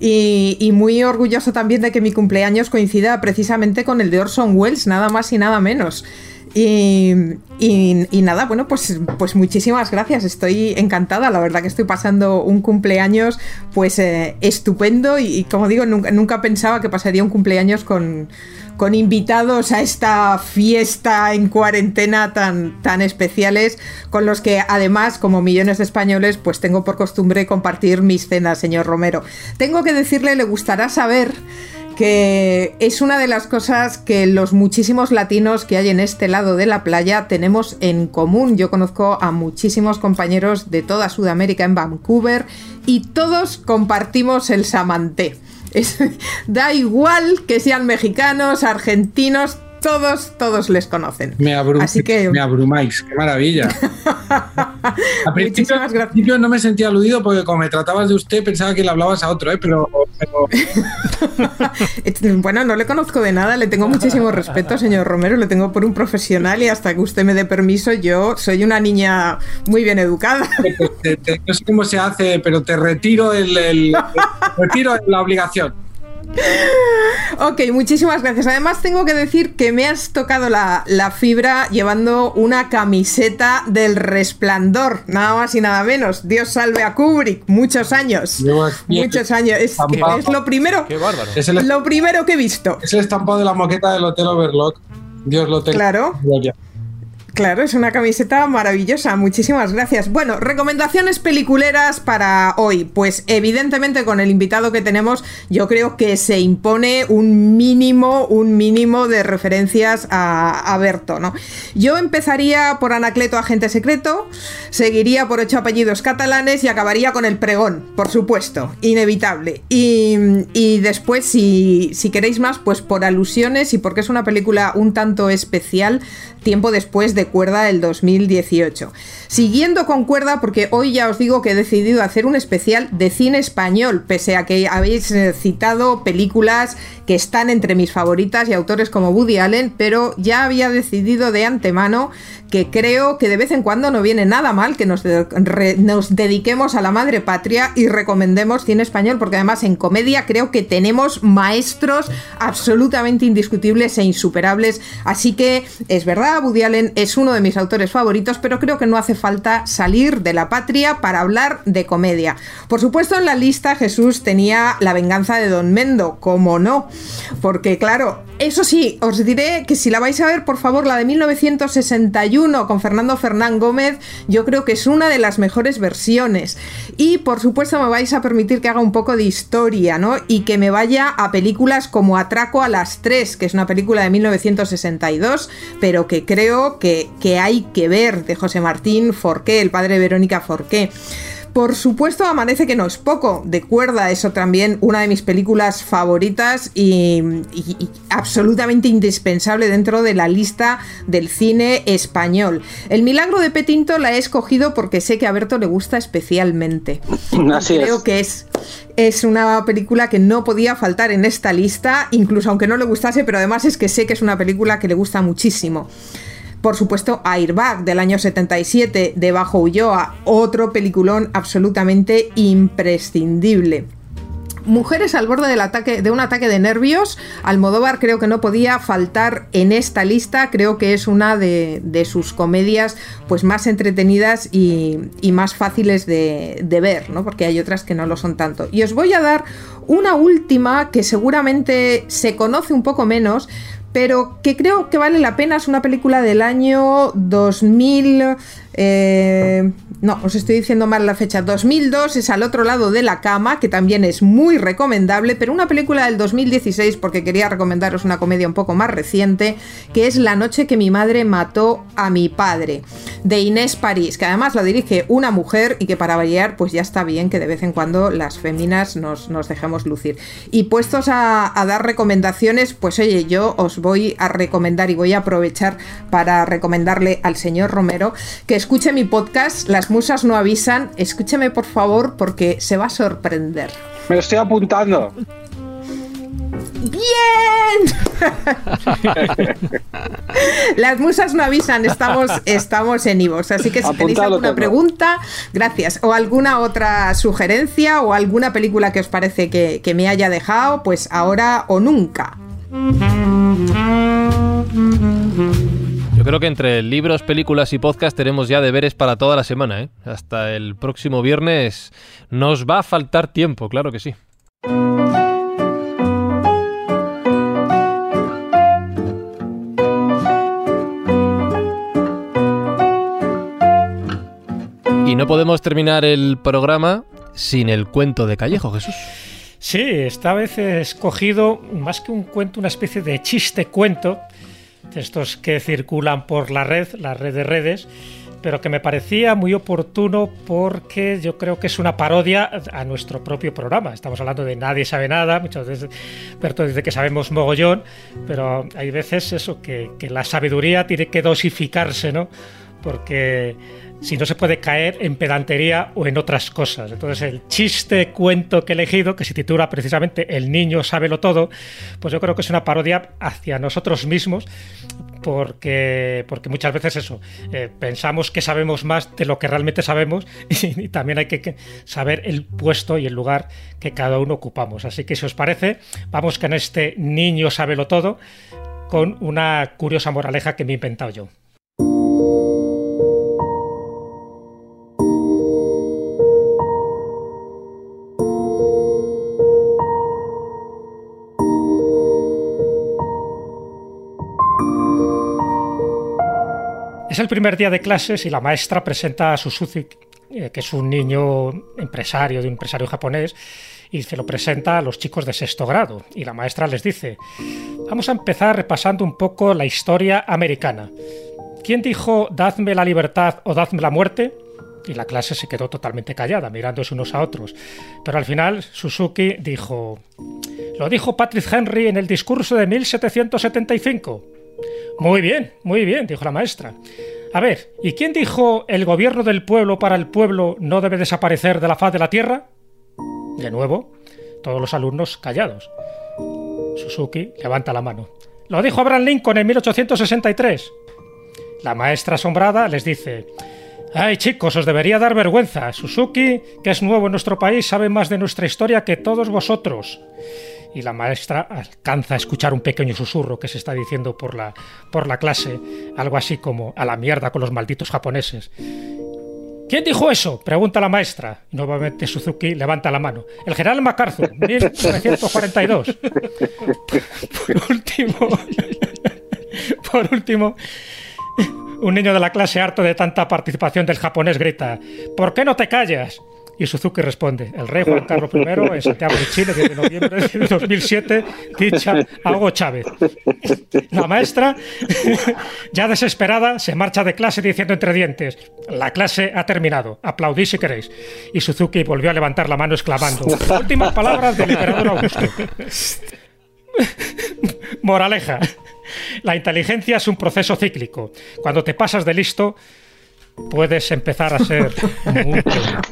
Y, y, muy orgulloso también de que mi cumpleaños coincida precisamente con el de Orson Welles, nada más y nada menos. Y, y, nada, bueno, pues, pues muchísimas gracias. Estoy encantada. La verdad que estoy pasando un cumpleaños pues eh, estupendo y, como digo, nunca, nunca pensaba que pasaría un cumpleaños con, con invitados a esta fiesta en cuarentena tan, tan especiales, con los que además, como millones de españoles, pues tengo por costumbre compartir mis cenas, señor Romero. Tengo que decirle, le gustará saber que es una de las cosas que los muchísimos latinos que hay en este lado de la playa tenemos en común. Yo conozco a muchísimos compañeros de toda Sudamérica en Vancouver y todos compartimos el samanté. da igual que sean mexicanos, argentinos, todos, todos les conocen. Me, Así que... me abrumáis, qué maravilla. Al principio, no me sentía aludido porque como me tratabas de usted pensaba que le hablabas a otro, ¿eh? pero... bueno, no le conozco de nada, le tengo muchísimo respeto, señor Romero, le tengo por un profesional y hasta que usted me dé permiso, yo soy una niña muy bien educada. No sé cómo se hace, pero te retiro el retiro la obligación. Ok, muchísimas gracias. Además, tengo que decir que me has tocado la, fibra llevando una camiseta del resplandor, nada más y nada menos. Dios salve a Kubrick, muchos años. Muchos años. Es, lo primero. lo primero que he visto. Es el estampado de la moqueta del Hotel Overlock. Dios lo tenga. Claro. Claro, es una camiseta maravillosa, muchísimas gracias. Bueno, recomendaciones peliculeras para hoy. Pues evidentemente con el invitado que tenemos, yo creo que se impone un mínimo, un mínimo de referencias a, a Berto, ¿no? Yo empezaría por Anacleto, agente secreto, seguiría por ocho apellidos catalanes y acabaría con el pregón, por supuesto, inevitable. Y, y después, si, si queréis más, pues por alusiones y porque es una película un tanto especial, tiempo después de Cuerda el 2018. Siguiendo con Cuerda, porque hoy ya os digo que he decidido hacer un especial de cine español, pese a que habéis eh, citado películas que están entre mis favoritas y autores como Woody Allen, pero ya había decidido de antemano que creo que de vez en cuando no viene nada mal que nos, dediquemos a la madre patria y recomendemos cine español, porque además en comedia creo que tenemos maestros absolutamente indiscutibles e insuperables. Así que es verdad, Woody Allen es uno de mis autores favoritos, pero creo que no hace falta salir de la patria para hablar de comedia. Por supuesto, en la lista Jesús tenía La venganza de Don Mendo, como no, porque claro, eso sí, os diré que si la vais a ver, por favor, la de 1961 con Fernando Fernán Gómez, yo creo que es una de las mejores versiones. Y por supuesto me vais a permitir que haga un poco de historia, ¿no? Y que me vaya a películas como Atraco a las 3, que es una película de 1962, pero que creo que, que hay que ver, de José Martín Forqué, el padre de Verónica Forqué. Por supuesto, Amanece que no es poco. De cuerda, eso también una de mis películas favoritas y, absolutamente indispensable dentro de la lista del cine español. El milagro de Petinto la he escogido porque sé que a Berto le gusta especialmente. Así Creo que es, es una película que no podía faltar en esta lista, incluso aunque no le gustase, pero además es que sé que es una película que le gusta muchísimo. Por supuesto, Airbag del año 77 de Bajo Ulloa, otro peliculón absolutamente imprescindible. Mujeres al borde del ataque, de un ataque de nervios, Almodóvar creo que no podía faltar en esta lista, creo que es una de, sus comedias pues más entretenidas y, más fáciles de, de, ver, ¿no? porque hay otras que no lo son tanto. Y os voy a dar una última que seguramente se conoce un poco menos, pero que creo que vale la pena. Es una película del año 2000. Eh, no, os estoy diciendo mal la fecha. 2002 es al otro lado de la cama, que también es muy recomendable, pero una película del 2016, porque quería recomendaros una comedia un poco más reciente, que es La noche que mi madre mató a mi padre, de Inés París, que además la dirige una mujer y que para variar, pues ya está bien que de vez en cuando las féminas nos, dejemos lucir. Y puestos a dar recomendaciones, pues oye, yo os voy a recomendar y voy a aprovechar para recomendarle al señor Romero que escuche mi podcast, Las Musas no avisan. Escúcheme por favor porque se va a sorprender. Me lo estoy apuntando. ¡Bien! Las musas no avisan, estamos, estamos en Ivos. Así que si tenéis alguna todo. pregunta, gracias. O alguna otra sugerencia o alguna película que os parece que, que me haya dejado, pues ahora o nunca. Yo creo que entre libros, películas y podcast tenemos ya deberes para toda la semana, ¿eh? Hasta el próximo viernes nos va a faltar tiempo, claro que sí. Y no podemos terminar el programa sin el cuento de Callejo, Jesús. Sí, esta vez he escogido más que un cuento, una especie de chiste cuento, estos que circulan por la red, la red de redes, pero que me parecía muy oportuno porque yo creo que es una parodia a nuestro propio programa. Estamos hablando de nadie sabe nada, muchas veces Berto dice que sabemos mogollón, pero hay veces eso, que, que la sabiduría tiene que dosificarse, ¿no? Porque si no se puede caer en pedantería o en otras cosas. Entonces el chiste cuento que he elegido, que se titula precisamente El niño sábelo todo, pues yo creo que es una parodia hacia nosotros mismos, porque, porque muchas veces eso, eh, pensamos que sabemos más de lo que realmente sabemos y, también hay que, que saber el puesto y el lugar que cada uno ocupamos. Así que si os parece, vamos con este niño sábelo todo, con una curiosa moraleja que me he inventado yo. El primer día de clases y la maestra presenta a Suzuki, eh, que es un niño empresario, de un empresario japonés, y se lo presenta a los chicos de sexto grado. Y la maestra les dice, vamos a empezar repasando un poco la historia americana. ¿Quién dijo dadme la libertad o dadme la muerte? Y la clase se quedó totalmente callada, mirándose unos a otros. Pero al final Suzuki dijo, lo dijo Patrick Henry en el discurso de 1775. Muy bien, muy bien, dijo la maestra. A ver, ¿y quién dijo el gobierno del pueblo para el pueblo no debe desaparecer de la faz de la tierra? De nuevo, todos los alumnos callados. Suzuki levanta la mano. Lo dijo Abraham Lincoln en 1863. La maestra asombrada les dice, Ay chicos, os debería dar vergüenza. Suzuki, que es nuevo en nuestro país, sabe más de nuestra historia que todos vosotros. Y la maestra alcanza a escuchar un pequeño susurro que se está diciendo por la, por la clase, algo así como a la mierda con los malditos japoneses. ¿Quién dijo eso? Pregunta la maestra. Y nuevamente Suzuki levanta la mano. El general MacArthur, 1942. Por último, por último, un niño de la clase harto de tanta participación del japonés grita, ¿por qué no te callas? Y Suzuki responde, el rey Juan Carlos I en Santiago de Chile, 10 de noviembre de 2007, dicha a Hugo Chávez. La maestra, ya desesperada, se marcha de clase diciendo entre dientes, la clase ha terminado, aplaudís si queréis. Y Suzuki volvió a levantar la mano exclamando, últimas palabras del emperador Augusto. Moraleja. La inteligencia es un proceso cíclico. Cuando te pasas de listo, puedes empezar a ser.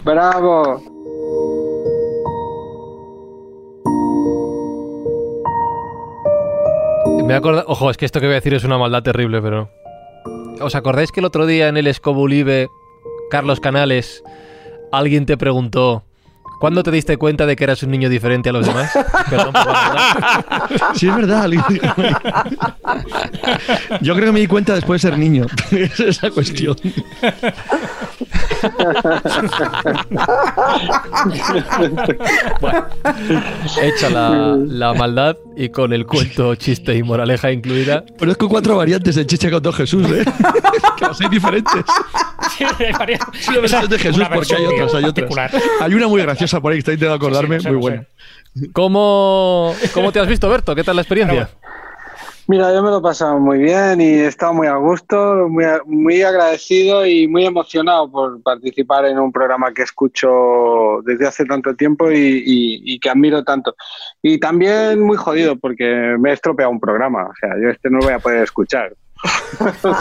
¡Bravo! Me acorda... Ojo, es que esto que voy a decir es una maldad terrible, pero... ¿Os acordáis que el otro día en el Escobulive, Carlos Canales, alguien te preguntó ¿Cuándo te diste cuenta de que eras un niño diferente a los demás? Perdón por la. Sí, es verdad. Yo creo que me di cuenta después de ser niño. Es esa cuestión. Bueno, hecha la, la maldad y con el cuento, chiste y moraleja incluida. Conozco cuatro variantes de chicha con Jesús, ¿eh? las hay diferentes. Sí, hay varias- Sí, la versión de Jesús, porque hay otras, hay otras. Hay una muy graciosa por ahí que estoy intentando acordarme, Sí, sí, muy buena. ¿Cómo, ¿Cómo te has visto, Berto? ¿Qué tal la experiencia? Mira, yo me lo he pasado muy bien y he estado muy a gusto, muy, a- muy agradecido y muy emocionado por participar en un programa que escucho desde hace tanto tiempo y, y- y que admiro tanto. Y también muy jodido porque me he estropeado un programa, o sea, yo este no lo voy a poder escuchar. O,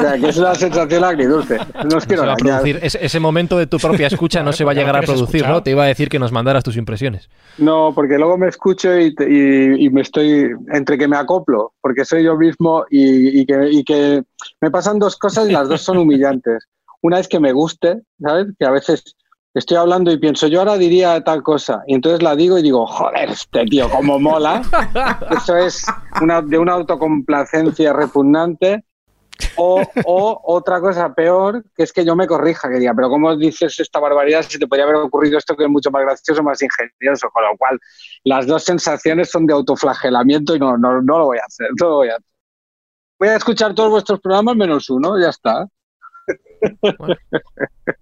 sea, que es una sensación agridulce. No os quiero engañar. producir. Ese, ese momento de tu propia escucha no se va a llegar no a producir. ¿no? Te iba a decir que nos mandaras tus impresiones. No, porque luego me escucho y, te- y- y me estoy entre que me acoplo, porque soy yo mismo y, y que, y que me pasan dos cosas y las dos son humillantes. Una es que me guste, ¿sabes? Que a veces estoy hablando y pienso, yo ahora diría tal cosa, y entonces la digo y digo, joder, este tío, cómo mola. Eso es una, de una autocomplacencia repugnante. O, o otra cosa peor, que es que yo me corrija, que diga, pero ¿cómo dices esta barbaridad si te podría haber ocurrido esto que es mucho más gracioso, más ingenioso? Con lo cual, las dos sensaciones son de autoflagelamiento y no, no, no lo voy a hacer, no lo voy a hacer. Voy a escuchar todos vuestros programas menos uno, ya está.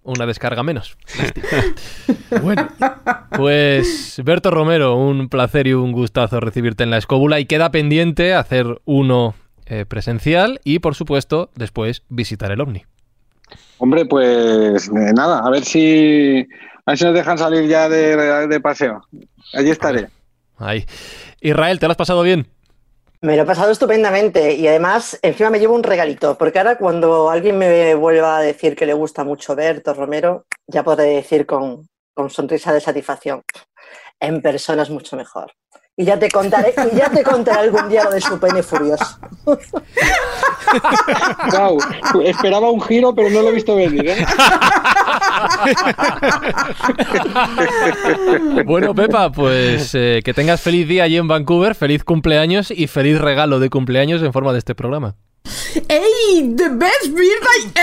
Una descarga menos. bueno, pues Berto Romero, un placer y un gustazo recibirte en la escóbula y queda pendiente hacer uno eh, presencial y, por supuesto, después visitar el OVNI. Hombre, pues eh, nada, a ver si, a ver si nos dejan salir ya de, de paseo. Allí estaré. Ahí. Israel, ¿te lo has pasado bien? Me lo he pasado estupendamente y además encima me llevo un regalito, porque ahora cuando alguien me vuelva a decir que le gusta mucho Berto Romero, ya podré decir con, con sonrisa de satisfacción, en persona es mucho mejor. Y ya te contaré, y ya te contaré algún día lo de su pene furioso. Guau, esperaba un giro, pero no lo he visto venir. ¿eh? Bueno, Pepa, pues eh, que tengas feliz día allí en Vancouver, feliz cumpleaños y feliz regalo de cumpleaños en forma de este programa. ¡Ey! ¡The best birthday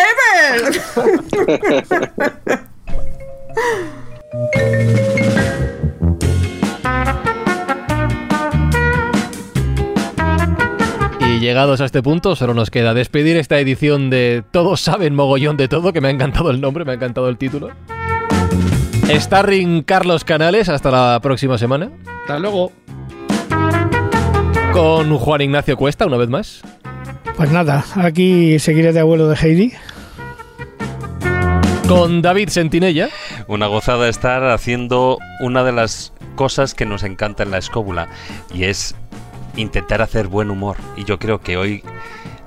ever! Y llegados a este punto, solo nos queda despedir esta edición de Todos saben mogollón de todo, que me ha encantado el nombre, me ha encantado el título. Starring Carlos Canales, hasta la próxima semana. Hasta luego. Con Juan Ignacio Cuesta, una vez más. Pues nada, aquí seguiré de abuelo de Heidi. Con David Sentinella. Una gozada estar haciendo una de las cosas que nos encanta en la escóbula y es intentar hacer buen humor. Y yo creo que hoy,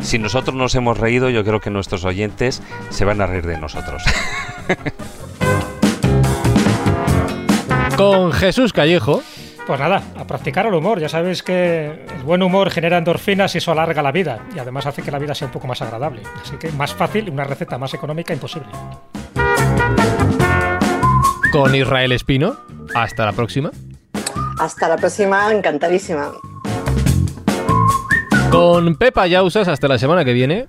si nosotros nos hemos reído, yo creo que nuestros oyentes se van a reír de nosotros. Con Jesús Callejo. Pues nada, a practicar el humor. Ya sabéis que el buen humor genera endorfinas y eso alarga la vida. Y además hace que la vida sea un poco más agradable. Así que más fácil y una receta más económica imposible. Con Israel Espino. Hasta la próxima. Hasta la próxima, encantadísima. Con Pepa Yausas. Hasta la semana que viene.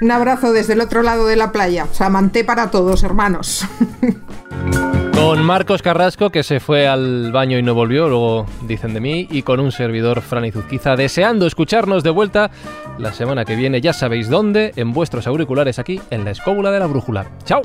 Un abrazo desde el otro lado de la playa. Samanté para todos, hermanos. Con Marcos Carrasco, que se fue al baño y no volvió, luego dicen de mí, y con un servidor, Fran Izuzquiza, deseando escucharnos de vuelta la semana que viene, ya sabéis dónde, en vuestros auriculares aquí, en la escóbula de la brújula. ¡Chao!